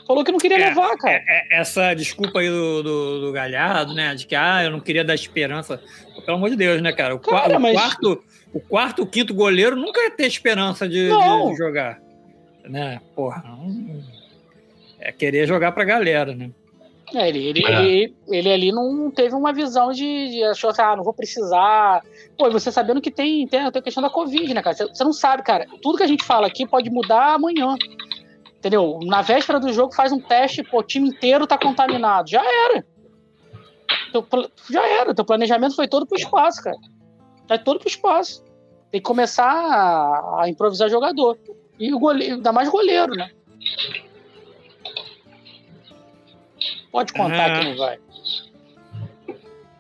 Falou que não queria é, levar, cara. É, é, essa desculpa aí do, do, do, Galhardo, né? De que ah, eu não queria dar esperança. Pelo amor de Deus, né, cara? O, cara, o mas... quarto, o quarto, o quinto goleiro nunca ia ter esperança de, de, de jogar. Né? Porra, não... é querer jogar pra galera, né? É, ele, ele, é. ele, ele, ali não teve uma visão de, de achou assim, ah, não vou precisar. Pô, você sabendo que tem, tem, tem a questão da Covid, né, cara? Você, você não sabe, cara. Tudo que a gente fala aqui pode mudar amanhã. Entendeu? Na véspera do jogo faz um teste, pô, o time inteiro tá contaminado. Já era. Teu, já era. Teu planejamento foi todo pro espaço, cara. Tá todo pro espaço. Tem que começar a, a improvisar jogador. E o goleiro, ainda mais goleiro, né? Pode contar ah. que não vai.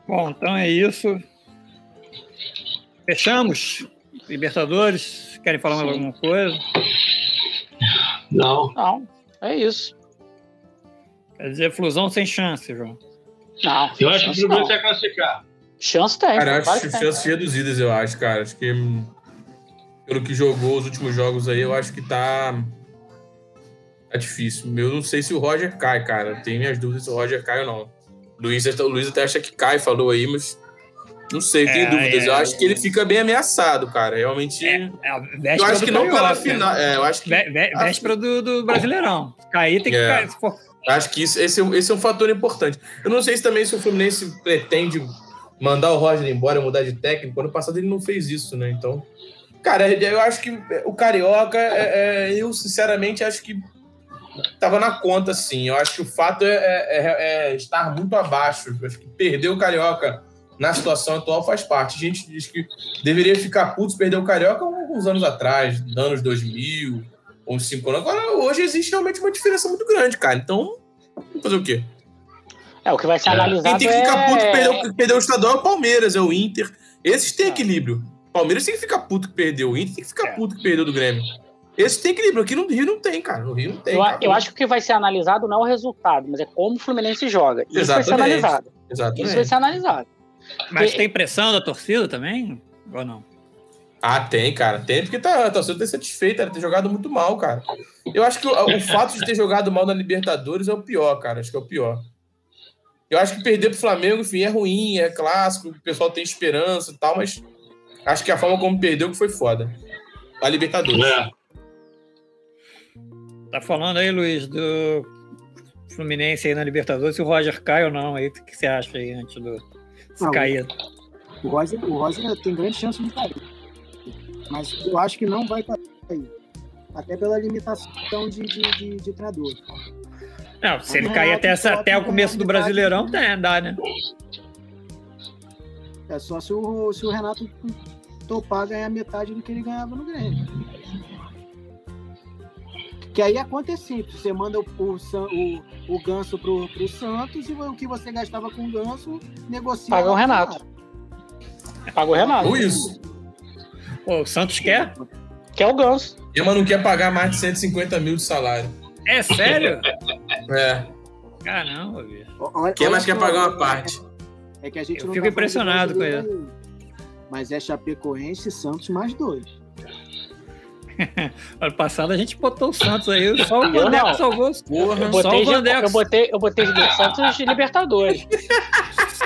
Bom, então é isso. Fechamos? Libertadores? Querem falar Sim. mais alguma coisa? Não. Não, é isso. Quer dizer, fusão sem chance, João. Não. Eu acho que o Fluminense vai classificar. Chance tem. Cara, acho chances reduzidas, eu acho, cara. Acho que pelo que jogou os últimos jogos aí, eu acho que tá. Tá difícil. Eu não sei se o Roger cai, cara. Tenho minhas dúvidas se o Roger cai ou não. O Luiz, o Luiz até acha que cai, falou aí, mas não sei, tenho é, dúvidas. É, eu acho que ele fica bem ameaçado, cara. Realmente. É, é eu acho que não pela final. É, eu acho que. Véspera do, do Brasileirão. Cair tem que é. cair. Acho que isso, esse, é, esse é um fator importante. Eu não sei se também se o Fluminense pretende mandar o Roger embora, mudar de técnico. Ano passado ele não fez isso, né? Então. Cara, eu acho que o Carioca, é, eu sinceramente acho que tava na conta, sim. Eu acho que o fato é, estar muito abaixo. Eu acho que perder o Carioca na situação atual faz parte. A gente diz que deveria ficar puto se perder o Carioca uns anos atrás, anos 2000, uns 5 anos. Agora, hoje existe realmente uma diferença muito grande, cara. Então, vamos fazer o quê? É, o que vai ser analisado Quem tem que ficar puto que perdeu, perdeu o estadual é o Palmeiras, é o Inter. Esses têm é. equilíbrio. Palmeiras tem que ficar puto que perdeu. O Inter tem que ficar é. puto que perdeu do Grêmio. Esse tem equilíbrio. Aqui no Rio não tem, cara. No Rio não tem. Eu, eu, acho que o que vai ser analisado não é o resultado, mas é como o Fluminense joga. Isso Exatamente. vai ser analisado. Exatamente. Isso vai ser analisado. Mas tem pressão da torcida também? Ou não? Ah, tem, cara. Tem, porque tá, a torcida tá satisfeita, ela ter jogado muito mal, cara. Eu acho que o, o, fato de ter jogado mal na Libertadores é o pior, cara. Acho que é o pior. Eu acho que perder pro Flamengo, enfim, é ruim, é clássico, o pessoal tem esperança e tal, mas acho que a forma como perdeu que foi foda. A Libertadores. É. Tá falando aí, Luiz, do Fluminense aí na Libertadores, se o Roger cai ou não aí, o que você acha aí antes do não, cair? O Roger, o Roger tem grande chance de cair. Mas eu acho que não vai cair. Até pela limitação de, de, de, de treinador. Não, se ele cair até, essa, até o começo do Brasileirão, tem, dá, né? É só se o, se o Renato topar ganhar metade do que ele ganhava no Grêmio. Que aí a conta é simples. Você manda o, o, o, o ganso pro, pro Santos e o que você gastava com o ganso, negocia. Paga o Renato. Paga o Renato. isso. Pô, o Santos quer? Quer o ganso. E mas não quer pagar mais de 150 mil de salário. É sério? é. Caramba, bicho. Quem mais quer pagar uma parte? É que a gente Eu fico tá impressionado com isso. Mas é Chapecoense e Santos mais dois. ano passado a gente botou o Santos aí, só o Vandeco salvou. Porra, eu botei, só o Vandeco. Eu botei, eu botei Santos de Libertadores.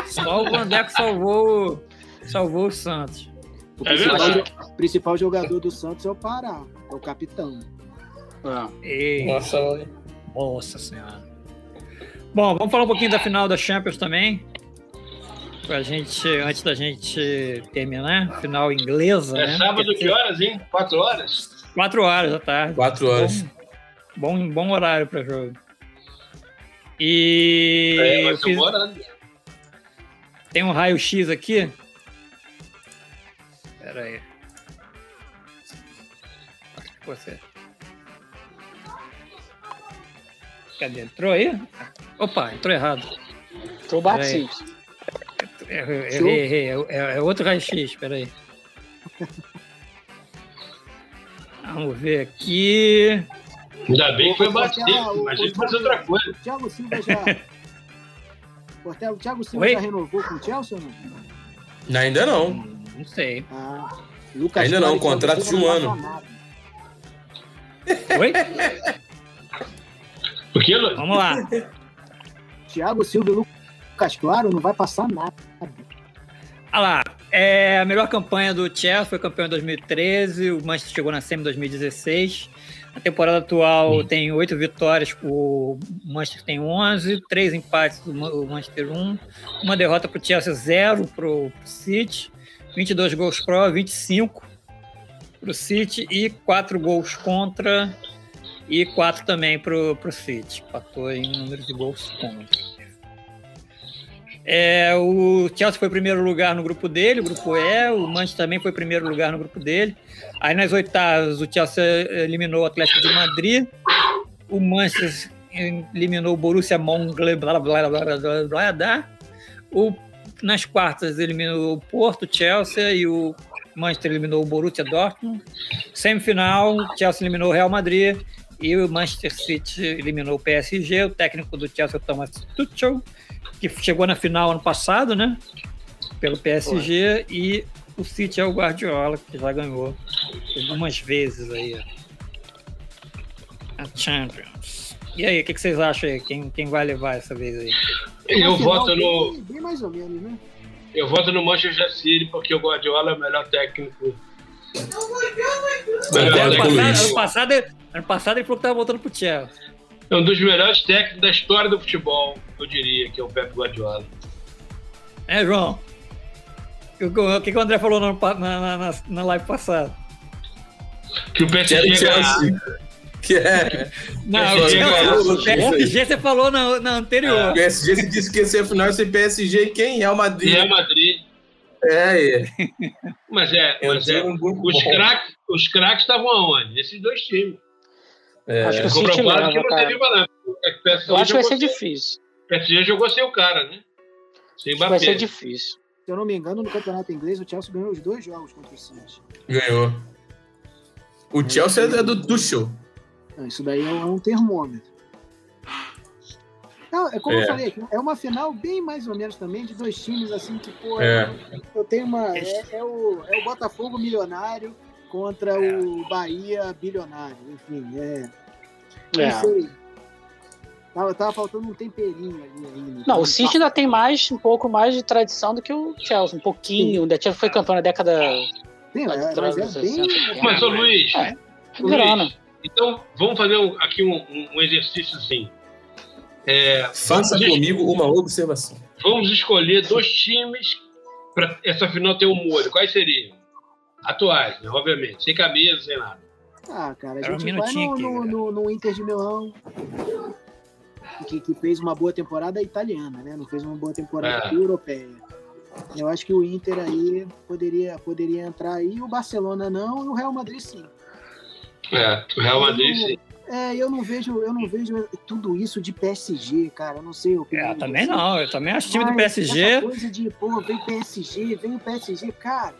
Só o Vandeco salvou, salvou o Santos. O é principal, principal, jogador do Santos é o Pará, é o capitão. Ah. Nossa, Nossa senhora. Bom, vamos falar um pouquinho da final da Champions também. Pra gente, antes da gente terminar, final inglesa. É né? sábado que horas, hein? Quatro horas? Quatro horas da tarde. Quatro horas. Bom, bom, bom horário para jogo. E. É, fiz... Tem um raio-x aqui. Espera aí. Você. Cadê? Entrou aí? Opa, entrou errado. Entrou o Bart Simpson. Errei, errei. É, é outro raio-x, peraí. Vamos ver aqui. Ainda bem que foi batido, imagina fazer outra coisa. O Thiago Silva já. o Thiago Silva Oi? já renovou com o Chelsea ou não? Ainda não. Não sei. Ah, Ainda não, contrato de um ano. Oi? O que, Vamos lá. Thiago Silva e Lucas Claro não vai passar nada. Olha lá, é, a melhor campanha do Chelsea foi campeão em 2013, o Manchester chegou na SEMI em 2016. A temporada atual Sim. tem oito vitórias, o Manchester tem 11, três empates, o Manchester 1, uma derrota para o Chelsea, zero para o City, 22 gols pró, 25 para o City e quatro gols contra e quatro também para o City. Empatou em número de gols contra. É, o Chelsea foi primeiro lugar no grupo dele, o grupo E, o Manchester também foi primeiro lugar no grupo dele. Aí nas oitavas o Chelsea eliminou o Atlético de Madrid, o Manchester eliminou o Borussia Mönchengladbach, o nas quartas eliminou o Porto, Chelsea e o Manchester eliminou o Borussia Dortmund. Semifinal, Chelsea eliminou o Real Madrid e o Manchester City eliminou o PSG. O técnico do Chelsea, o Thomas Tuchel, que chegou na final ano passado, né? Pelo PSG, e o City é o Guardiola, que já ganhou algumas vezes aí a Champions. E aí, o que, que, vocês acham aí? Quem, quem vai levar essa vez aí? Eu voto no. Bem, bem mais ou menos, né? Eu voto no Manchester City porque o Guardiola é o melhor técnico. Ano, passado, ano, passado, ano passado ele falou que estava voltando pro Chelsea. É um dos melhores técnicos da história do futebol, eu diria, que é o Pep Guardiola. É, João. O que, que o André falou na, na, na, na live passada? Que o PSG ganhar. Que é. Não, PSG, o PSG você falou na, na anterior. É. O PSG se disse que ia ser final ser PSG quem? Real Madrid. Real Madrid. É, é. Mas é, mas é. Um os craques os craques estavam aonde? Nesses dois times. É. Acho que o City leva, que não teve Eu acho que vai ser difícil. O PSG jogou sem o cara, né? Sem Vai ser difícil. Se eu não me engano, no campeonato inglês, o Chelsea ganhou os dois jogos contra o City. Ganhou. O Chelsea é do Tuchel. Isso daí é um termômetro. Não, é como é. eu falei, é uma final bem mais ou menos também de dois times assim que, pô, é. eu tenho uma. É, é, o, é o Botafogo milionário contra é. o Bahia bilionário. Enfim, é. Não é. sei. Tava, tava faltando um temperinho ali ainda. Não, o City ainda tem mais, um pouco mais de tradição do que o Chelsea, um pouquinho. Sim. O foi campeão na década. Sim, é, mas é bem. Mas, ô Luiz, é, Luiz então vamos fazer aqui um, um exercício assim. É, Faça comigo uma observação. Vamos escolher dois times para essa final ter um molho. Quais seriam? Atuais, né? obviamente. Sem camisa, sem nada. Ah, cara, a gente um vai no, aqui, no, no, no, Inter de Milão, que, que, fez uma boa temporada italiana, né? Não fez uma boa temporada é. europeia. Eu acho que o Inter aí poderia, poderia entrar aí, o Barcelona não, e o Real Madrid sim. É, o Real Madrid sim. É, eu não vejo, eu não vejo tudo isso de PSG, cara. Eu não sei o que. É, também não. Eu também acho time do PSG. Essa coisa de, pô, vem PSG, vem o PSG, cara.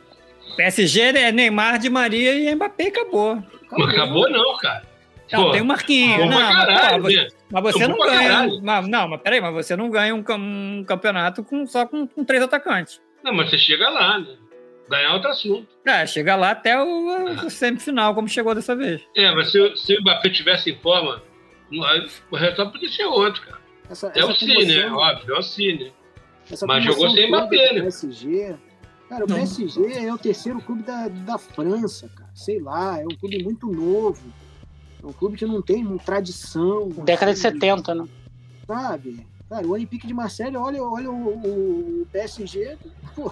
PSG é Neymar, de Maria e Mbappé acabou. Acabou, acabou não, cara. Não, pô, tem o Marquinhos. Não, caralho, mas, pô, mas, você não ganha. Mas, não, mas peraí, mas você não ganha um, um campeonato com, só com, com, três atacantes. Não, mas você chega lá, né? Ganhar outro assunto. É, chega lá até o, o semifinal, como chegou dessa vez. É, mas se, se o Mbappé tivesse em forma, o resultado podia ser outro, cara. Essa, é o Cine, né? Óbvio, é o Cine. Mas jogou sem Mbappé, né? PSG, cara, o não. PSG é o terceiro clube da, da França, cara. Sei lá, é um clube muito novo. É um clube que não tem tradição. Década assim, de 70, né? Sabe? Cara, o Olympique de Marseille, olha, olha o, o PSG. Pô.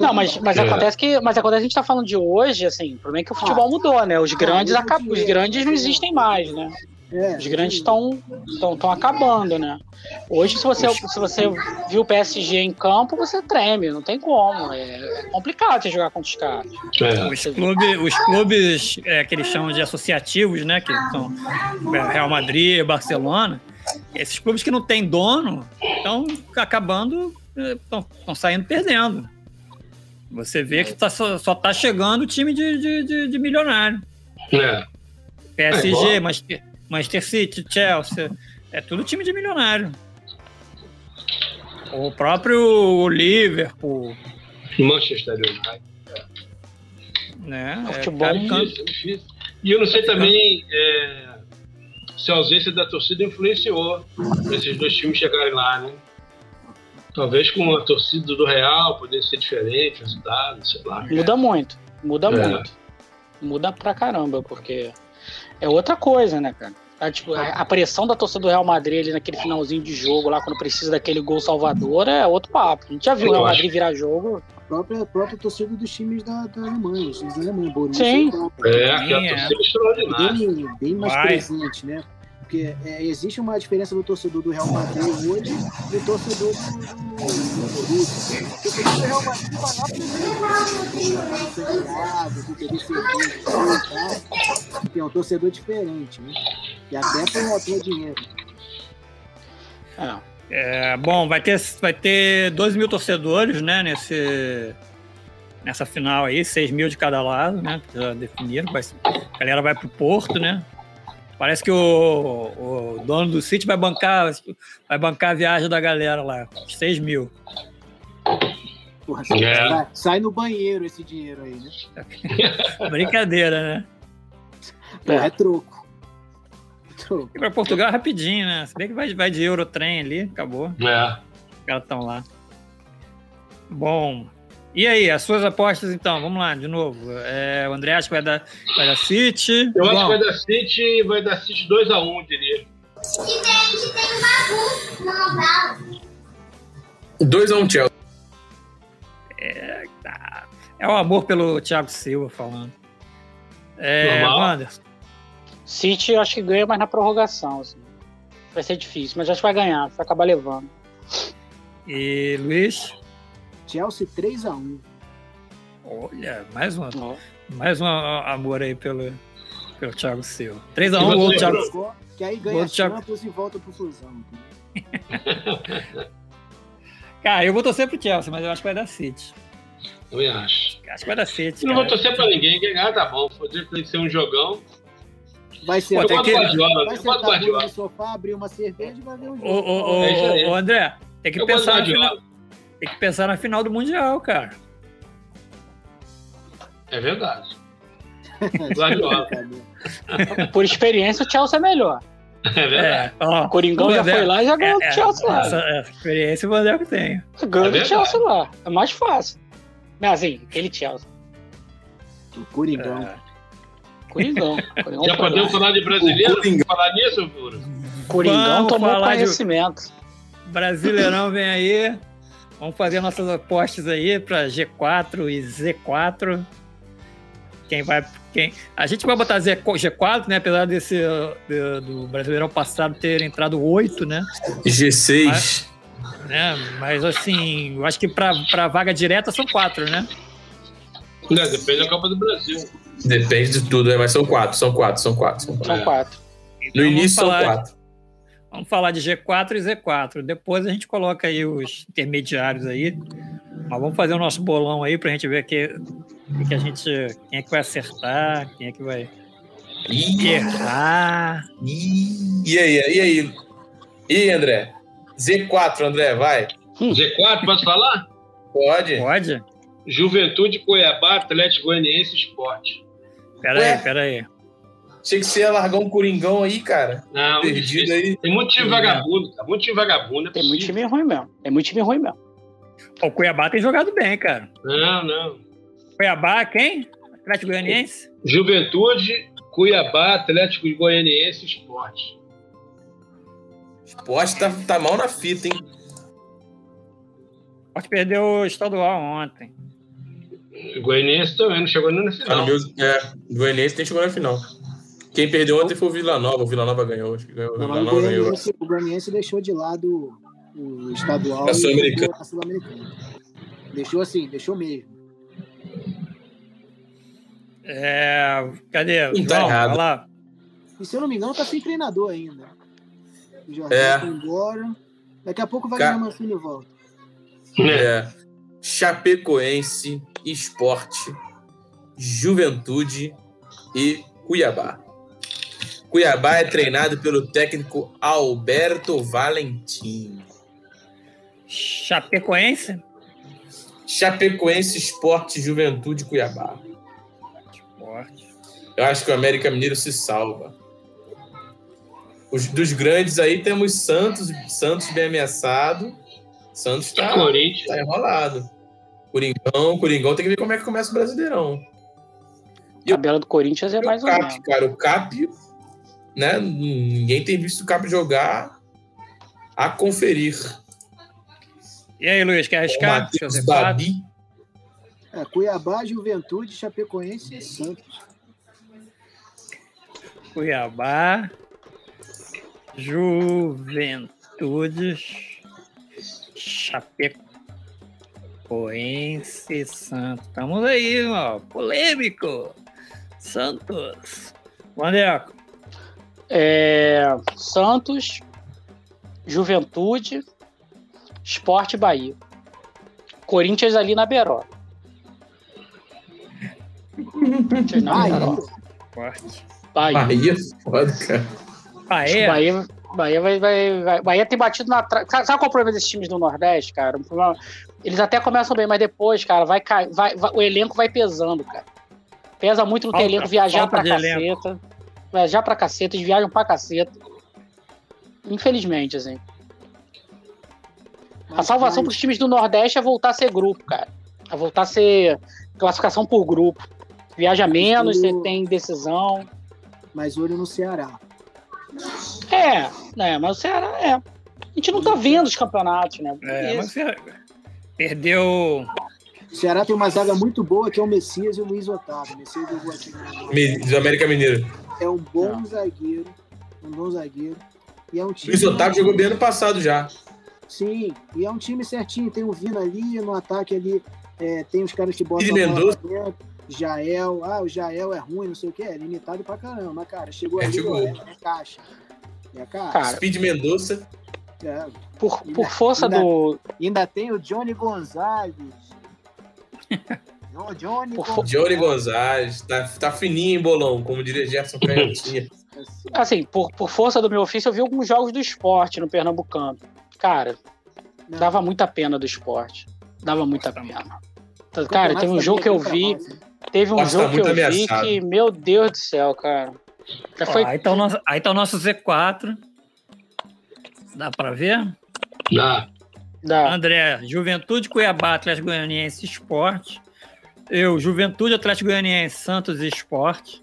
Não, mas, mas, é. acontece que, mas acontece que a gente tá falando de hoje, assim, o problema é que o futebol ah, mudou, né? Os grandes, ah, acabam, os grandes não existem mais, né? É, Os grandes estão estão acabando, né? Hoje, se você, se você viu o PSG em campo, você treme, não tem como. É, é complicado você jogar contra os caras. É. Os clubes, os clubes é, que eles chamam de associativos, né? Que são Real Madrid, Barcelona, esses clubes que não têm dono estão acabando, estão saindo perdendo. Você vê que tá, só, só tá chegando o time de, de, de, de milionário. É. PSG, é Manchester, Manchester City, Chelsea. É tudo time de milionário. O próprio Liverpool. Manchester United. Né? É, futebol é difícil, difícil. E eu não sei também é, se a ausência da torcida influenciou esses dois times chegarem lá, né? Talvez com a torcida do Real poder ser diferente, resultado, sei lá. Muda muito, muda é. muito. Muda pra caramba, porque é outra coisa, né, cara? A, tipo, a, pressão da torcida do Real Madrid ali naquele finalzinho de jogo, lá quando precisa daquele gol salvador, é outro papo. A gente já viu o Real Madrid virar jogo. A própria, a própria torcida dos times da, da Alemanha, os times da Alemanha, Borussia. Sim. É, a torcida é extraordinária. Bem, bem mais Vai. presente, né? Porque é, existe uma diferença do torcedor do Real Madrid hoje e do torcedor do, do, Borussia. O torcedor do Real Madrid vai lá o querer ser é um torcedor diferente, né? E até por dinheiro. É. É, bom, vai ter, vai ter 2 mil torcedores, né, nesse, nessa final aí, 6 mil de cada lado, né, já definiram, a galera vai pro Porto, né, Parece que o, o dono do sítio vai bancar, vai bancar a viagem da galera lá, 6 mil. Porra, é. sai no banheiro esse dinheiro aí, né? Brincadeira, né? Porra, é troco. troco. E pra Portugal rapidinho, né? Se bem que vai, vai de Eurotrem ali, acabou. É. Os caras estão lá. Bom, e aí, as suas apostas então? Vamos lá, de novo. É, o André acha que vai dar, vai dar City. Eu Bom. acho que vai dar City e vai dar City 2x1, um, diria. E tem, tem uma 2x1 um, Chelsea. É, tá. é o amor pelo Thiago Silva falando. É, Anderson. City eu acho que ganha, mas na prorrogação. Assim. Vai ser difícil, mas acho que vai ganhar, vai acabar levando. E Luiz? Chelsea 3 a 1 Olha, mais uma, oh. mais um amor aí pelo, pelo Thiago Silva. 3x1, um, gol do Thiago Que aí ganha a Champions e volta pro Fusão. Cara, eu vou torcer pro Chelsea, mas eu acho que vai dar City. Eu acho. Acho que vai dar City. Eu não vou torcer pra ninguém, ganhar tá bom. Poder ser um jogão. Vai ser Pô, que... Guardiola, vai sentar no sofá, abrir uma cerveja e vai ver um jogo. Ô, ô, ô, é ô André, tem que eu pensar no final. Tem que pensar na final do Mundial, cara. É verdade. Por experiência, o Chelsea é melhor. É verdade. É, ó, o Coringão já foi lá e já ganhou é, o Chelsea lá. Essa, essa experiência o Vandel que tem. Ganhou é o Chelsea lá. É mais fácil. Mas assim, aquele Chelsea. O Coringão. É. Coringão. Coringão já podemos falar de brasileiro? Coringão. falar nisso, Puro? Coringão Vamos tomou conhecimento. De... Brasileirão vem aí. Vamos fazer nossas apostas aí para G4 e Z4. Quem vai. Quem... A gente vai botar Z, G4, né? Apesar desse do, do Brasileirão passado ter entrado 8, né? G6. Mas, né? Mas assim, eu acho que para vaga direta são 4, né? Não, depende da Copa do Brasil. Depende de tudo, né? mas são quatro, são quatro, são quatro. São quatro. São quatro. Então, no início são quatro. Vamos falar de G4 e Z4. Depois a gente coloca aí os intermediários aí. Mas vamos fazer o nosso bolão aí para a gente ver que, que a gente, quem é que vai acertar, quem é que vai Ih, errar. Ih, e aí, e aí? E aí, André? Z4, André, vai. Z4, posso falar? Pode. Pode. Juventude, Cuiabá, Atlético Goianiense, Esporte. Peraí, peraí. Tinha que ser largar um Coringão aí, cara. Não, perdido aí. Tem muito time vagabundo, cara. Muito time vagabundo. É tem muito time ruim mesmo. Tem muito time ruim mesmo. O Cuiabá tem jogado bem, cara. Não, não. Cuiabá, quem? Atlético Goianiense? Juventude, Cuiabá, Atlético Goianiense Esporte. Esporte tá, tá mal na fita, hein? Esporte perdeu o estadual ontem. O Goianiense também, não chegou nem na final. Ah, meu, é, o Goianiense tem chegou na final. Quem perdeu ontem foi o Vila Nova. O Vila Nova ganhou. Acho que ganhou. O, Vila Nova ganhou. o Goianiense deixou de lado o estadual A Sul-Americana. e a Sul-Americana. Deixou assim, deixou mesmo. É, cadê? Não tá João, errado. vai lá. E se eu não me engano, tá sem treinador ainda. O Jorge É. foi embora. Daqui a pouco o Ca- Wagner Mancini volta. É. Chapecoense, Esporte, Juventude e Cuiabá. Cuiabá é treinado pelo técnico Alberto Valentim. Chapecoense? Chapecoense, Esporte, Juventude, Cuiabá. Esporte. Eu acho que o América Mineiro se salva. Os, dos grandes aí temos Santos, Santos bem ameaçado. Santos tá, tá enrolado. Coringão, Coringão tem que ver como é que começa o Brasileirão. A tabela do Corinthians é E mais o ou Cap, menos. cara, o Cap, né? Ninguém tem visto o Cap jogar a conferir. E aí, Luiz, quer arriscar? Matheus Deixa eu ver quatro. Babi, É, Cuiabá, Juventude, Chapecoense e Santos. Cuiabá, Juventude, Chapecoense, Santos. Estamos aí, ó. Polêmico. Santos. Vandeco. É, Santos, Juventude, Esporte e Bahia. Corinthians ali na Beró. Corinthians na Bahia. Beró. Bahia. Bahia, foda, cara. Bahia. Bahia, Bahia vai, vai, vai- Bahia tem batido na trave. Sabe, sabe qual é o problema desses times do Nordeste, cara? Eles até começam bem, mas depois, cara, vai, vai, vai- o elenco vai pesando, cara. Pesa muito no Falta- teu elenco viajar pra de elenco. Viajar pra caceta, eles viajam pra caceta. Infelizmente, assim. A salvação mas- pros times do Nordeste é voltar a ser grupo, cara. É voltar a ser classificação por grupo. Viaja menos, você tem decisão. Mas olho no Ceará. É, né? Mas o Ceará é. A gente não tá vendo os campeonatos, né? É, mas você perdeu. O Ceará tem uma zaga muito boa, que é o Messias e o Luiz Otávio. Messias Do América Mineiro. É um bom zagueiro. Um bom zagueiro. E é um time. Luiz Otávio jogou bem ano passado já. Sim, e é um time certinho. Tem o Vina ali, no ataque ali. é, tem os caras que botam Ih, a. Jael, ah, o Jael é ruim, não sei o que, é limitado pra caramba. Mas, cara, chegou É, ali, chegou. ó, é, é caixa. É caixa. Cara, Speed Mendonça. É. por, ainda- por força ainda- do. Ainda tem o Johnny Gonzalez. Johnny Por Gonzalez. Johnny Gonzalez. Tá, tá fininho em bolão, como diria Gerson Canhotinha. Assim, Assim, por, por força do meu ofício, eu vi alguns jogos do esporte no Pernambucano. Cara, não. dava muita pena do esporte. Dava muita pena. Tá, Cara, teve um jogo que eu vi. nós, né? Teve um Nossa, tá jogo que eu muito vi ameaçado. que, meu Deus do céu, cara. Já Ó, foi. aí, tá o nosso, aí tá o nosso Z4. Dá pra ver? Dá. da- André, Juventude, Cuiabá, Atlético Goianiense, Esporte. Eu, Juventude, Atlético Goianiense, Santos e Esporte.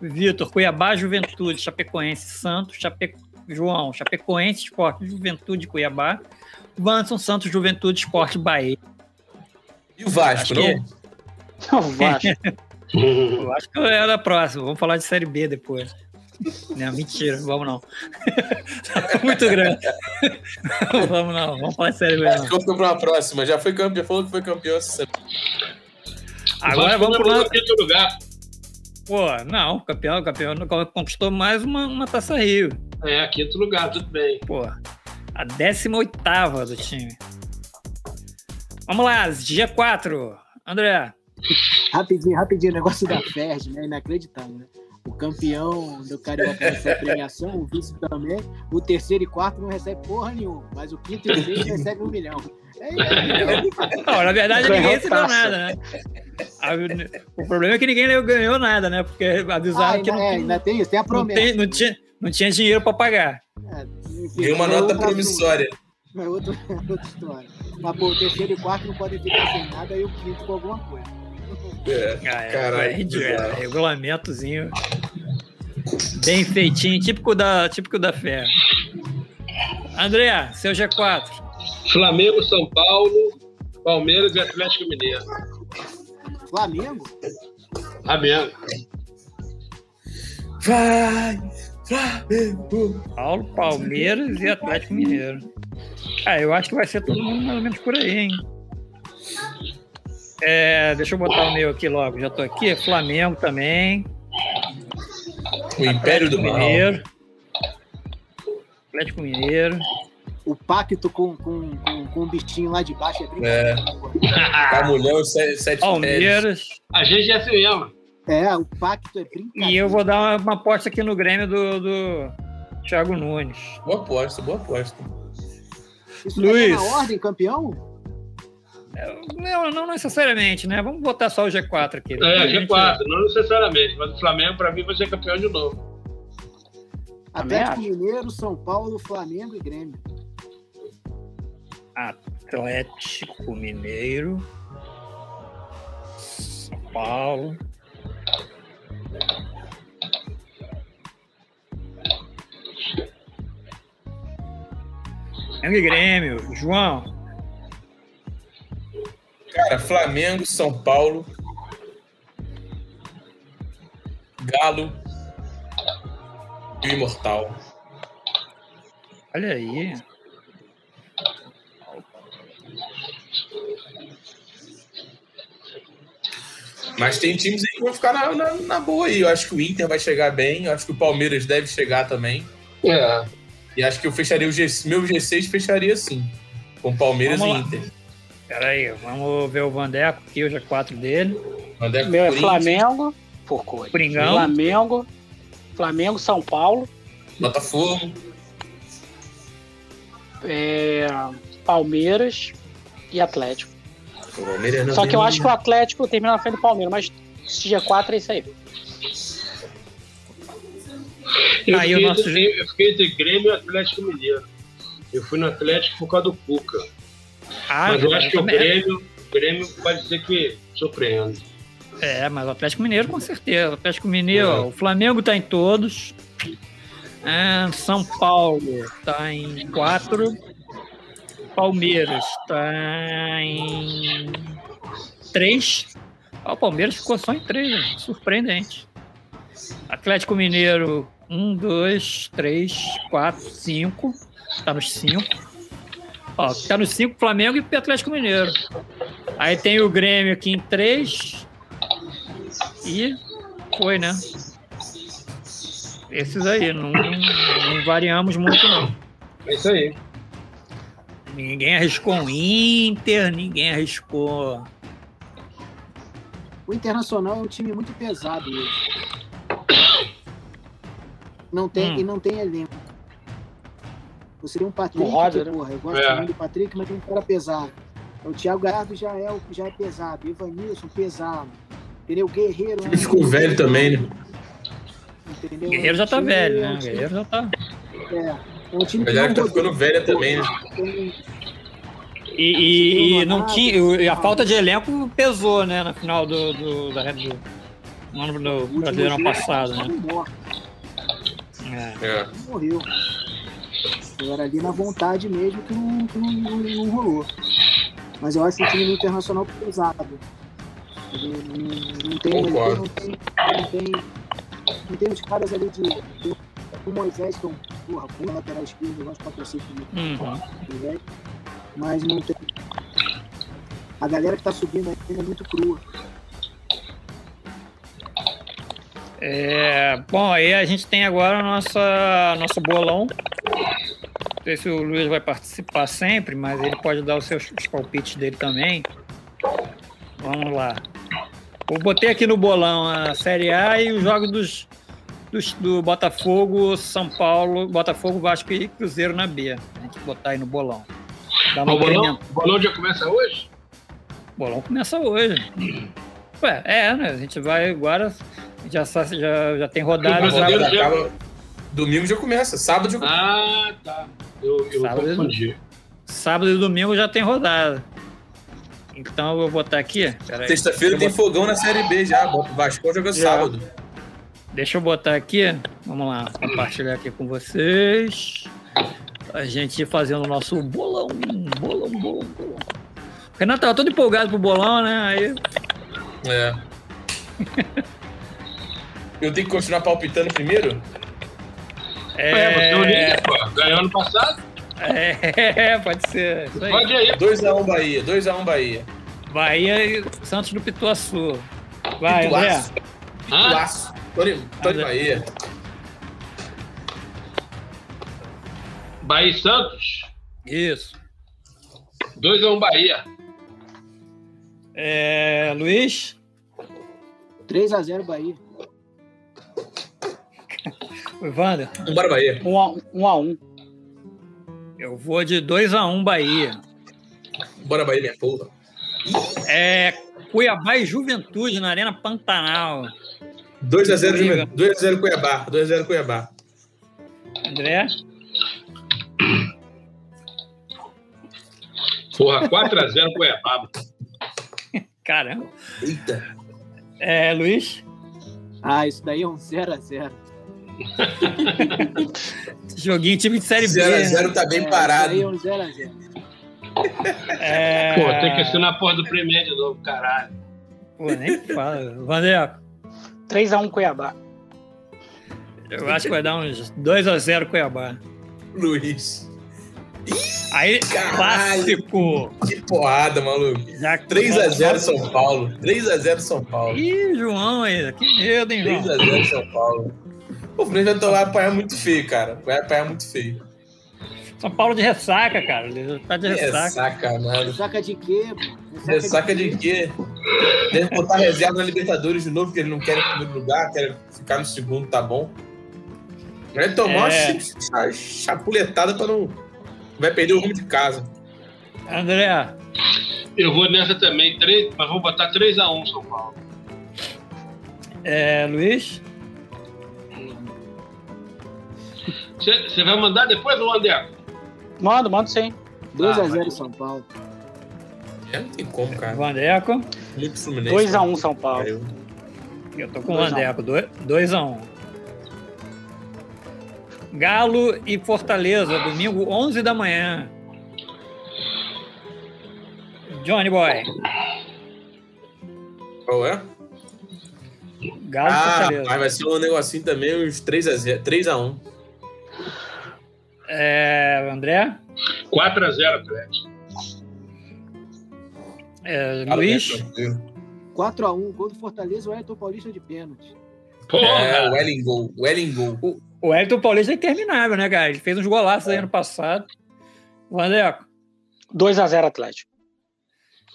Vitor, Cuiabá, Juventude, Chapecoense, Santos, Chape... João, Chapecoense, Esporte, Juventude, Cuiabá. Vanson, Santos, Juventude, Esporte, Bahia. E o Vasco, não? que- o Vasco. Eu acho que era a próxima. Vamos falar de Série B depois. Não, mentira, vamos não. Muito grande. vamos não, vamos falar de Série B. Acho que foi pra uma próxima. Já foi campeão, falou que foi campeão essa semana. Agora vamos pro lado. quinto lugar. Pô, não, campeão, campeão conquistou mais uma, uma Taça Rio. É, quinto lugar, tudo bem. Pô, a 18 do time. Vamos lá, G4. André, Rapidinho, rapidinho, o negócio da FERJ, né? Inacreditável, né? O campeão do Carioca recebe premiação, o vice também. O terceiro e quarto não recebe porra nenhuma, mas o quinto e o sexto recebe um milhão. É, é, não, na verdade ninguém recebeu Taça. nada, né? A- O problema é que ninguém ganhou nada, né? Porque ah, avisaram que ainda, não, é, tinha- ainda tem isso, tem a não, promessa. tem- não tinha, não tinha dinheiro para pagar. É, enfim, Deu uma é nota outra- promissória. É outra, outra história. Mas, pô, o terceiro e quarto não podem ficar sem nada e o quinto com alguma coisa. É. Ah, Caralho, é é, regulamentozinho bem feitinho, típico da, típico da fé. André, seu G4. Flamengo, São Paulo, Palmeiras e Atlético Mineiro. Flamengo? Flamengo. Vai! Flamengo! Paulo, Palmeiras e Atlético Mineiro. Ah, eu acho que vai ser todo mundo mais ou menos por aí, hein? É, deixa eu botar o meu aqui logo. Já tô aqui. Flamengo também. O Império do Mineiro. Atlético Mineiro. O pacto com, com, com, com o bichinho lá de baixo é brincadeira. É. Camulhão, sete, sete Palmeiras. A gente é assim mesmo. É, o pacto é brincadeira. E eu vou dar uma, uma aposta aqui no Grêmio do, do Thiago Nunes. Boa aposta, boa aposta. Isso Luiz. na ordem, campeão? Não, não necessariamente, né? Vamos botar só o G4 aqui. É, G4, não necessariamente. Mas o Flamengo, para mim, vai ser campeão de novo. Atlético Mineiro, São Paulo, Flamengo e Grêmio. Atlético Mineiro, São Paulo. Flamengo e Grêmio, João. Cara, Flamengo, São Paulo, Galo e o Imortal. Olha aí. Mas tem times aí que vão ficar na, na, na, boa aí. Eu acho que o Inter vai chegar bem, eu acho que o Palmeiras deve chegar também. É. E acho que eu fecharia o G, meu G6 fecharia assim, com Palmeiras e Inter. Pera aí, vamos ver o Vandeco aqui, o G4 dele. Vandeco meu é Flamengo, por cor. Flamengo, Flamengo, São Paulo. Botafogo. É, Palmeiras e Atlético. Só que eu acho que o Atlético termina na frente do Palmeiras, mas esse dia 4 é isso aí. Eu, aí fiquei, nosso... entre, eu fiquei entre Grêmio e Atlético Mineiro. Eu fui no Atlético por causa do Cuca. Ah, mas eu acho que o Grêmio, o Grêmio pode ser que surpreenda. É, mas o Atlético Mineiro com certeza. O Atlético Mineiro, é. o Flamengo tá em todos. É, São Paulo tá em quatro. Palmeiras está em 3. Ah, o Palmeiras ficou só em 3, né? surpreendente. Atlético Mineiro, 1, 2, 3, 4, 5. Está nos 5. Ó, tá nos 5 Flamengo e Atlético Mineiro. Aí tem o Grêmio aqui em 3. E foi, né? Esses aí, não, não variamos muito, não. É isso aí. Ninguém arriscou um Inter, ninguém arriscou. O Internacional é um time muito pesado hoje. Não tem, hum. E não tem elenco. Você tem um Patrick, roda, que, né? porra, eu gosto é. muito do Patrick, mas tem um cara pesado. O Thiago Galhardo já é, já é pesado. Ivanilson, pesado. Entendeu? Guerreiro. Ele ficou velho também, né? Entendeu? Guerreiro já tá velho, né? Guerreiro já tá. É. Um time que tá ficando velha também, né? E, e, e não tinha. A falta de elenco pesou, né, no final do, do, da, do, ano do brasileiro passado, né? É. é. Morreu. Agora ali na vontade mesmo que não, que não, não, não rolou. Mas eu acho que o time internacional pesado. Não, não, tem, não, tem, não, tem, não tem. Não tem os caras ali de, de o Moisés, que é um porra, bom lateral esquerdo, eu gosto pra torcer comigo. Uhum. Mas não tem. A galera que tá subindo ainda é muito crua. É, bom, aí a gente tem agora nossa, nosso bolão. Não sei se o Luiz vai participar sempre, mas ele pode dar os seus os palpites dele também. Vamos lá. Eu botei aqui no bolão a Série A e os jogos dos do, do Botafogo, São Paulo, Botafogo, Vasco e Cruzeiro na B. A gente botar aí no bolão. Dá uma o bolão, bolão já começa hoje? O bolão começa hoje. Ué, é, né? A gente vai agora. Já, já, já tem rodada. Já... Acaba, domingo já começa, sábado já começa. Ah, tá. Eu, eu sábado, confundi. Sábado e domingo já tem rodada. Então eu vou botar aqui. Sexta-feira tem fogão na Série B já. O Vasco joga sábado. Deixa eu botar aqui. Vamos lá, compartilhar aqui com vocês. A gente fazendo o nosso bolão. Bolão, bolão, bolão. O Renato tava todo empolgado pro bolão, né? Aí. É. eu tenho que continuar palpitando primeiro? É, é você é o líder, pô. Ganhou ano passado. É, pode ser. Isso aí. Pode ir. 2x1 Bahia, 2x1 Bahia. Bahia e Santos do Pituaçu. Vai. Pituaço. Pituaço. Tô de, André. Bahia. Bahia e Santos. Isso. 2x1 Bahia. É, Luiz, 3x0 Bahia. Wander, Vambora Bahia. Um a um. A um. eu vou de 2x1 Bahia. Bora Bahia, minha porra. É, Cuiabá e Juventude na Arena Pantanal. 2x0 Liga. 2x0 Cuiabá. 2x0 Cuiabá. André, Porra, 4x0 Cuiabá. caramba. Eita. É, Luiz, Ah, isso daí é um 0x0. joguinho time de Série B. 0x0 né? tá bem É, parado. Isso daí é um 0x0. É, Pô, tem que assinar a porra do Premier de novo, caralho. Pô, nem fala. Vandeco, 3x1 Cuiabá. eu acho que vai dar uns 2x0 Cuiabá. Luiz. Aí, Caralho. clássico. Que porrada, maluco. Já 3x0 São Paulo. 3x0 São Paulo. Ih, João aí, que medo, hein, João? 3x0 São Paulo. O Fluminense vai tomar apanhar muito feio, cara. Vai apanhar muito feio. São Paulo de ressaca, cara. Ele tá de É ressaca. sacanagem. Saca de quê, pô? Ressaca de quê? Deve botar reserva na Libertadores de novo, porque ele não quer ir em primeiro lugar, quer ficar no segundo, tá bom. Vai tomar uma É. cha- chapuletada pra não. Vai perder o rumo de casa. André, Eu vou nessa também, 3, mas vou botar 3x1 São Paulo. é, Luiz, Você vai mandar depois ou André? Mando, mando sim. 2x0 São Paulo. É, não tem como, cara. Vandeco. Muito Fluminense. 2x1 São Paulo. Caiu. Eu tô com o Dois a um. Vandeco. 2x1. Galo e Fortaleza, domingo, 11 da manhã. Johnny Boy. Qual é? Galo e Ah, Fortaleza. mas vai ser um negocinho também, uns 3x0. 3x1. É, André, 4x0 Atlético. é, Luiz, 4x1, gol do Fortaleza, o Elton Paulista de pênalti. Porra! É, o Ellen Gol. O o Elton Paulista é interminável, né, cara? Ele fez uns golaços aí ano passado. Vandeco, 2x0 Atlético.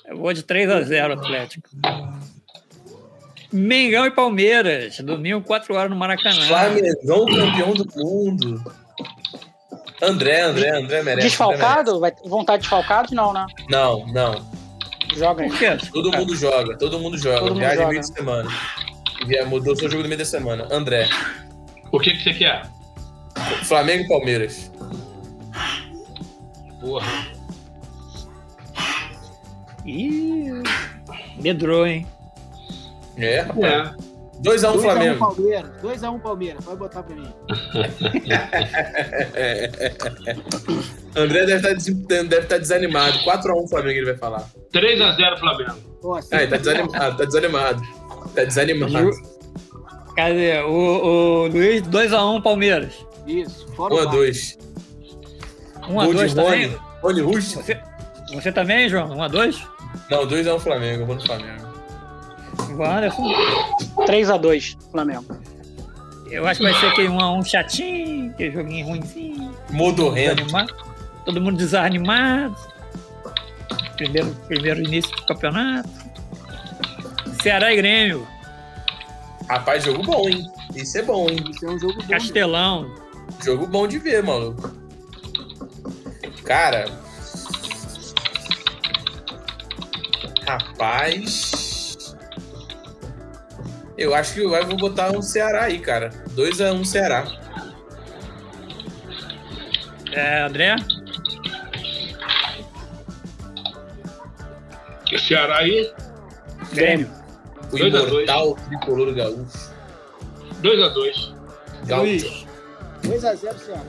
eu vou de 3x0 Atlético. Mengão e Palmeiras, domingo, 4 horas no Maracanã. Flamengão campeão do mundo. André, André, André merece. André Desfalcado? Vai ter vontade de desfalcado? Não, né? merece. Não, não. Joga aí. Por quê? Todo mundo joga, todo mundo joga. Todo mundo Viagem joga. meio de semana. Via- Mudou seu jogo no meio da semana. André. O que, que você quer? Flamengo e Palmeiras. Porra. Ih, medrou, hein? É, rapaz. É. 2x1 2x1 Flamengo. Palmeiras. 2x1 Palmeiras. Pode botar pra mim. André deve estar, des- deve estar desanimado. 4x1 Flamengo ele vai falar. 3x0 Flamengo. Ah, ele tá desanimado, tá desanimado. Tá desanimado. Cadê? O, o Luiz, 2x1 Palmeiras. Isso, fora o VAR. 1x2. 1x2 também? Rony Rush? Você, você também, João? 1x2? Não, 2x1 Flamengo. Eu vou no Flamengo. O Anderson. 3x2 Flamengo. Eu acho que vai ser aquele 1x1 chatinho, aquele joguinho ruimzinho. Modorrento. desanimado. Todo mundo desanimado. Primeiro, primeiro início do campeonato. Ceará e Grêmio. Rapaz, jogo bom, hein? Isso é bom, hein? Isso é um jogo bom. Castelão. Jogo bom de ver, maluco. Cara. Rapaz. Eu acho que eu vou botar um Ceará aí, cara. 2x1 Ceará. É, André? Ceará aí, Grêmio. O 2 a 2. imortal tricolor gaúcho. 2x2. Gaúcho. Luiz. 2x0 Ceará.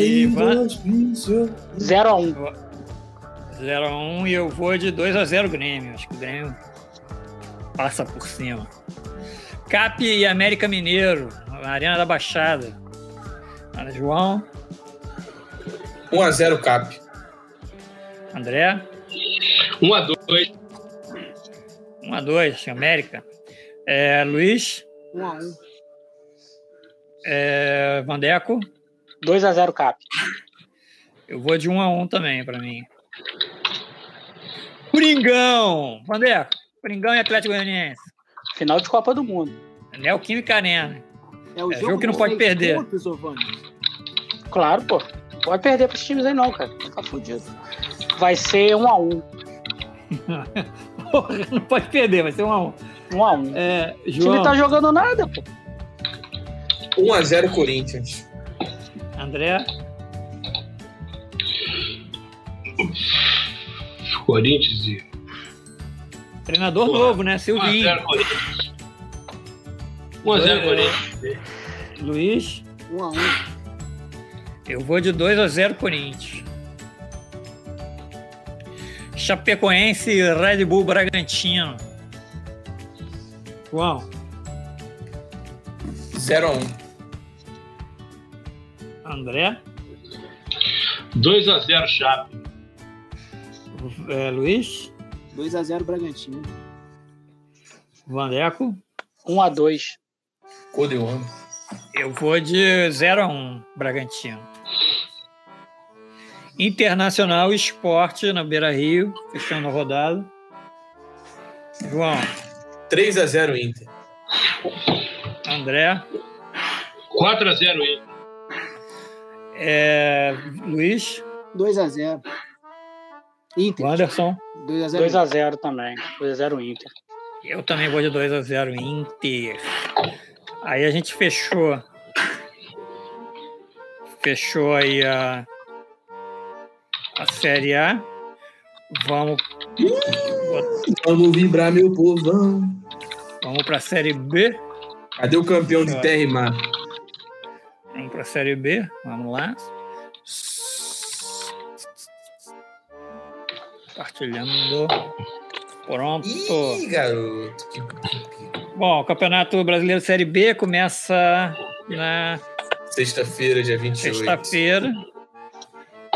Ivan. 0x1. 0x1 e eu vou de 2x0 Grêmio. Acho que o Grêmio passa por cima. Cap e América Mineiro, na Arena da Baixada. Ana João. 1x0 Cap. André. 1x2. 1x2, América. É, Luiz. 1x1. É, Vandeco. 2x0 Cap. Eu vou de 1x1 também, pra mim. Coringão! Vandeco. Coringão e Atlético Goianiense. Final de Copa do Mundo. Neoquímica Arena. É o É jogo que não pode perder. pontos? Claro, pô. Não pode perder pros times aí não, cara. Tá fudido. Vai ser 1x1. Porra, não pode perder, vai ser 1x1. 1x1. É, O time João, tá jogando nada, pô. 1x0 Corinthians. André, Corinthians e. treinador Porra. novo, né? Silvinho. 1x0 Corinthians. 1x0 Corinthians. Luiz, 1x1. eu vou de 2x0 Corinthians. Chapecoense e Red Bull Bragantino. João, 0x1. André, 2x0 Chape. é, Luiz, 2x0 Bragantino. Vandeco. 1x2. Codeon. Eu vou de 0 a 1 Bragantino. Internacional Esporte na Beira Rio, fechando a rodada. João, 3x0 Inter. André, 4x0 Inter. é, Luiz, 2x0. Inter. Wanderson. 2x0. 2x0 também. 2x0 Inter. Eu também vou de 2 a 0 Inter. Aí a gente fechou. Fechou aí a, a Série A. Vamos, Vamos vibrar, meu povão. vamos para a Série B. Cadê o campeão de terra e mar? Vamos para a Série B. Vamos lá. Compartilhando. Pronto. Ih, garoto. Bom, o Campeonato Brasileiro Série B começa na Sexta-feira, dia 28. sexta-feira.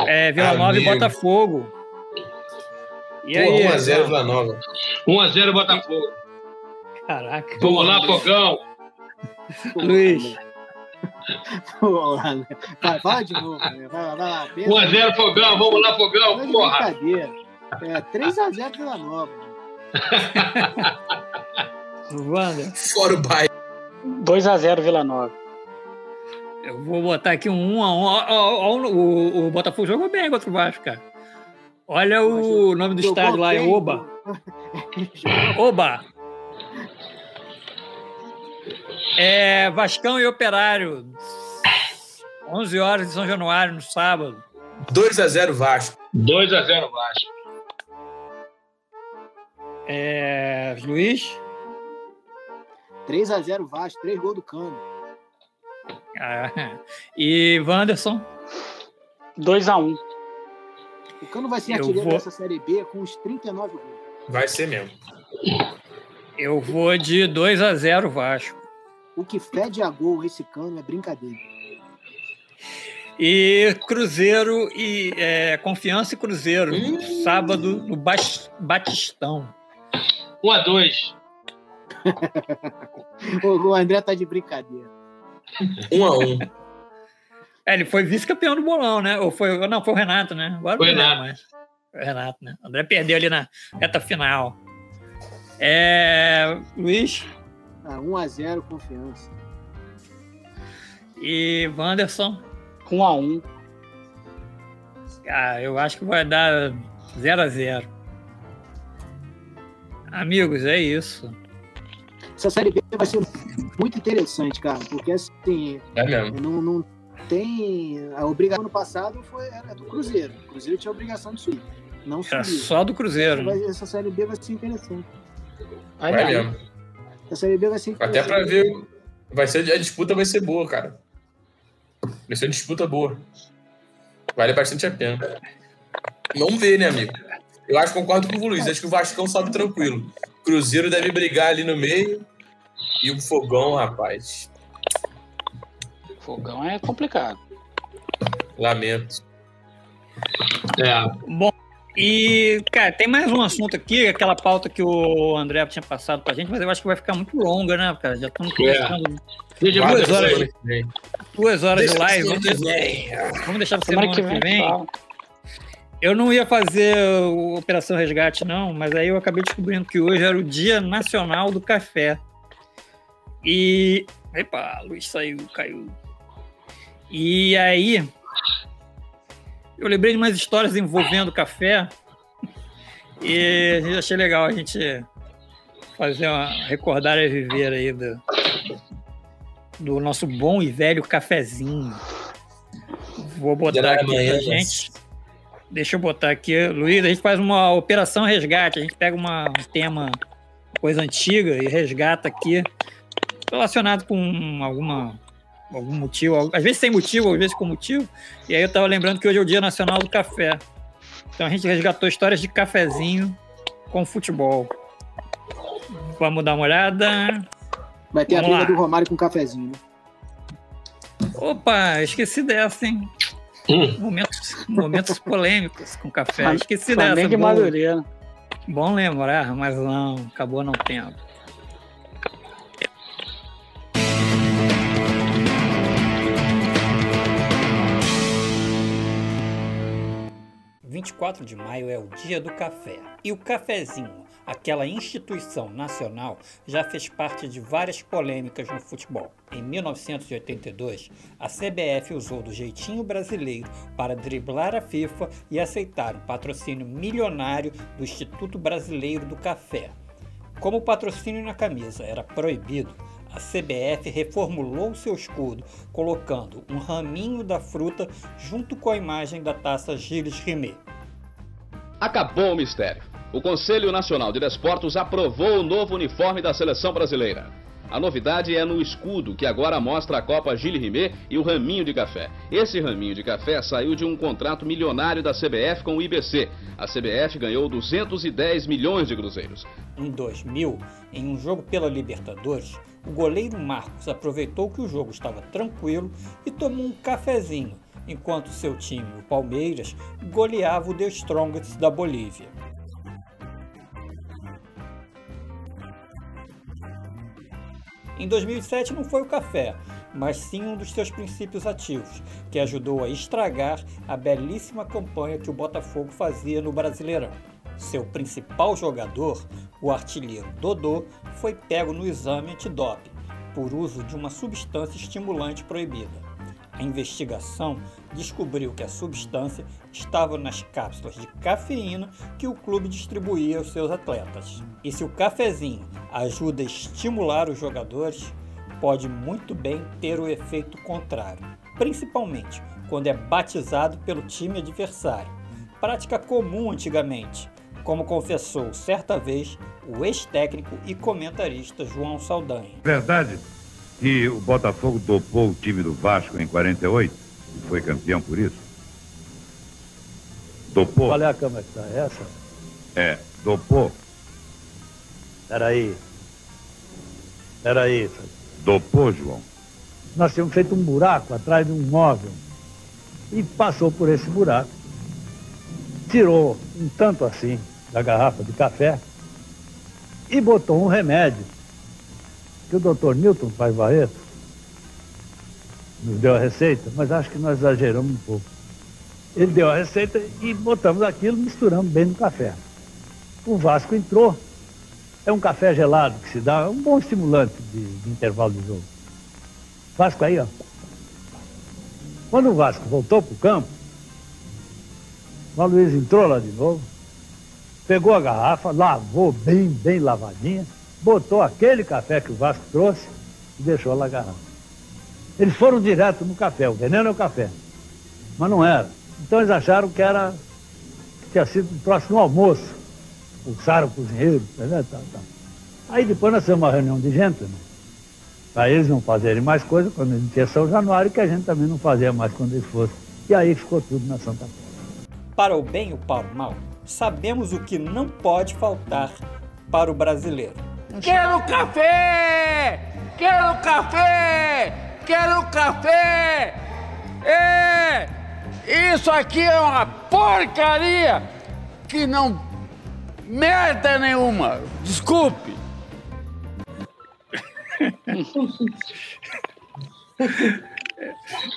É, Vila Nova e Amigo. Botafogo. E Pô, aí? 1x0 Vila Nova. 1x0 Botafogo. Caraca. Vamos lá, Fogão. Luiz. Vamos lá, né? Vai, fala de novo. né? Vai, lá, vai lá. pensa. 1x0 Fogão. Vamos lá, é Fogão. de Porra. brincadeira. É 3x0 Vila Nova. Wander, Fora o bairro. 2x0 Vila Nova. eu vou botar aqui um 1 a 1 Ó, ó, ó, o, o Botafogo jogou bem contra o Vasco, cara. Olha o nome do estádio lá, é Oba. Oba! É Vascão e Operário. 11 horas de São Januário, no sábado. 2x0 Vasco. 2x0 Vasco. É... Luiz? 3x0 Vasco, 3 gols do Cano. Ah, e Wanderson? 2x1. O Cano vai ser Eu artilheiro vou... dessa Série B com uns 39 gols. Vai ser mesmo. Eu vou de 2x0 Vasco. O que fede a gol esse Cano é brincadeira. E Cruzeiro e é, Confiança e Cruzeiro, hum. sábado no Batistão. 1 a 2 o André tá de brincadeira. 1 a 1 é, ele foi vice-campeão do bolão, né? Ou foi, não, foi o Renato, né? Agora foi o Renato. Mas... Foi o Renato, né? André perdeu ali na reta final. É... Luiz? Ah, 1x0, confiança. E Wanderson? 1x1. Ah, eu acho que vai dar 0x0. Amigos, é isso. Essa Série B vai ser muito interessante, cara, porque assim, É mesmo. não, não tem. A obrigação no passado foi, era do Cruzeiro. O Cruzeiro tinha a obrigação de subir. Não Era subiu. só do Cruzeiro. né? Vai- essa Série B vai ser interessante. Vai Vai mesmo. Essa Série B vai ser Até pra ver. Vai ser, a disputa vai ser boa, cara. Vai ser uma disputa boa. Vale bastante a pena. Vamos ver, né, amigo? Eu acho que concordo com o Luiz. Acho que o Vascão sobe tranquilo. Cruzeiro deve brigar ali no meio. E o fogão, rapaz? Fogão é complicado. Lamento. É. Bom, e, cara, tem mais um assunto aqui, aquela pauta que o André tinha passado pra gente, mas eu acho que vai ficar muito longa, né, cara? Já estamos começando. É. Duas horas, duas horas de live. Vamos, deixar pra semana, semana que vem. Que vem. Eu não ia fazer Operação Resgate, não, mas aí eu acabei descobrindo que hoje era o Dia Nacional do Café. E. Epa, a luz saiu, caiu. E aí. Eu lembrei de umas histórias envolvendo café. E achei legal a gente fazer uma. recordar e viver aí do, do nosso bom e velho cafezinho. Vou botar aqui pra gente. Deixa eu botar aqui, Luiz, a gente faz uma operação resgate, a gente pega uma, um tema, coisa antiga e resgata aqui, relacionado com alguma algum motivo, às vezes sem motivo, às vezes com motivo. E aí eu tava lembrando que hoje é o Dia Nacional do Café. Então a gente resgatou histórias de cafezinho com futebol. Vamos dar uma olhada. Vai ter Vamos a briga do Romário com cafezinho, né? Opa, esqueci dessa, hein? Hum. Momentos, momentos polêmicos com café. Esqueci Flamengo dessa. De Madureira. Bom lembrar, mas não, acabou não tendo. ...24 de maio é o dia do café. E o cafezinho aquela instituição nacional já fez parte de várias polêmicas no futebol. Em 1982, a CBF usou do jeitinho brasileiro para driblar a FIFA e aceitar um patrocínio milionário do Instituto Brasileiro do Café. Como o patrocínio na camisa era proibido, a CBF reformulou seu escudo, colocando um raminho da fruta junto com a imagem da taça Gilles Rimet. Acabou o mistério o Conselho Nacional de Desportos aprovou o novo uniforme da seleção brasileira. A novidade é no escudo, que agora mostra a Copa Gilles Rimet e o raminho de café. Esse raminho de café saiu de um contrato milionário da CBF com o IBC. A CBF ganhou 210 milhões de cruzeiros. Em 2000, em um jogo pela Libertadores, o goleiro Marcos aproveitou que o jogo estava tranquilo e tomou um cafezinho, enquanto seu time, o Palmeiras, goleava o The Strongest da Bolívia. Em 2007 não foi o café, mas sim um dos seus princípios ativos, que ajudou a estragar a belíssima campanha que o Botafogo fazia no Brasileirão. Seu principal jogador, o artilheiro Dodô, foi pego no exame antidoping por uso de uma substância estimulante proibida. A investigação descobriu que a substância estava nas cápsulas de cafeína que o clube distribuía aos seus atletas. E se o cafezinho ajuda a estimular os jogadores, pode muito bem ter o efeito contrário, principalmente quando é batizado pelo time adversário. Prática comum antigamente, como confessou certa vez o ex-técnico e comentarista João Saldanha. Verdade que o Botafogo dopou o time do Vasco em 48 e foi campeão por isso? Dopou? Qual é a câmera que está? Essa? É, dopou. Peraí. Peraí. Dopou, João? Nós tínhamos feito um buraco atrás de um móvel e passou por esse buraco. Tirou um tanto assim da garrafa de café e botou um remédio que o doutor Newton Paz Barreto nos deu a receita, mas acho que nós exageramos um pouco. Ele deu a receita e botamos aquilo, misturamos bem no café. O Vasco entrou. É um café gelado que se dá, é um bom estimulante de, de intervalo de jogo. Vasco aí, ó. Quando o Vasco voltou para o campo, o Luiz entrou lá de novo, pegou a garrafa, lavou bem, bem lavadinha, botou aquele café que o Vasco trouxe e deixou lá garrafa. Eles foram direto no café, o veneno é o café. Mas não era. Então eles acharam que era que tinha sido um próximo almoço. Pulsaram o cozinheiro, entendeu? Tá, tá. Aí depois nós fizemos uma reunião de gente, né? para eles não fazerem mais coisa quando eles tinham São Januário, que a gente também não fazia mais quando eles fossem. E aí ficou tudo na Santa Cruz. Para o bem ou para o mal, sabemos o que não pode faltar para o brasileiro Quero café! Quero café! Quero café! É! Isso aqui é uma porcaria que não merda nenhuma. Desculpe.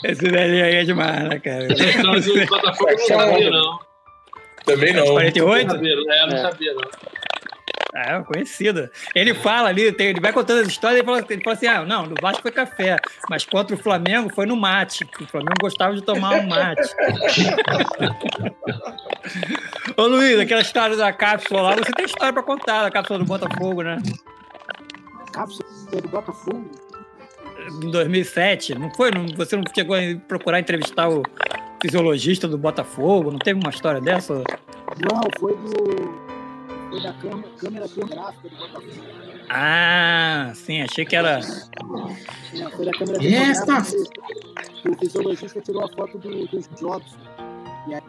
Esse velhinho aí é demais, né, cara? Essa história do Botafogo eu não sabia, não. Também não. 48? Não sabia, é, não É. sabia, não. É, conhecida. Ele fala ali, tem- ele vai contando as histórias e fala, ele fala assim: ah, não, no Vasco foi café, mas contra o Flamengo foi no mate. O Flamengo gostava de tomar um mate. Ô Luiz, aquela história da cápsula lá, você tem história pra contar da cápsula do Botafogo, né? Cápsula do Botafogo? Em 2007, não foi? Não- você não chegou a procurar entrevistar o fisiologista do Botafogo? Não teve uma história dessa? Não, foi do. Foi da câmera, câmera fotográfica do Botafogo. Ah, sim, achei que era. É, Foi da câmera Esta! que o fisiologista tirou a foto do, dos Jobs. E aí,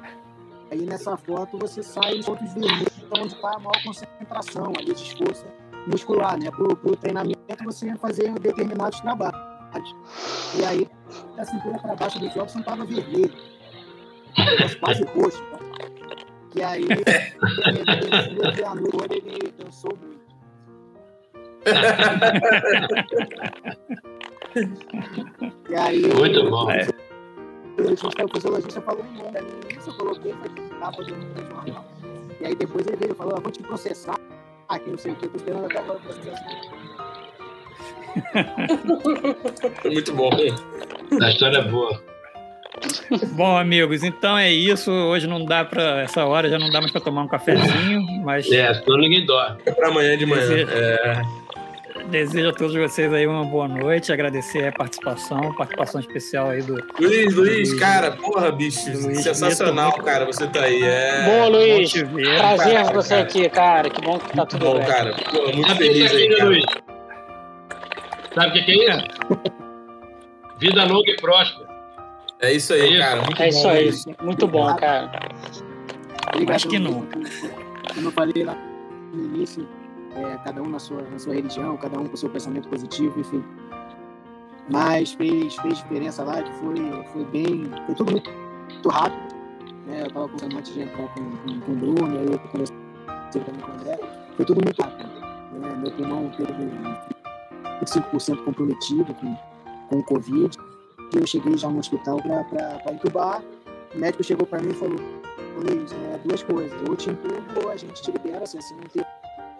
aí nessa foto você sai em pontos vermelhos onde está a maior concentração ali de esforço muscular, né? Para o treinamento você fazer determinados trabalhos. E aí, da cintura para baixo do Jobson estava vermelho. Quase roxo. Tá? E aí, ele, noite ele dançou muito. E aí, Muito bom. É. O fisiologista falou um nome isso eu coloquei, foi capa do do jornal. E aí depois ele veio e falou, "Ah, vou te processar. Aqui não sei o que, eu tô esperando até agora o processo. Foi muito bom. A história é boa. Bom, amigos, então é isso. Hoje não dá para essa hora já não dá mais para tomar um cafezinho, mas É, senão ninguém dorme. É pra amanhã de manhã. Desejo, É. desejo a todos vocês aí uma boa noite, agradecer a participação, participação especial aí do Luiz, Luiz, Luiz. cara, porra, bicho, Luiz sensacional, Vitor. cara, você tá aí. É... Boa, Luiz. ver. Prazer Cara, você cara. aqui, cara. Que bom que tá tudo Bom, bem. cara, pô, muito Sabe feliz isso aí, cara. Luiz? Sabe o que, que é isso? Vida longa e próspera. É isso aí, cara. Muito É isso bom, aí. Luiz. Muito bom, cara. Obrigado, Acho que não. Como eu falei lá no início, é, cada um na sua, na sua religião, cada um com o seu pensamento positivo, enfim. Mas fez, fez diferença lá, que foi, foi bem. Foi tudo muito, muito rápido. Né? Eu estava conversando antes de entrar com, com, com o Bruno, aí eu conversei também com o André. Foi tudo muito rápido. Né? Meu pulmão teve 25% comprometido com, com o Covid. Eu cheguei já no hospital para entubar. O médico chegou para mim e falou: Luiz, é, duas coisas. Ou te entubo, ou a gente te libera, assim, assim, um tempo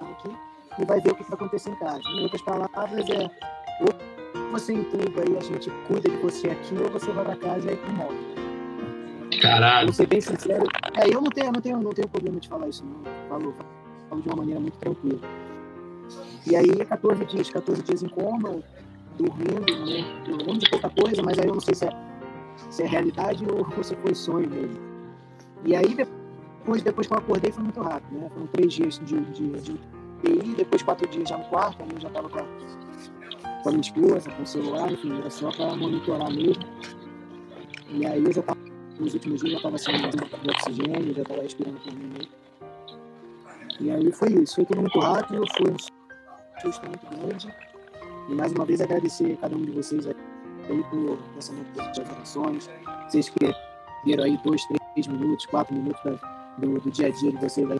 aqui, e vai ver o que vai acontecer em casa. Em outras palavras, é ou você entuba e a gente cuida de você aqui, ou você vai para casa e aí morre. Caralho. Vou ser bem sincero. É, eu não tenho, não tenho, não tenho problema de falar isso, não. Falo, falo de uma maneira muito tranquila. E aí, 14 dias, 14 dias em coma, dormindo, né? Lembro de pouca coisa, mas aí eu não sei se é, se é realidade ou, se foi sonho mesmo. E aí, depois, depois que eu acordei, foi muito rápido, né? Foram três dias de, de, de UTI, depois quatro dias já no quarto, aí eu já estava com, a- com a minha esposa, com o celular, enfim, era só para monitorar mesmo. E aí eu já estava, nos últimos dias, já estava sem de oxigênio, já estava respirando por mim mesmo. E aí foi isso, foi tudo muito rápido, foi um susto muito grande. E mais uma vez agradecer a cada um de vocês aí por pensamento positivo das ações. Vocês que viram aí dois, três minutos, quatro minutos da- do, do dia a dia de vocês aí,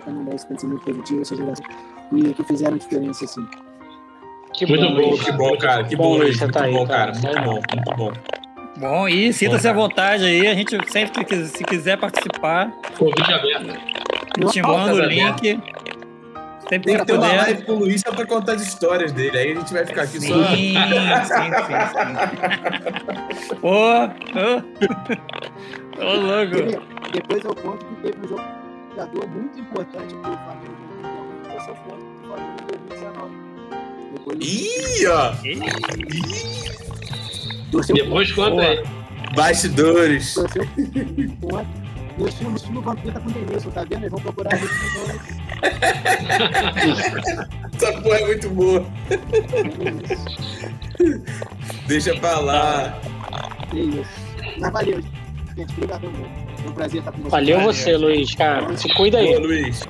para mandar esse pensamento positivo, essas gerações, e que fizeram diferença, assim. Que Muito bom, bom, que bom, cara. Que Bom, bom, Luiz, Muito tá aí, bom, cara. cara. Muito bom, muito bom. Bom, e sinta-se à vontade aí, a gente sempre que se quiser participar, Convite aberto. te mando o link. Sempre Tem que que ter uma live com o Luiz só pra contar as histórias dele. Aí a gente vai ficar aqui Sim, só. sim, sim, sim. Ô, ô. Ô, louco. Teve- Depois eu conto que teve um jogador muito importante para o Flamengo que foi seu ponto do Flamengo em 2019. Depois, Ih, ó. Depois conta aí. Bastidores. torceu ponto. No estilo, estilo Vampeta com o Denilson, tá vendo? Eles vão procurar a gente novo. Essa porra é muito boa. Deixa pra lá. É isso. Mas valeu, gente. Obrigado mesmo. Foi um prazer estar com vocês. Valeu você, Luiz, cara. Se cuida Boa, aí. Luiz.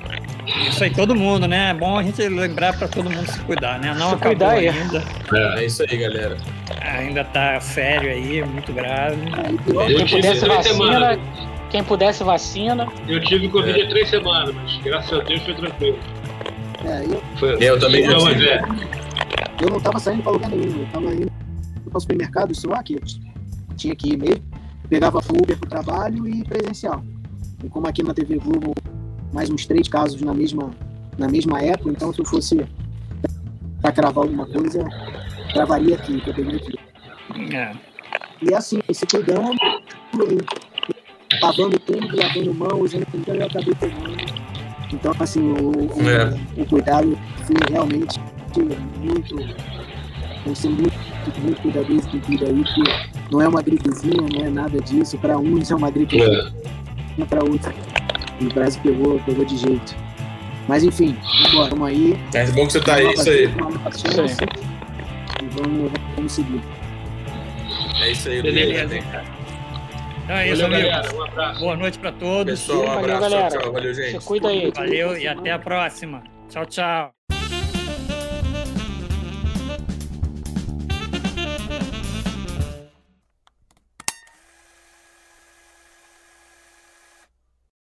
Isso aí, todo mundo, né? É bom a gente lembrar para todo mundo se cuidar, né? Não se acabou cuidar ainda. É. é isso aí, galera. Ainda tá sério aí, muito grave. Quem pudesse vacina, quem pudesse vacina. Eu tive Covid há três semanas, mas graças a Deus foi tranquilo. É, eu, foi, eu também eu, não, é. eu não tava saindo para lugar nenhum, eu tava indo para o supermercado, isso aqui, tinha que ir mesmo, pegava Uber pro trabalho e presencial. E como aqui na TV Globo mais uns três casos na mesma, na mesma época, então se eu fosse para cravar alguma coisa, cravaria aqui, que eu peguei aqui. É. E assim, se cuidando, lavando tudo, lavando mãos, então eu acabei pegando. Então, assim, o, o, é. o cuidado foi realmente muito. Tem que ser muito, muito cuidadoso com tudo aí, porque não é uma gripezinha, não é nada disso. Para uns é uma gripezinha, é. para outros e o Brasil pegou, pegou de jeito. Mas enfim, vamos, vamos aí. É bom que você tá aí, isso aí. E vamos, vamos seguir. É isso aí, Beleza, Então é isso, Valeu, galera. Um abraço. Boa noite para todos. Pessoal, um abraço. Valeu, galera. Tchau, tchau. Valeu, gente. Se cuida aí. Valeu e até a próxima. Tchau, tchau.